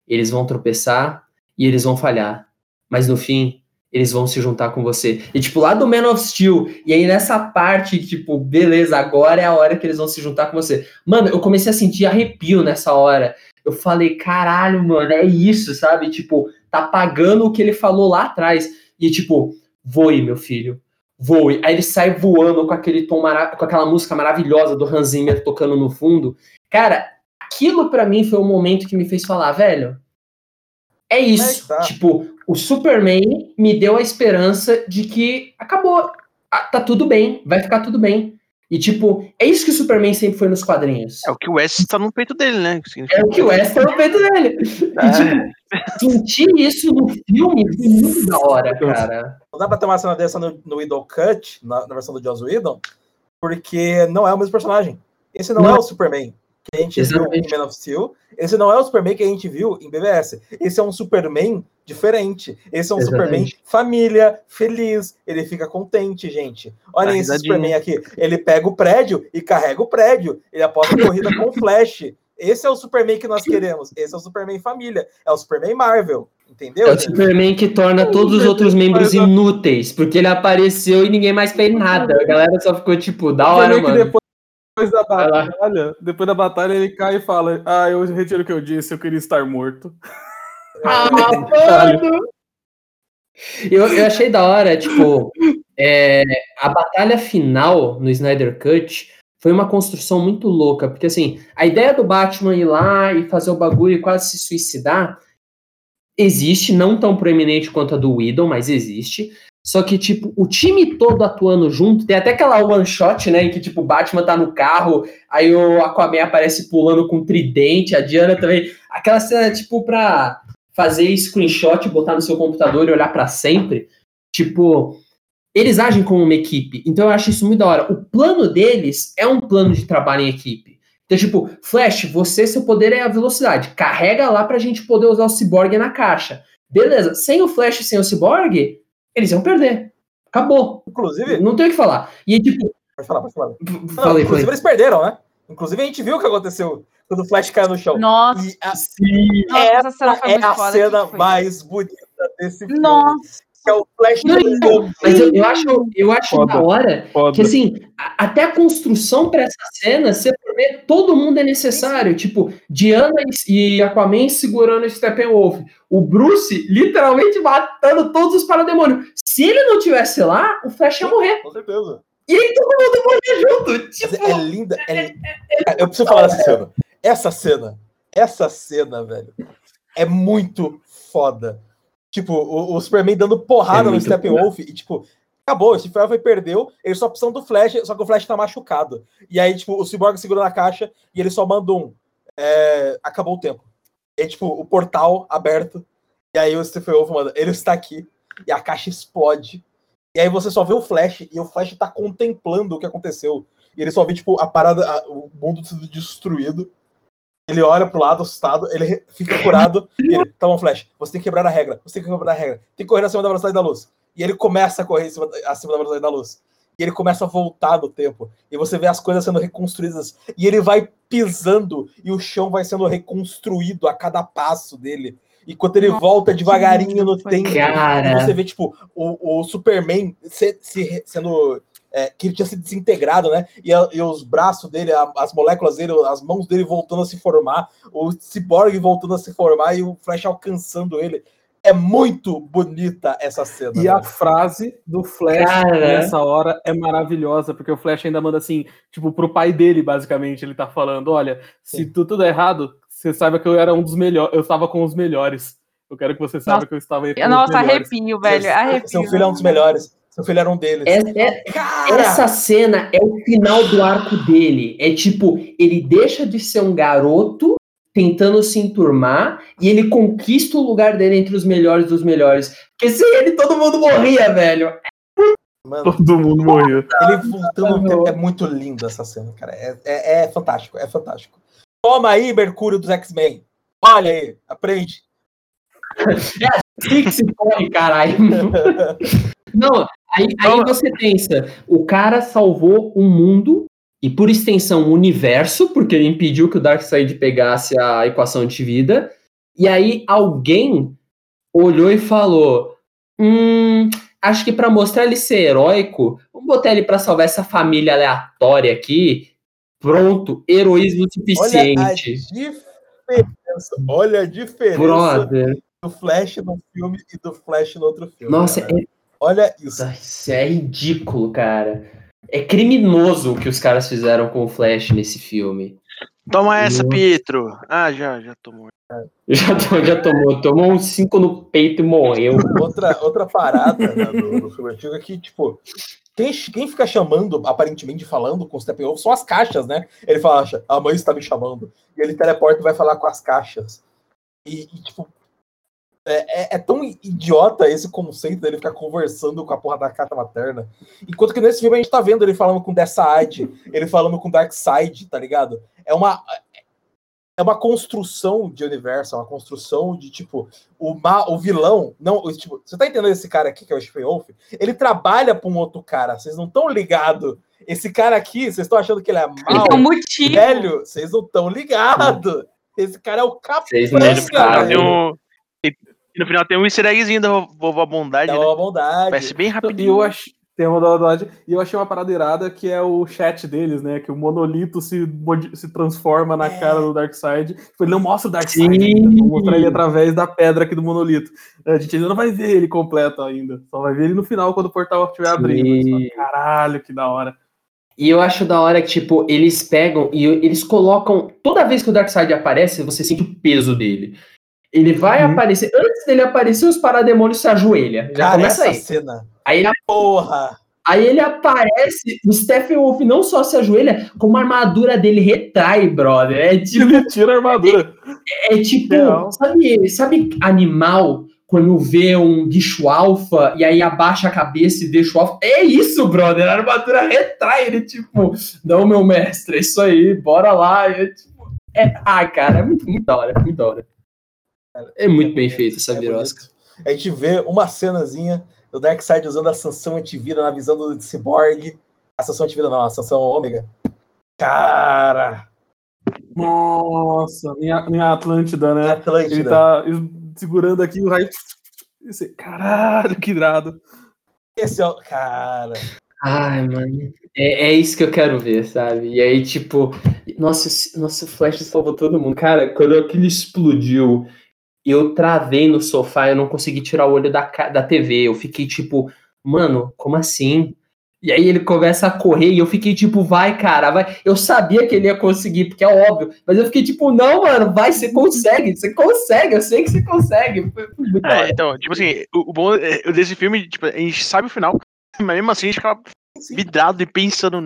Eles vão tropeçar e eles vão falhar. Mas no fim, eles vão se juntar com você. E tipo, lá do Man of Steel, e aí nessa parte, tipo, beleza, agora é a hora que eles vão se juntar com você. Mano, eu comecei a sentir arrepio nessa hora. Eu falei, caralho, mano, é isso, sabe? Tipo, tá pagando o que ele falou lá atrás. E tipo, voe, meu filho. Voe. Aí ele sai voando com aquele tom com aquela música maravilhosa do Hans Zimmer tocando no fundo. Cara, aquilo pra mim foi o momento que me fez falar, velho. É isso. tá. Tipo, o Superman me deu a esperança de que acabou. Ah, Tá tudo bem, vai ficar tudo bem. E tipo, é isso que o Superman sempre foi nos quadrinhos. É o que o Wes tá no peito dele, né? Significa- É o que o West é o peito dele. E, tipo, sentir isso no filme foi muito da hora, cara. Não dá pra ter uma cena dessa no, no Widow Cut, na, na versão do Joss Whedon, porque não é o mesmo personagem. Esse não, Não. é o Superman que a gente Exatamente. viu em Man of Steel. Esse não é o Superman que a gente viu em BBS. Esse é um Superman diferente. Esse é um Exatamente. Superman família, feliz. Ele fica contente, gente. Olha esse. Superman aqui. Ele pega o prédio e carrega o prédio. Ele aposta a corrida com o Flash. Esse é o Superman que nós queremos. Esse é o Superman família. É o Superman Marvel. Entendeu? É o? Superman que torna todos os outros membros inúteis, porque ele apareceu e ninguém mais fez nada. A galera só ficou tipo, da hora, mano. Depois, da batalha, depois da batalha ele cai e fala: Ah, eu retiro o que eu disse, eu queria estar morto. Ah, mano! Eu, eu achei da hora, tipo, é, a batalha final no Snyder Cut foi uma construção muito louca, porque assim, a ideia do Batman ir lá e fazer o bagulho e quase se suicidar existe, não tão proeminente quanto a do Whedon, mas existe. Só que, tipo, o time todo atuando junto, tem até aquela one shot, né, em que, tipo, o Batman tá no carro, aí o Aquaman aparece pulando com um tridente, a Diana também. Aquela cena, tipo, pra fazer screenshot, botar no seu computador e olhar pra sempre. Tipo, eles agem como uma equipe. Então eu acho isso muito da hora. O plano deles é um plano de trabalho em equipe. Então, tipo, Flash, você, seu poder é a velocidade. Carrega lá pra gente poder usar o Cyborg na caixa. Beleza, sem o Flash sem o Cyborg, eles iam perder. Acabou. Inclusive, Não tem o que falar. E aí, tipo, pode falar, pode falar. Não, falei, inclusive falei. eles perderam, né? Inclusive a gente viu o que aconteceu quando o Flash caiu no chão. Nossa, E a, nossa, essa cena foi é a cena mais bonita desse filme. Nossa. Que é o Flash Não, andando. Mas eu, eu acho, eu acho Foda. da hora Foda. Que assim, a- até a construção pra essa cena, você ver, todo mundo é necessário. Tipo, Diana e e Aquaman segurando o Steppenwolf. O Bruce literalmente matando todos os parademônios. Se ele não tivesse lá, o Flash ia morrer. Com certeza. E aí todo mundo morria junto. Tipo, é linda. é- Cara, Eu preciso falar dessa cena. Essa cena, essa cena, velho, é muito foda. Tipo, o, o Superman dando porrada É no Steppenwolf e, tipo, acabou. O Steppenwolf perdeu, eles só precisam do Flash, só que o Flash tá machucado. E aí, tipo, o Cyborg segura na caixa e ele só manda um. é, acabou o tempo. E aí, tipo, o portal aberto. E aí o Steppenwolf manda, ele está aqui. E a caixa explode. E aí você só vê o Flash e o Flash tá contemplando o que aconteceu. E ele só vê, tipo, a parada, a- o mundo sendo destruído. Ele olha pro lado, assustado, ele fica curado. e ele, tá bom, Flash, você tem que quebrar a regra. Você tem que quebrar a regra. Tem que correr acima da velocidade da luz. E ele começa a correr acima, da- acima da velocidade da luz. E ele começa a voltar no tempo. E você vê as coisas sendo reconstruídas. E ele vai pisando e o chão vai sendo reconstruído a cada passo dele. Enquanto ele Nossa, volta devagarinho no tempo. Cara. E você vê, tipo, o, o Superman se, se sendo. É, que ele tinha se desintegrado, né? E, a- e os braços dele, a- as moléculas dele, as mãos dele voltando a se formar, o Cyborg voltando a se formar e o Flash alcançando ele. É muito bonita essa cena. E a velho. frase do Flash Cara. nessa hora é maravilhosa, porque o Flash ainda manda assim, tipo, pro pai dele, basicamente, ele tá falando, olha, se Sim. tu tudo é errado, você saiba que eu era um dos melhores, eu estava com os melhores. Eu quero que você saiba Nossa. que eu estava aí com os Nossa, melhores. arrepio, velho. Arrepio. Seu filho é um dos melhores. Seu filho era um deles. é- é- Cara! essa cena é o final do arco dele. É tipo, ele deixa de ser um garoto tentando se enturmar e ele conquista o lugar dele entre os melhores dos melhores. Porque sem ele todo mundo morria, velho. Mano, Todo mundo morreu. ele voltando no tempo. É muito lindo essa cena, cara. É, é, é fantástico, é fantástico. Toma aí, Mercúrio dos X-Men. Olha aí, aprende. Sim que se corre, caralho. Não, aí, aí você pensa, o cara salvou um mundo e por extensão o universo, porque ele impediu que o Darkseid pegasse a equação de vida. E aí alguém olhou e falou: Hum, acho que para mostrar ele ser heróico, vamos botar ele para salvar essa família aleatória aqui. Pronto, heroísmo Olha a suficiente. diferença. Olha a diferença Brother. do Flash no filme e do Flash no outro filme. Nossa, cara. é, Olha isso. isso é ridículo, cara. É criminoso o que os caras fizeram com o Flash nesse filme. Toma essa, Nossa. Pietro. Ah, já, já tomou. Já, to- já tomou, tomou uns cinco no peito e morreu. Outra, outra parada né, do, do filme antigo é que, tipo, quem, quem fica chamando, aparentemente falando com o Steppenwolf, são as caixas, né? Ele fala, "Acha, a mãe está me chamando. E ele teleporta e vai falar com as caixas. E, e, tipo, é, é- é tão idiota esse conceito dele ficar conversando com a porra da caixa materna. Enquanto que nesse filme a gente tá vendo ele falando com Desaad, ele falando com Darkseid, tá ligado? É uma. É uma construção de universo, é uma construção de tipo, o, ma, o vilão. não o, tipo, Você tá entendendo esse cara aqui, que é o Stephen Wolf? Ele trabalha pra um outro cara, vocês não estão ligados. Esse cara aqui, vocês estão achando que ele é Ele mal, um motivo. velho, vocês não estão ligados. Esse cara é o Vocês não capanga, sabem. velho. um, e no final tem um easter eggzinho da vovó Bondade, É né? uma bondade. Parece bem E rapidinho. eu achei. Tem uma modalidade. E eu achei uma parada irada que é o chat deles, né? Que o monolito se, se transforma na É. cara do Darkseid. Tipo, ele não mostra o Darkseid Sim. mostrar ele através da pedra aqui do monolito. A gente ainda não vai ver ele completo ainda. Só vai ver ele no final quando o portal estiver abrindo. Caralho, que da hora. E eu acho da hora que, tipo, eles pegam e eles colocam. Toda vez que o Darkseid aparece, você sente o peso dele. Ele vai Uhum. aparecer. Antes dele aparecer, os parademônios se ajoelham. Já Cara, começa essa aí. cena. Aí ele, Porra! aí ele aparece, o Steppenwolf não só se ajoelha, como a armadura dele retrai, brother. É tipo. Ele tira a armadura. É tipo, Real. sabe, sabe animal quando vê um bicho alfa e aí abaixa a cabeça e deixa o alfa? É isso, brother. A armadura retrai ele, tipo, não, meu mestre, é isso aí, bora lá. Eu, tipo, é, ah, cara, é muito, muito da hora, muito da hora. É muito bem feito essa É virosca. bonito. A gente vê uma cenazinha do Darkseid usando a sanção antivida na visão do Cyborg. A sanção antivida não, a sanção ômega. Cara! Nossa, minha, minha Atlântida, né? Atlântida. Ele tá segurando aqui o raio. Esse- Caralho, que irado. Esse é o. Cara. Ai, mano. É, é isso que eu quero ver, sabe? E aí, tipo, nossa, nossa, o Flash salvou todo mundo. Cara, quando aquilo explodiu, eu travei no sofá, eu não consegui tirar o olho da, da TV. Eu fiquei tipo, mano, como assim? E aí ele começa a correr e eu fiquei tipo, vai, cara, vai. Eu sabia que ele ia conseguir, porque é óbvio. Mas eu fiquei tipo, não, mano, vai, você consegue, você consegue, eu sei que você consegue. Foi foi muito É, então, tipo assim, o, o bom é- desse filme, tipo, a gente sabe o final, mas mesmo assim a gente fica vidrado e pensando,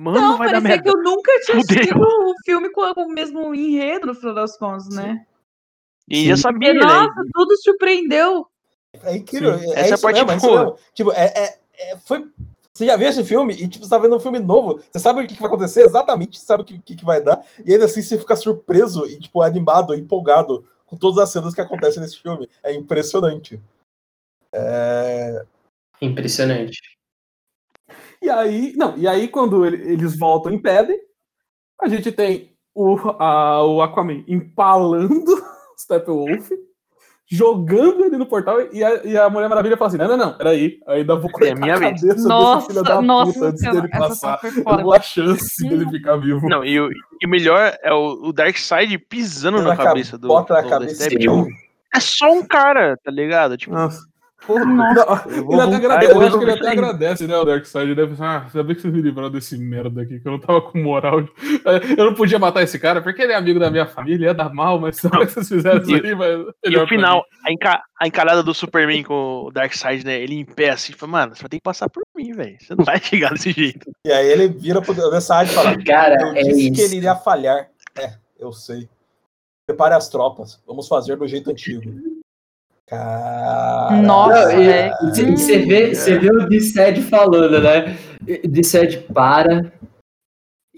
mano, Não, vai dar parecia que merda. eu nunca tinha Fudeu. assistido o filme com o mesmo enredo, no final das contas, né? E Sim. sabia, Porque, né? nossa, tudo surpreendeu. É incrível. Sim. É Essa parte mesmo, é boa. mesmo. Tipo, é, é- é- foi. Você já viu esse filme e tipo, você tá vendo um filme novo, você sabe o que, que vai acontecer, exatamente, você sabe o que, que, que vai dar, e ainda assim você fica surpreso e, tipo, animado, empolgado com todas as cenas que acontecem nesse filme. É impressionante. É... Impressionante. E aí, não, e aí quando ele- eles voltam e impedem, a gente tem o, a- o Aquaman empalando Steppenwolf, jogando ele no portal, e a, e a Mulher Maravilha fala assim: não, não, não, peraí, ainda vou cortar É minha a vez. cabeça desse Nossa, filho da nossa, puta antes dele essa passar. Não há chance dele ficar vivo. Não, e o, e o melhor é o, o Darkseid pisando na, Na ca- cabeça do. bota na do cabeça. Step. É só um cara, tá ligado? Tipo, Nossa. Porra, Não, ele até eu acho que ele até agradece, né, o Darkseid, né? Ah, ainda bem que vocês me livraram desse merda aqui, que eu não tava com moral. de- Eu não podia matar esse cara, porque ele é amigo da minha família, ia dar mal, mas que vocês fizeram isso aí, mas E o final, a, enca a encarada do Superman com o Darkseid, né? Ele em pé assim, fala, mano, você vai ter que passar por mim, velho. Você não vai chegar desse jeito. E aí ele vira pro Desaad e fala: Cara, Eu é disse que isso. ele iria falhar. É, eu sei. Prepare as tropas. Vamos fazer do jeito antigo. Cara. Nossa, Não, e- é. e Você vê, você vê o Dissed falando, né? Dissed para.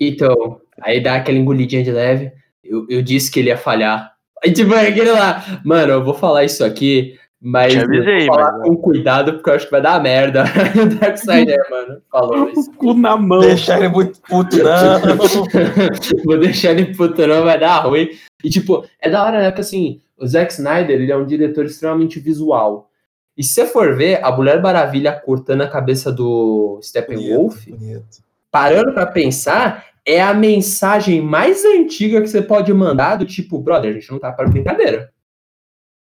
Então, aí dá aquela engolidinha de leve. Eu, eu disse que ele ia falhar. Aí tipo, é aquele lá, mano, eu vou falar isso aqui, Mas Te eu avisei, vou falar mas- com cuidado, porque eu acho que vai dar merda. O Darkseid, mano, falou isso. O cu na mão. Deixar ele muito puto, não. Vou deixar ele puto, não vai dar ruim. E, tipo, é da hora, né? Que assim, o Zack Snyder, ele é um diretor extremamente visual. E se você for ver, a Mulher Maravilha cortando a cabeça do Steppenwolf, Bonito. parando pra pensar, é a mensagem mais antiga que você pode mandar do tipo, brother, a gente não tá para brincadeira.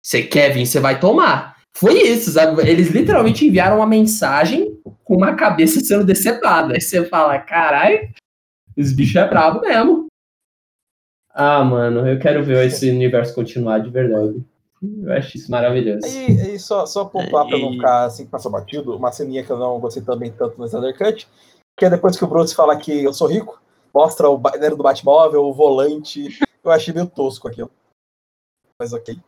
Você quer vir, você vai tomar. Foi isso, sabe? Eles literalmente enviaram uma mensagem com uma cabeça sendo decepada. Aí você fala, caralho, esse bicho é brabo mesmo. Ah, mano, eu quero ver esse universo continuar de verdade. Eu acho isso maravilhoso. E, e só, só pontuar pra não ficar assim, passar batido, uma ceninha que eu não gostei também tanto no Snyder Cut, que é depois que o Bruce fala que eu sou rico, mostra o banheiro do Batmóvel, o volante. Eu achei meio tosco aquilo. Mas ok.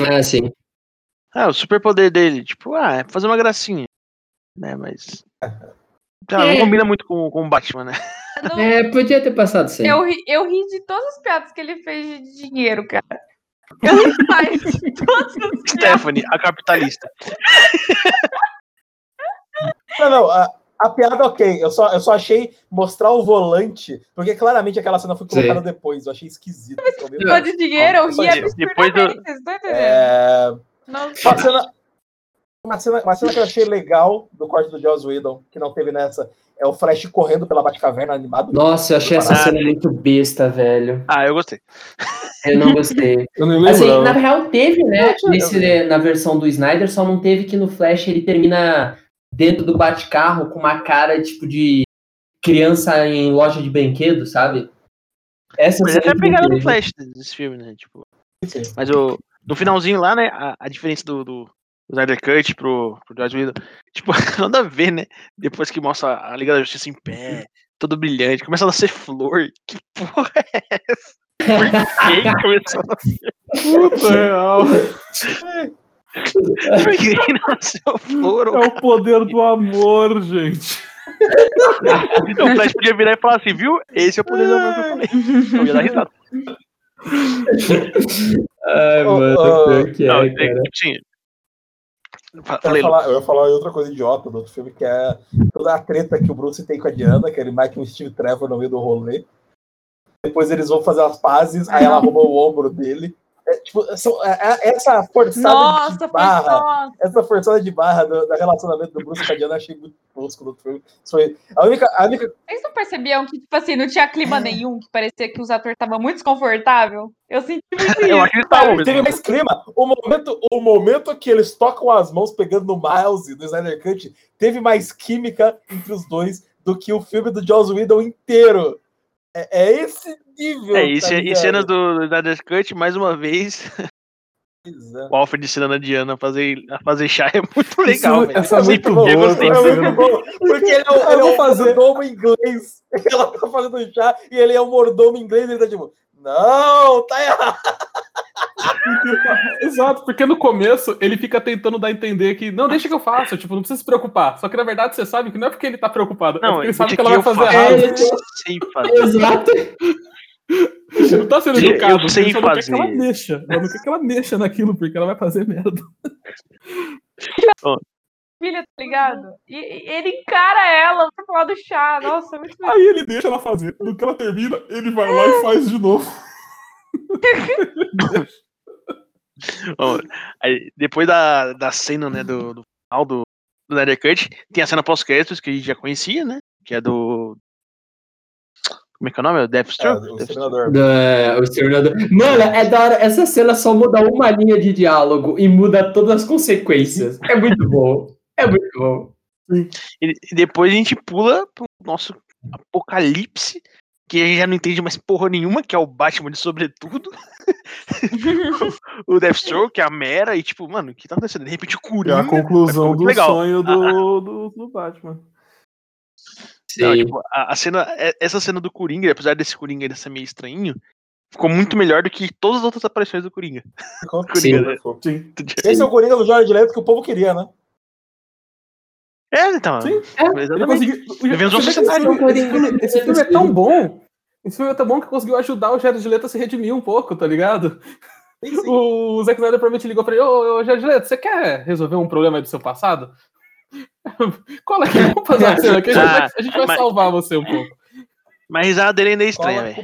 Ah, sim. Ah, o superpoder dele, tipo, ah, é fazer uma gracinha. Né, mas. Ah, não É. combina muito com, com o Batman, né? Não, É, podia ter passado sem. eu, ri, eu ri de todas as piadas que ele fez de dinheiro, cara. Eu ri mais de todas as piadas. Stephanie, a capitalista. Não, não, a, a piada ok. Eu só, eu só achei mostrar o volante, porque claramente aquela cena foi colocada depois. Eu achei esquisito. Só de dinheiro, eu Só ri de- depois do- absurdamente. Vocês estão entendendo? É, Não, cena, uma, cena, uma cena que eu achei legal do corte do Joss Whedon, que não teve nessa, é o Flash correndo pela Batcaverna animado. Nossa, eu achei essa cena muito besta, velho. Ah, eu gostei. Eu não gostei. Eu nem lembro. Assim, na real teve, né? Nesse, na versão do Snyder, só não teve que no Flash ele termina dentro do Batcarro com uma cara tipo de criança em loja de brinquedo, sabe? Essa Mas cena essa é a que pegada não do teve. Flash desse filme, né? Tipo, Sim. mas o, no finalzinho lá, né? A, a diferença do, do Snyder Cut pro, pro Joss Whedon, tipo, nada a ver, né? Depois que mostra a Liga da Justiça em pé, todo brilhante, começa a nascer flor. Que porra é essa? Por que começou a Puta real. Por que nasceu flor? É o poder do amor, gente. O Flash podia virar e falar assim, viu? Esse é o poder do amor que eu falei. Eu ia dar risada. Ai, mano, ô, pior que Não, é, é, cara. tipo assim. fa- Eu ia, falar, eu ia falar outra coisa idiota do outro filme, que é toda a treta que o Bruce tem com a Diana, que ele mete um Steve Trevor no meio do rolê. Depois eles vão fazer as pazes, aí ela rouba o ombro dele. É, tipo, são- é- é- essa forçada Nossa, de barra, essa forçada de barra do, do relacionamento do Bruce eu achei muito tosco no filme. Foi a única, a única Vocês não percebiam que, tipo assim, não tinha clima nenhum, que parecia que os atores estavam muito desconfortável? Eu senti muito eu isso. acho que eles estavam Teve mais clima. O momento, o momento que eles tocam as mãos pegando no Miles do Snyder Cut teve mais química entre os dois do que o filme do Joss Whedon inteiro. É, é esse nível. É, e, tá e cenas do Snyder Cut, mais uma vez, Exato. o Alfred ensinando a Diana a fazer, a fazer chá é muito legal, Isso- velho. essa é muito Eu boa. gostei. É porque ele é, o- ele é fazer. mordomo inglês. Ela tá fazendo chá e ele é um mordomo inglês e ele tá tipo, não, tá errado. Exato, porque no começo ele fica tentando dar a entender que não, deixa que eu faço, tipo, não precisa se preocupar. Só que na verdade você sabe que não é porque ele tá preocupado, é Não, porque ele sabe que ela vai eu fazer faço. errado. É, Eu sei fazer. Exato. Ele não tá sendo Eu educado, sei ele só não quer que ela fazer. mexa. Ela não quer que ela mexa naquilo, porque ela vai fazer merda. Filha, tá ligado? E, ele encara ela pra falar do chá. Nossa, muito Aí ele deixa ela fazer. No que ela termina, ele vai lá e faz de novo. Ó, aí, depois da, da cena, né, do, do final do, do Snyder Cut, tem a cena pós-créditos que a gente já conhecia, né? Que é do. Como é que é o nome? É o É, senador. Da- o Exterminador. Mano, é da hora. Essa cena só muda uma linha de diálogo e muda todas as consequências. É muito bom. É muito bom. E, e depois a gente pula pro nosso apocalipse, que a gente já não entende mais porra nenhuma, que é o Batman de sobretudo. o Deathstroke, a Mera, e tipo, mano, o que tá acontecendo? De repente o É a conclusão muito do legal. sonho do, Ah, do, do Batman. Não, Sim. tipo, a, a cena, é- essa cena do Coringa, apesar desse Coringa ainda ser meio estranho, ficou muito melhor do que todas as outras aparições do Coringa. Sim. Coringa, né? Sim. Esse é o Coringa do Jorge Leto que o povo queria, né? É, então. Sim, Ele Exatamente. um que esse cenário. filme- esse é tão bom. Esse filme é tão bom que conseguiu ajudar o Jared Leto a se redimir um pouco, tá ligado? Sim, sim. O Zack Snyder provavelmente ligou pra ele, ô, ô Jared Leto, você quer resolver um problema aí do seu passado? Cola aqui, vamos fazer uma cena aqui, a gente vai, a gente vai Ah, mas- salvar você um pouco. Mas a risada dele ainda é estranha, Cola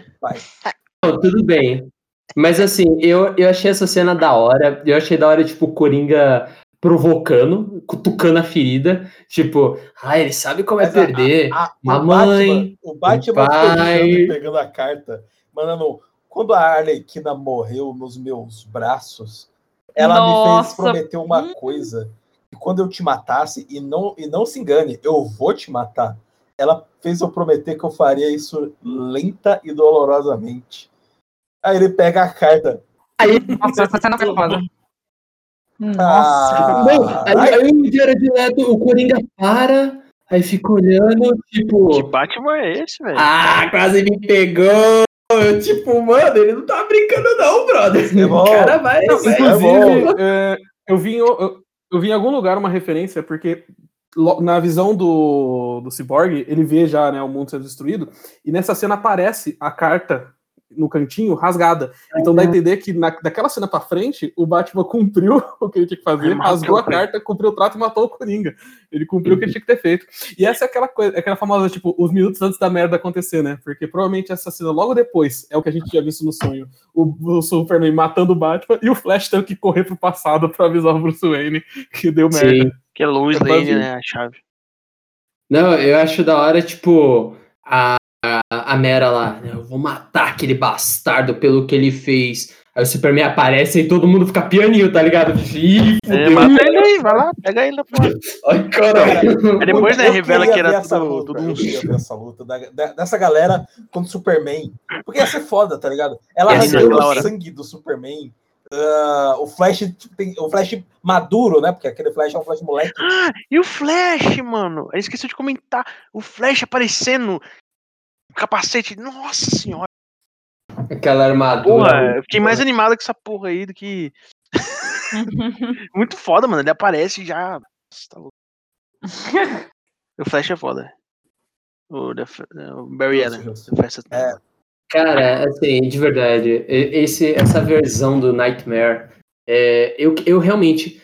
velho. tudo bem. Mas assim, eu, eu achei essa cena da hora. Eu achei da hora, tipo, o Coringa provocando, cutucando a ferida. Tipo, ah, ele sabe como é Mas a- perder. a- o Mamãe, Batman, o Batman o e pegando a carta. Mano, quando a Arlequina morreu nos meus braços, ela me fez Nossa. prometer uma Hum. coisa. Que quando eu te matasse, e não, e não se engane, eu vou te matar. Ela fez eu prometer que eu faria isso lenta e dolorosamente. Aí ele pega a carta. Nossa, essa cena foi foda. Nossa. Ah, Não, aí, aí o Jared Leto, o Coringa para, aí fica olhando, Que tipo, Batman é esse, velho? ah, quase me pegou. Eu, tipo, mano, ele não tá brincando, não, brother. É. O cara vai, Não. Inclusive, é, eu, vi em, eu, eu vi em algum lugar uma referência, porque na visão do, do Cyborg, ele vê já né, o mundo sendo destruído, e nessa cena aparece a carta no cantinho rasgada. Então dá a entender que na, daquela cena pra frente, o Batman cumpriu o que ele tinha que fazer, Ele rasgou a carta, cumpriu o trato e matou o Coringa. Ele cumpriu o que ele tinha que ter feito. E essa é aquela coisa, aquela famosa, tipo, os minutos antes da merda acontecer, né? Porque provavelmente essa cena logo depois é o que a gente tinha visto no sonho. O, o Superman matando o Batman e o Flash tendo que correr pro passado pra avisar o Bruce Wayne que deu merda. Sim. Que é Lois Eu Lane, né? A chave. Não, eu acho da hora, tipo, a, a, a Mera lá, né, eu vou matar aquele bastardo pelo que ele fez. Aí o Superman aparece e todo mundo fica pianinho, tá ligado? Ih, É, mata ele aí, vai lá, pega ele na porra. Ai, caralho. Aí depois, né, Eu revela que era essa tudo, luta, tudo eu um ver essa luta da- da- dessa galera contra o Superman. Porque ia ser foda, tá ligado? Ela arrancando o sangue do Superman. Ah, o Flash tipo, tem- o Flash maduro, né? Porque aquele Flash é um Flash moleque. Ah, e o Flash, mano? Eu esqueci de comentar. O Flash aparecendo. O capacete. Nossa senhora. Aquela armadura. Porra, eu fiquei mais animado com essa porra aí do que. Muito foda, mano. Ele aparece e já. Nossa, tá louco. o Flash é foda. O, da, o Barry Allen. Fast É. Cara, assim, de verdade, esse, essa versão do Nightmare, é, eu, eu realmente.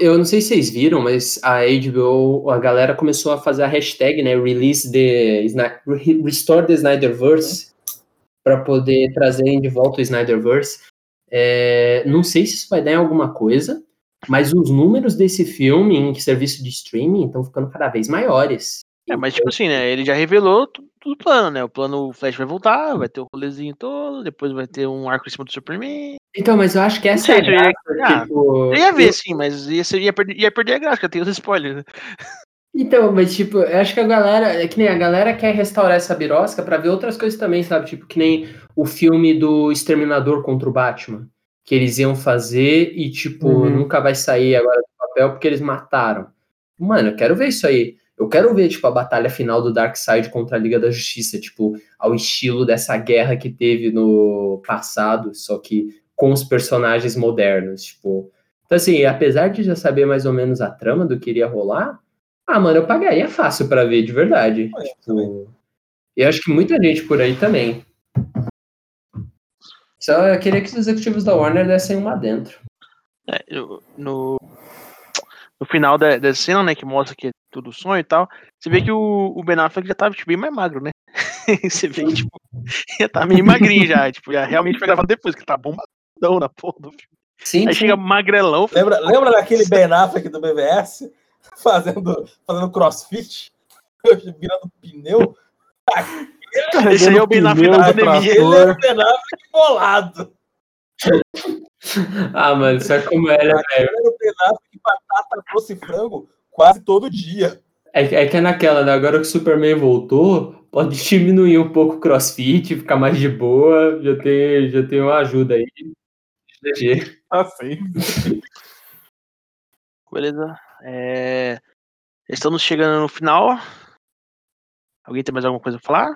Eu não sei se vocês viram, mas a HBO, a galera começou a fazer a hashtag, né? Release the. Restore the Snyderverse, para poder trazerem de volta o Snyderverse. É, não sei se isso vai dar em alguma coisa, mas os números desse filme em serviço de streaming estão ficando cada vez maiores. É, mas tipo assim, né? Ele já revelou tudo, o plano, né? O plano Flash vai voltar, vai ter o rolezinho todo, depois vai ter um arco em cima do Superman. Então, mas eu acho que essa sei é a eu ia- graça, ah, tipo, Eu ia ver, sim, mas ia, ser- ia, perder, ia perder a graça, porque tem os spoilers. né? Então, mas tipo, eu acho que a galera, é que nem a galera quer restaurar essa birosca pra ver outras coisas também, sabe? Tipo, que nem o filme do Exterminador contra o Batman, que eles iam fazer e, tipo, Uhum. nunca vai sair agora do papel porque eles mataram. Mano, eu quero ver isso aí. Eu quero ver, tipo, a batalha final do Darkseid contra a Liga da Justiça, tipo, ao estilo dessa guerra que teve no passado, só que com os personagens modernos, tipo. Então, assim, apesar de já saber mais ou menos a trama do que iria rolar, ah, mano, eu pagaria fácil pra ver, de verdade. É, Tipo, e eu acho que muita gente por aí também. Só eu queria que os executivos da Warner dessem uma dentro. É, eu- no, no final da, da cena, né, que mostra que é tudo sonho e tal, você vê que o, o Ben Affleck já tava tipo, bem mais magro, né? você vê que, tipo, já tá meio magrinho já, tipo, já realmente foi gravado depois, que tá bombadão na porra do filme. Sim, Aí sim. chega magrelão, Lembra, lembra daquele Ben Affleck do BVS fazendo, fazendo crossfit? Virando pneu? esse aí é o Ben Affleck da de pandemia. Ele era o Ben Affleck bolado. Ah, mano, sabe como é, né, velho? Ele era o Ben Affleck batata, doce e frango quase todo dia. É, que- é que é naquela, né? Agora que o Superman voltou, pode diminuir um pouco o crossfit, ficar mais de boa. Já tem, já tem uma ajuda aí. GG. Assim. Beleza. É... Estamos chegando no final. Alguém tem mais alguma coisa pra falar?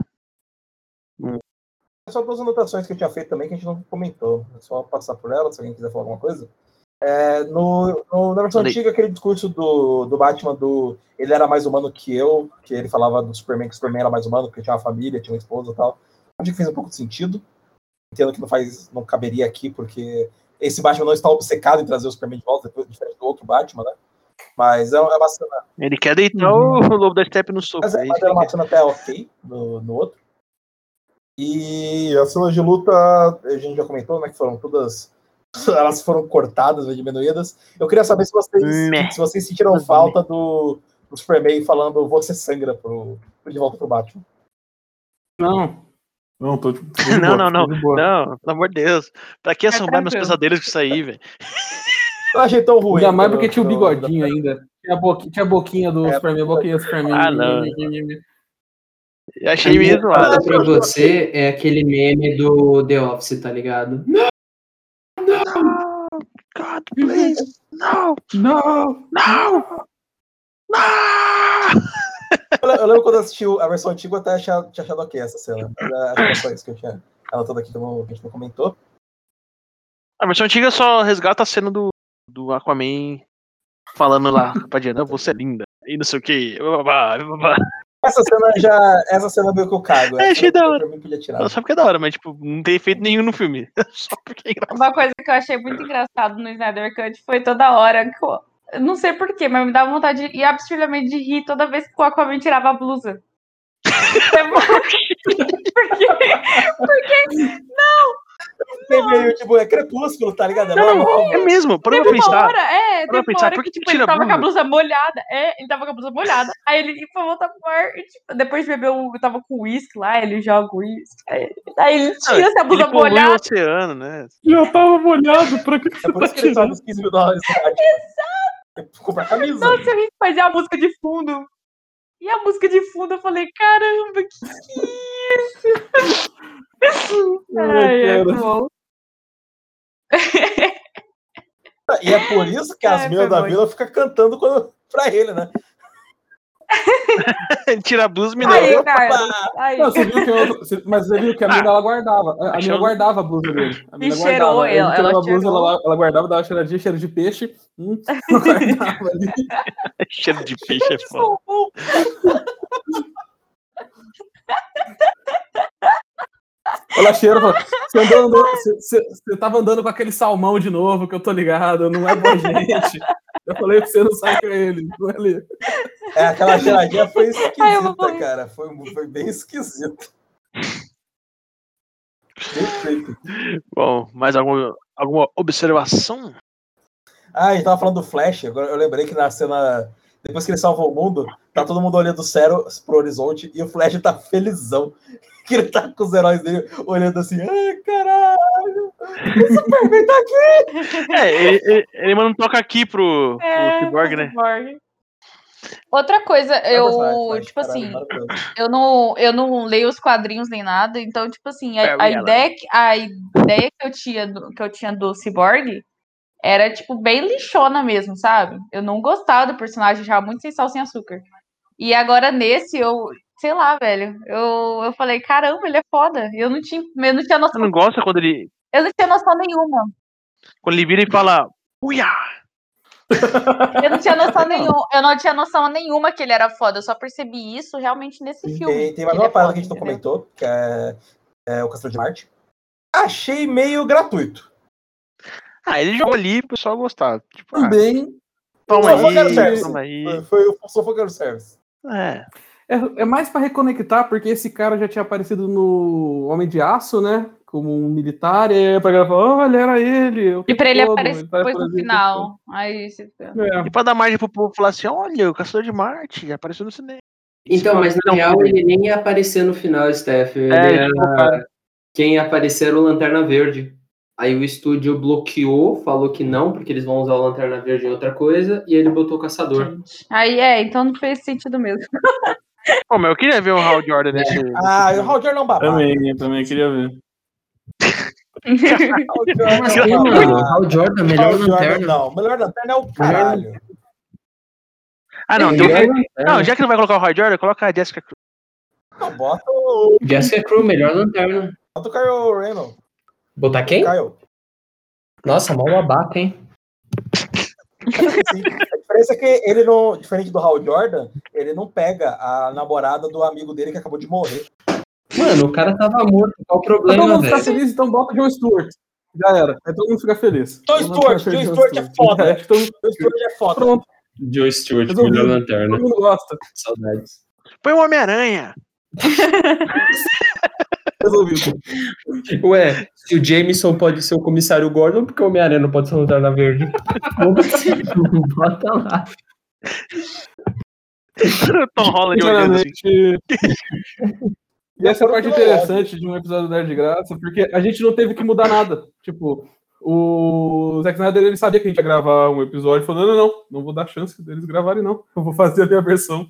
Só duas anotações que eu tinha feito também que a gente não comentou. É só passar por elas, se alguém quiser falar alguma coisa. É, no, no- na versão Falei. antiga, aquele discurso do, do Batman do ele era mais humano que eu, que ele falava do Superman que o Superman era mais humano, porque tinha uma família, tinha uma esposa e tal. Acho que fez um pouco de sentido. Entendo que não faz, não caberia aqui, porque esse Batman não está obcecado em trazer o Superman de volta, diferente do outro Batman, né? Mas é, é uma cena. Ele quer deitar o Lobo da Steppe no soco. Mas, é, é mas que uma cena até ok no, no outro. E as cenas de luta, a gente já comentou, né? Que foram todas. Elas foram cortadas, diminuídas. Eu queria saber se vocês, Meh. se vocês sentiram falta do, do Superman falando você sangra pro, pro de volta pro Batman. Não. Não, tô tô Não, boa, não, tô não. Não, pelo amor de Deus. Pra que assombrar meus tranquilo. pesadelos com isso aí, velho? Eu achei tão ruim. Ainda mais porque tinha o bigodinho ainda. Tinha a boquinha, tinha a boquinha do É, Superman, a boquinha do Superman. Ah, não. Eu achei meio zoado. Falta pra você é aquele meme do The Office, tá ligado? God, please. No, Não! no, no. Eu le- eu lembro quando eu assisti a versão antiga, eu até achava, tinha achado ok essa cena. É, Acho que só isso que eu tinha anotado aqui que, não- a gente não comentou. A versão antiga só resgata a cena do, do Aquaman falando lá pra Diana, você é linda. E não sei o que. Essa cena já. Essa cena meio que eu cago. É, achei da hora. tirar. Só porque é da hora, mas tipo, não tem efeito nenhum no filme. Só porque é engraçado. Uma coisa que eu achei muito engraçado no Snyder Cut foi toda hora que eu não sei porquê, mas me dava vontade de, e absurdamente de rir toda vez que o Aquaman tirava a blusa. porque Fiquei meio, tipo, é crepúsculo, tá ligado? É Não, normal. é mesmo, para teve pra uma pensar. hora, é, Pra teve pensar, uma hora por que que tipo, ele tava com a blusa? molhada. É, ele tava com a blusa molhada. Aí ele foi voltar pro ar e tipo, depois bebeu, tava com uísque lá, ele joga o uísque. Aí, aí ele tira essa Ele blusa o molhada. oceano, né? Já tava molhado, pra que, que É você por tá isso que ele tirando? sabe os 15 mil dólares. Exato! Comprar camisa. Nossa, eu fazia a música de fundo. E a música de fundo, eu falei, caramba, que que é isso? Ai, é bom. E é por isso que as É, minas da bom. vila ficam cantando quando, pra ele, né? Tira a blusa e me Aí. Carlos. Aí. Não, você viu que eu- você- mas você viu que a mina ela guardava. A, a mina Achando- guardava a blusa dele. A mina E cheirou guardava. Ela, ela a blusa, ela, ela guardava, dava cheiradinha, cheiro de peixe. Hum, ela guardava ali. Cheiro de peixe é foda. Ela cheira você, andou, andou- você, você, você tava andando com aquele salmão de novo, que eu tô ligado, não é bom, gente. Eu falei pra você não sair com ele. Não é ali. É, aquela cheiradinha foi Ai, eu vou esquisita, cara. Foi, foi bem esquisito. Perfeito. Bom, mais alguma, alguma observação? Ah, a gente tava falando do Flash, agora eu lembrei que na cena, depois que ele salva o mundo, tá todo mundo olhando do céu pro horizonte e o Flash tá felizão. Que ele tá com os heróis dele olhando assim, ai caralho, o Superman tá aqui! É, ele, ele, ele manda um toca aqui pro, pro É, Cyborg, né? Cyborg. Outra coisa, É eu, tipo caralho, assim, eu não, eu não leio os quadrinhos nem nada, então, tipo assim, a, a Barry Allen. ideia, que- a ideia que eu tinha do, que eu tinha do Cyborg era, tipo, bem lixona mesmo, sabe? Eu não gostava do personagem, já muito sem sal, sem açúcar. E agora nesse, eu, sei lá, velho, eu, eu falei, caramba, ele é foda. Eu não tinha, eu não tinha Você noção, não gosta quando ele, eu não tinha noção nenhuma. quando ele vira e fala, uia! Eu não tinha noção nenhuma, eu não tinha noção nenhuma que ele era foda. Eu só percebi isso realmente nesse filme. Tem, tem mais ele uma é parada foda, que a gente não comentou, que é, é o Castelo de Marte. Achei meio gratuito. Ah, ele jogou ali pro pessoal gostar. Tipo, ah, Também toma Só focaram aí, toma aí. Foi, o só Focar Service. É. É, é mais pra reconectar, porque esse cara já tinha aparecido no Homem de Aço, né? Como um militar, e aí pra galera falar, olha, era ele. E pra ele todo, aparecer tá depois no final. Aí você... tempo todo. E pra dar margem pro povo falar assim, olha, o Caçador de Marte apareceu no cinema. Então, mas na Não, real ele nem ia aparecer no final, Steph. Ele É, era... tipo. Quem ia aparecer era o Lanterna Verde. Aí o estúdio bloqueou, falou que não, porque eles vão usar o Lanterna Verde em outra coisa, e ele botou o Caçador. Aí é, então não fez sentido mesmo. Pô, mas eu queria ver o Hal Jordan nesse. Ah, o Hal Jordan é um babaca. Também, também queria ver. Hal Jordan Mas babaca. mano? Hal Jordan, melhor Hal Jordan, Lanterna. não. O melhor lanterna é o caralho. Ah, não, Melhor tem... Não, já que não vai colocar o Hal Jordan, coloca a Jessica Cruz. Não, bota o, Jessica Crew, melhor Lanterna. bota o Kyle Reynolds. Botar quem? Kyle. Nossa, mal babaca, hein? Sim. A diferença é que ele não, diferente do Hal Jordan, ele não pega a namorada do amigo dele que acabou de morrer. Mano, o cara tava morto. Qual o Todo problema, mundo tá velho? feliz, então bota o John Stewart. Já era. Aí todo mundo fica feliz. John Todo mundo Stewart, John Stewart é foda. É, todo mundo- O Stewart é foda. Pronto, Joe Stewart, melhor lanterna. todo mundo gosta. Saudades. Põe o Homem-Aranha. Resolvido. Ué, se o Jameson pode ser o comissário Gordon, porque o Homem-Aranha não pode ser o Lanterna Verde? Bota lá. Tom Holland olhando assim. E essa é a parte interessante de um episódio do Nerd de Graça, porque a gente não teve que mudar nada. Tipo, o Zack Snyder ele sabia que a gente ia gravar um episódio, falou: não, não, não, não vou dar chance deles gravarem, não. Eu vou fazer a minha versão.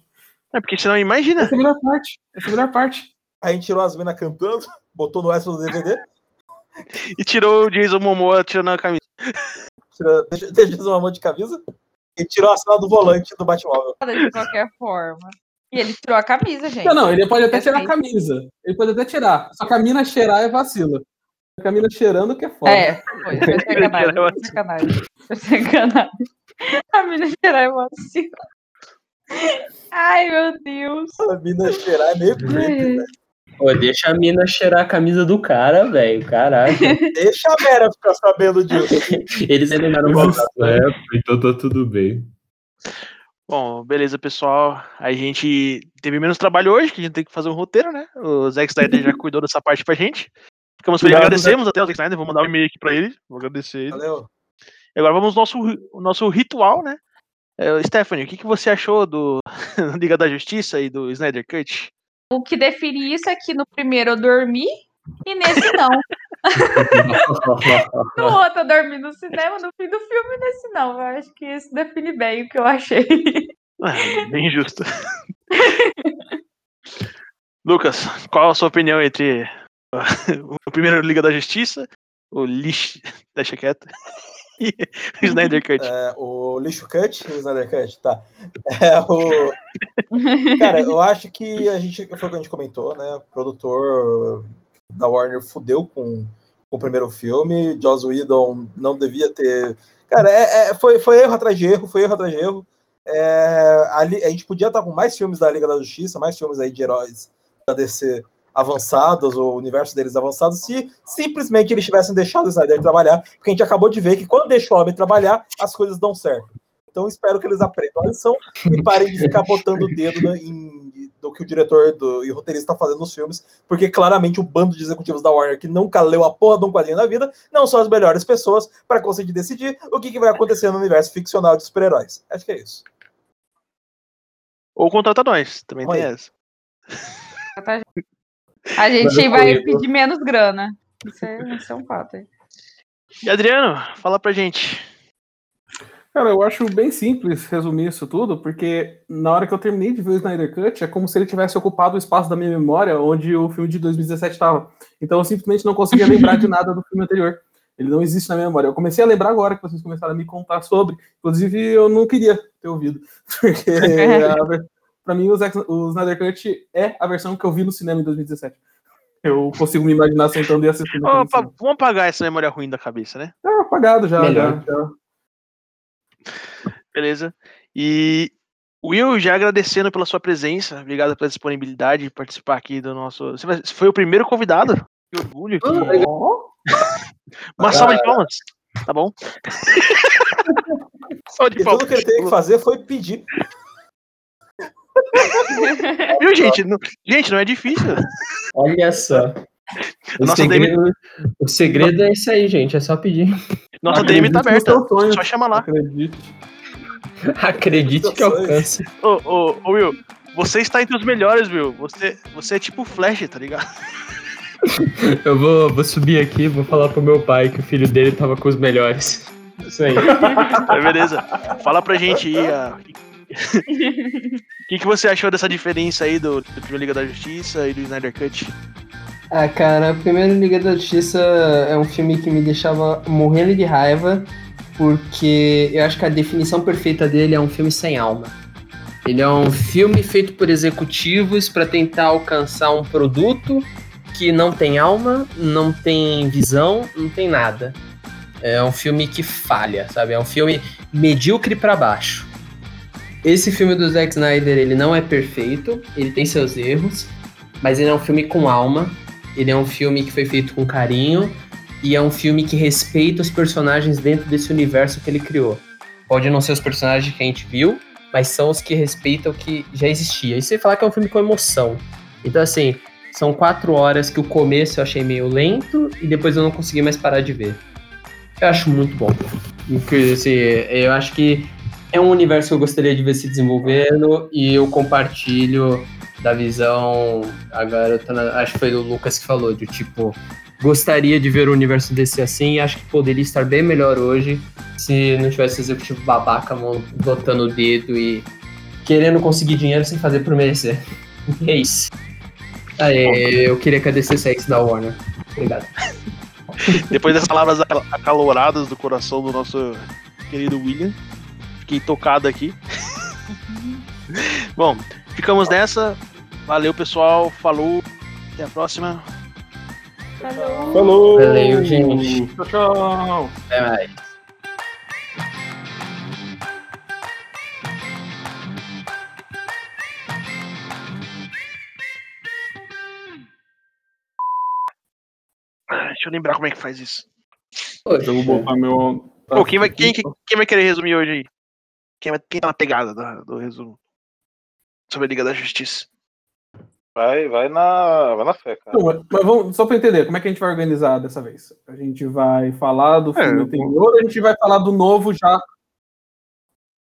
É porque senão imagina. Essa é a melhor parte. Essa é a melhor parte. Aí a gente tirou as minas cantando, botou no extra do DVD, E tirou o Jason Momoa tirando a camisa. tirou, deixa, deixa uma mão de camisa e tirou a cena do volante do Batmóvel. De qualquer forma. E ele tirou a camisa, gente. Não, não, ele pode até tirar a camisa. Ele pode até tirar. Só que a mina cheirar é vacila. A mina cheirando que é foda. É, foi, foi sacanagem. Foi sacanagem. Foi sacanagem. A mina cheirar é vacilo. Ai, meu Deus. A mina cheirar é meio creepy, né? Pô, deixa a mina cheirar a camisa do cara, velho. Caralho. Deixa a Vera ficar sabendo disso. Eles eliminaram o contrato na época, então tá tudo bem. Bom, beleza, pessoal. A gente teve menos trabalho hoje, que a gente tem que fazer um roteiro, né? O Zack Snyder já cuidou dessa parte pra gente. Ficamos felizes, agradecemos até o Zack Snyder. Vou mandar um e-mail aqui pra ele. Vou agradecer ele. Valeu. E agora vamos ao nosso, nosso ritual, né? É, Stephanie, o que, que você achou do Liga da Justiça e do Snyder Cut? O que define isso é que no primeiro eu dormi e nesse não. No outro eu dormi no cinema, no fim do filme e nesse não. Eu acho que isso define bem o que eu achei. Ah, bem justo. Lucas, qual a sua opinião entre uh, o primeiro Liga da Justiça, o lixo, deixa quieto, o Snyder Cut? É, o lixo cut o Snyder cut, tá. É, o... Cara, eu acho que a gente, foi o que a gente comentou, né? O produtor da Warner fudeu com, com o primeiro filme. Joss Whedon não devia ter. Cara, é, é- foi, foi erro atrás de erro, foi erro atrás de erro. É, ali, a gente podia estar com mais filmes da Liga da Justiça, mais filmes aí de heróis da DC avançados, o universo deles avançado, se simplesmente eles tivessem deixado o Snyder trabalhar, porque a gente acabou de ver que quando deixa o homem trabalhar, as coisas dão certo. Então espero que eles aprendam a lição e parem de ficar botando o dedo no, em, do que o diretor do, e o roteirista está fazendo nos filmes, porque claramente o bando de executivos da Warner que nunca leu a porra de um quadrinho na vida não são as melhores pessoas para conseguir decidir o que, que vai acontecer no universo ficcional de super-heróis. Acho que é isso. Ou contrata nós, também tem Oi. essa. A gente vai pedir menos grana. Isso é, isso é um fato. hein? E Adriano, fala pra gente. Cara, eu acho bem simples resumir isso tudo, porque na hora que eu terminei de ver o Snyder Cut, é como se ele tivesse ocupado o espaço da minha memória onde o filme de 2017 estava. Então eu simplesmente não conseguia lembrar de nada do filme anterior. Ele não existe na minha memória. Eu comecei a lembrar agora que vocês começaram a me contar sobre. Inclusive, eu não queria ter ouvido. Porque a pra mim, o, Zack- o Snyder Cut é a versão que eu vi no cinema em 2017. Eu consigo me imaginar sentando e assistindo. Opa, cinema. vamos apagar essa memória ruim da cabeça, né? Tá apagado já, já, já. Beleza. E Will, já agradecendo pela sua presença, obrigado pela disponibilidade de participar aqui do nosso. Você foi o primeiro convidado? Que orgulho. Que... Uma salva de palmas. Tá bom? salva de palmas. tudo que ele teve que fazer foi pedir. Viu, gente? Não... Gente, não é difícil. Olha só. O Nossa, segredo, o segredo é isso aí, gente. É só pedir. Nossa DM tá aberta. Só chama lá. Acredite. Acredite que alcance. Ô, ô, ô, Will, você está entre os melhores, Will. Você, você é tipo Flash, tá ligado? Eu vou, vou subir aqui vou falar pro meu pai que o filho dele tava com os melhores. Isso aí. É, beleza. Fala pra gente aí. a- O que, que você achou dessa diferença aí do, do primeiro Liga da Justiça e do Snyder Cut? Ah, cara, o primeiro Liga da Justiça é um filme que me deixava morrendo de raiva, porque eu acho que a definição perfeita dele é um filme sem alma. Ele é um filme feito por executivos para tentar alcançar um produto que não tem alma, não tem visão, não tem nada. É um filme que falha, sabe? É um filme medíocre para baixo. Esse filme do Zack Snyder, ele não é perfeito, ele tem seus erros, mas ele é um filme com alma, ele é um filme que foi feito com carinho e é um filme que respeita os personagens dentro desse universo que ele criou. Pode não ser os personagens que a gente viu, mas são os que respeitam o que já existia. E você falar que é um filme com emoção. Então, assim, são quatro horas que o começo eu achei meio lento e depois eu não consegui mais parar de ver. Eu acho muito bom. Assim, eu acho que é um universo que eu gostaria de ver se desenvolvendo e eu compartilho da visão. Agora, eu na- acho que foi o Lucas que falou, de tipo, gostaria de ver o universo desse assim e acho que poderia estar bem melhor hoje se não tivesse executivo babaca botando o dedo e querendo conseguir dinheiro sem fazer por merecer. É isso. Aí, eu queria que a DC saísse da Warner. Obrigado. Depois das palavras acal- acaloradas do coração do nosso querido William, fiquei tocado aqui. Bom, ficamos nessa. Valeu, pessoal. Falou. Até a próxima. Falou. Falou! Valeu, gente. Tchau, tchau! Até mais. Ah, Deixa eu lembrar como é que faz isso. Eu vou botar meu. Pô, quem, vai, quem, quem, quem vai querer resumir hoje aí? Quem, vai, quem tá na pegada do, do resumo? Sobre a Liga da Justiça. Vai, vai na, vai na fé, cara. Não, mas vamos, só pra entender, como é que a gente vai organizar dessa vez? A gente vai falar do É, filme eu- anterior ou a gente vai falar do novo já?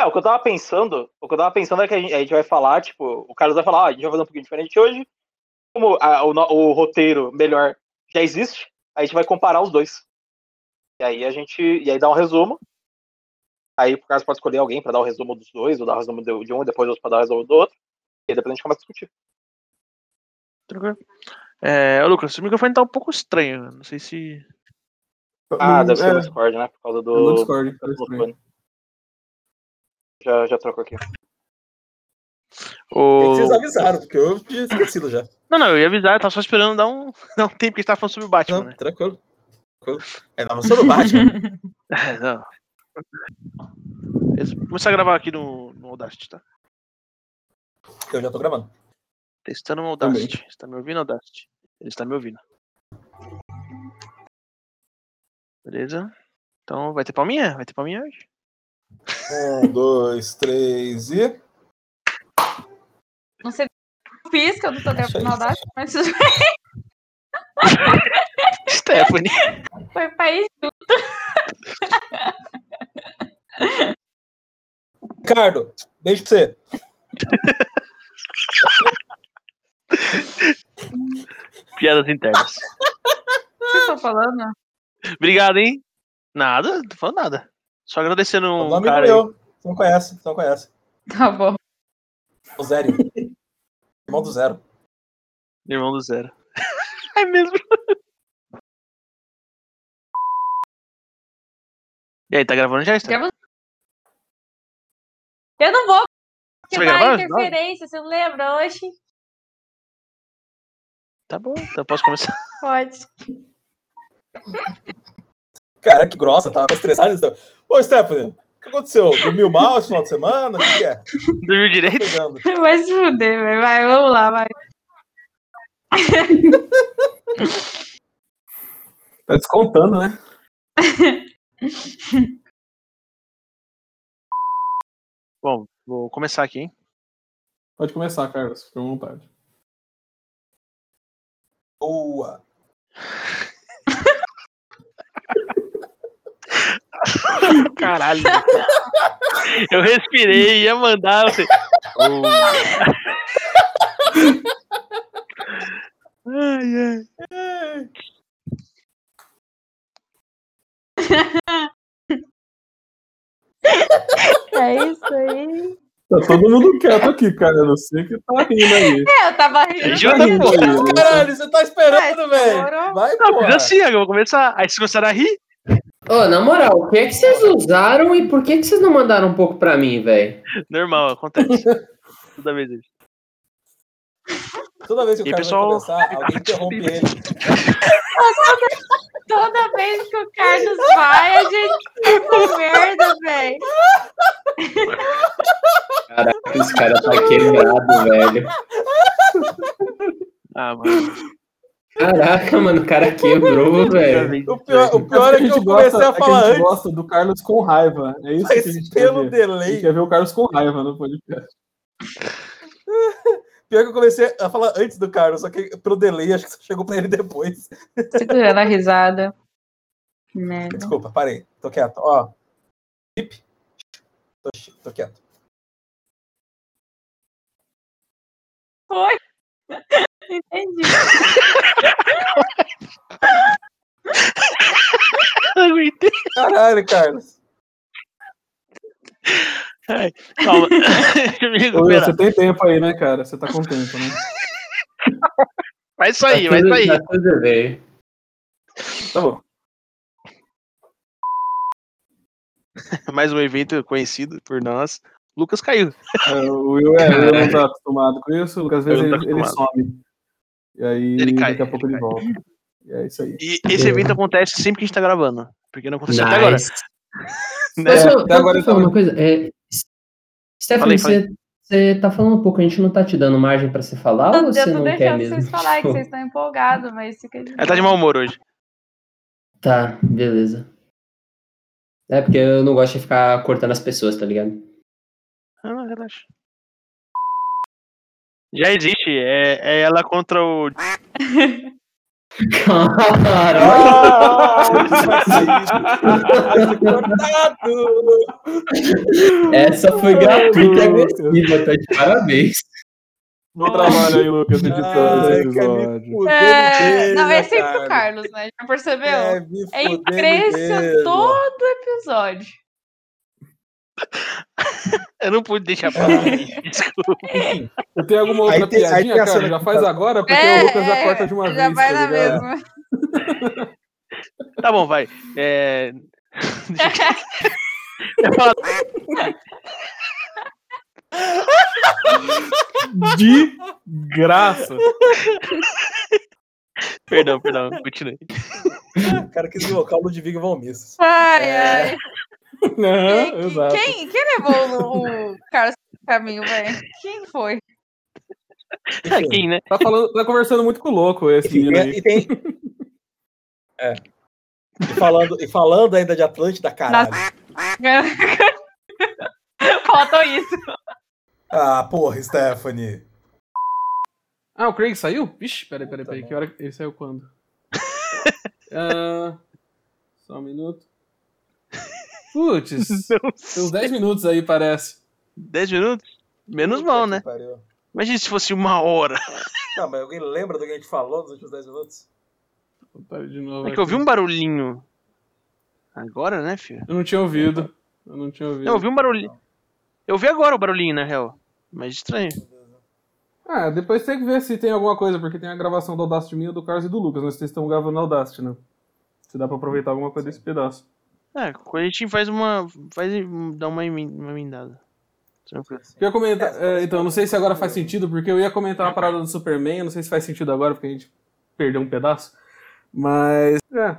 É, o que eu tava pensando, o que eu tava pensando é que a gente, a gente vai falar, tipo, o Carlos vai falar, ah, a gente vai fazer um pouquinho diferente hoje. Como a- o, o roteiro melhor já existe, a gente vai comparar os dois. E aí a gente. E aí dá um resumo. Aí o Carlos pode escolher alguém pra dar o resumo dos dois, ou dar o resumo de um, depois outro pra dar o resumo do outro. E aí depois a gente começa a discutir. Tranquilo? É, ô, Lucas, o microfone tá um pouco estranho. Não sei se. Ah, Hum, deve ser é, no Discord, né? Por causa do. no Discord, do. Já, já trocou aqui. O... avisaram, porque eu tinha esquecido já. Não, não, eu ia avisar, eu tava só esperando dar um, dar um tempo que a gente tava falando sobre o Batman, né? tranquilo. É, não, sobre o Batman. É, não. Começar a gravar aqui no, no Audacity, tá? eu já tô gravando. Testando no Audacity. Você tá me ouvindo, Audacity? Ele está me ouvindo. Beleza? Então, vai ter palminha? Vai ter palminha hoje? Um, dois, três e. Não sei pisca, eu não tô gravando maldade, mas isso Stephanie. foi país. Ricardo, beijo pra você. Piadas internas. O que vocês estão falando? Obrigado, hein? Nada, não tô falando nada. Só agradecendo Um um amigo cara aí. meu. Você não conhece, você não conhece. Tá bom. O Zero. Irmão do Zero. Irmão do Zero. é mesmo. E aí, tá gravando já, Steph? Grava- Eu não vou, porque vai interferência, você não lembra hoje? Tá bom, então posso começar. Pode. Cara, que grossa, tava estressado. Então. Ô, Stephanie, o que aconteceu? Dormiu mal esse final de semana? O que que é? Dormiu direito? Vai se fuder. Vai, vamos lá, vai. Tá descontando, né? Bom, vou começar aqui, hein? Pode começar, Carlos, fica à vontade. Boa. Caralho. Eu respirei, ia mandar. Você... Oh. Ai, ai. É isso aí. Tá todo mundo quieto aqui, cara. Eu não sei que tá rindo aí. É, eu tava rindo. Tá rindo pô. né? Caralho, você tá esperando, velho. Vai, Não, pô. fiz assim, eu vou começar. Aí vocês começaram a rir. Ô, na moral, o que é que vocês usaram e por que, que vocês não mandaram um pouco pra mim, velho? Normal, acontece. Toda vez isso. Toda vez que o E, cara pessoal- vai começar, alguém interrompe ele. Toda vez que o Carlos vai, a gente fica merda, velho. Caraca, esse cara tá quebrado, velho. Ah, mano. Caraca, mano, o cara quebrou, velho. O pior, o pior é que, eu comecei gosta, a falar é a gente antes, gosta do Carlos com raiva. É isso que a mas gente quer pelo ver. A gente delay. quer ver o Carlos com raiva no podcast. Pior que eu comecei a falar antes do Carlos, só que pelo delay acho que chegou pra ele depois. Segurando a risada. Merda. Desculpa, parei. Tô quieto. Ó. Bip. Tô, tô quieto. Foi. Entendi. Caralho, Carlos. Ai, calma. Você tem tempo aí, né, cara? Você tá com tempo, né? Vai sair, vai tudo, sair. Tá tudo bem. Tá bom. Mais um evento conhecido por nós. Lucas caiu. É, o Will, é, o Will não tá acostumado com isso, porque às vezes não ele, ele some. E aí, Ele cai, daqui a pouco ele ele, volta. E é isso aí. E esse evento acontece sempre que a gente tá gravando. Porque não aconteceu até agora. Né? Até posso agora falar uma coisa? É, Stephanie, Falei, você, você tá falando um pouco, a gente não tá te dando margem pra você falar ou Eu você tô não quer deixando mesmo? vocês falar que vocês estão empolgados, mas fica de Ela tá de mau humor hoje. Tá, beleza. É porque eu não gosto de ficar cortando as pessoas, tá ligado? Ah, não, relaxa. Já existe. É, é ela contra o. Caralho! Ah. Essa foi gratuita e agressiva, tá de parabéns. Bom trabalho aí, Lucas, editando Ai, esse episódio. É, não, é sempre cara. o Carlos, né? Já percebeu? É, É vez. todo episódio. Eu não pude deixar pra lá. Desculpa. Eu tenho alguma outra Aí tem- piadinha, tem cara? Já faz tá- agora, porque É, o Lucas já é, corta de uma Já vez. vai tá na ligado? mesma. Tá bom, vai. É... De graça. Perdão, perdão. Continue. O cara quis invocar o Ludwig von Mises. Ai, É. ai. Não, Quem, exato. quem, quem levou o, o Carlos pro caminho, velho? Quem foi? Ah, Quem, né? Tá, falando, tá conversando muito com o louco esse Enfim, menino e, aí. e tem. É. E falando, e falando ainda de Atlântida, caralho. Faltou isso. Ah, porra, Stephanie. Ah, o Craig saiu? Vixe, peraí, peraí, peraí. Que hora ele saiu quando? Ah, só um minuto. Putz, tem uns 10 minutos aí, parece. 10 minutos? Menos mal, né? Pariu. Imagina se fosse uma hora. Não, mas alguém lembra do que a gente falou nos últimos 10 minutos? De novo É que eu aqui. ouvi um barulhinho. Agora, né, filho? Eu não tinha ouvido. Eu não tinha ouvido. Eu ouvi um barulhinho. Eu ouvi agora o barulhinho, na real. Mas estranho. Ah, depois tem que ver se tem alguma coisa, porque tem a gravação do Audacity minha, do Carlos e do Lucas, mas vocês estão gravando no Audacity, né? Se dá pra aproveitar alguma coisa desse pedaço. É, quando a gente faz uma. Faz dar uma, uma emendada. Tranquilo. Eu ia comentar, é, então, não sei se agora faz sentido, porque eu ia comentar uma parada do Superman, eu não sei se faz sentido agora, porque a gente perdeu um pedaço. Mas. É.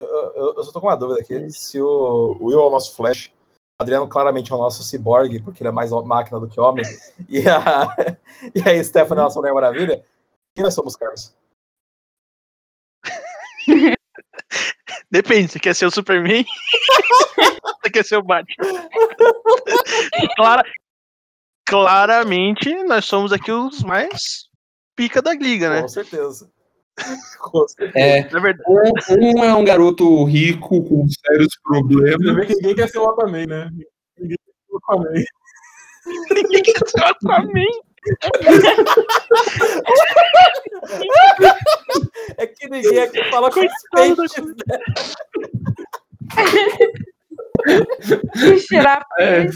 Eu, eu- só tô com uma dúvida aqui. Se o, o Will é o nosso Flash, o Adriano claramente é o nosso Cyborg, porque ele é mais máquina do que homem, e a, e a Stephanie é a nossa Mulher Maravilha, quem nós somos, Carlos? Depende, você quer ser o Superman? você quer ser o Batman? Clara... Claramente, nós somos aqui os mais pica da liga, né? Com certeza. Com certeza. É, verdade, Um, um é um garoto rico com sérios problemas. vê que ninguém quer ser o Aquaman, né? Ninguém quer ser o Aquaman. ninguém quer ser o Aquaman. É que ninguém aqui fala com os peixes. né? Tirar é, é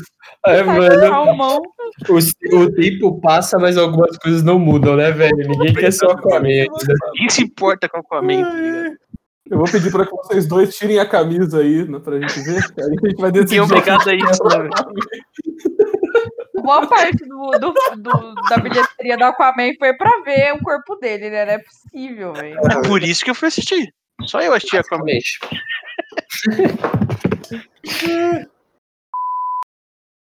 Sai do mano. salmão. O, o tempo passa, mas algumas coisas não mudam, né, velho? Ninguém quer ser o Aquaman ainda. Quem se importa com o Aquaman? tá ligado? Eu vou pedir pra que vocês dois tirem a camisa aí, né, pra gente ver. Aí a gente vai Quem decidir. é obrigado a isso, né? Boa parte do, do- do- da bilheteria do Aquaman foi pra ver o corpo dele, né? Não é possível, velho. É por isso que eu fui assistir. Só eu assisti Aquaman.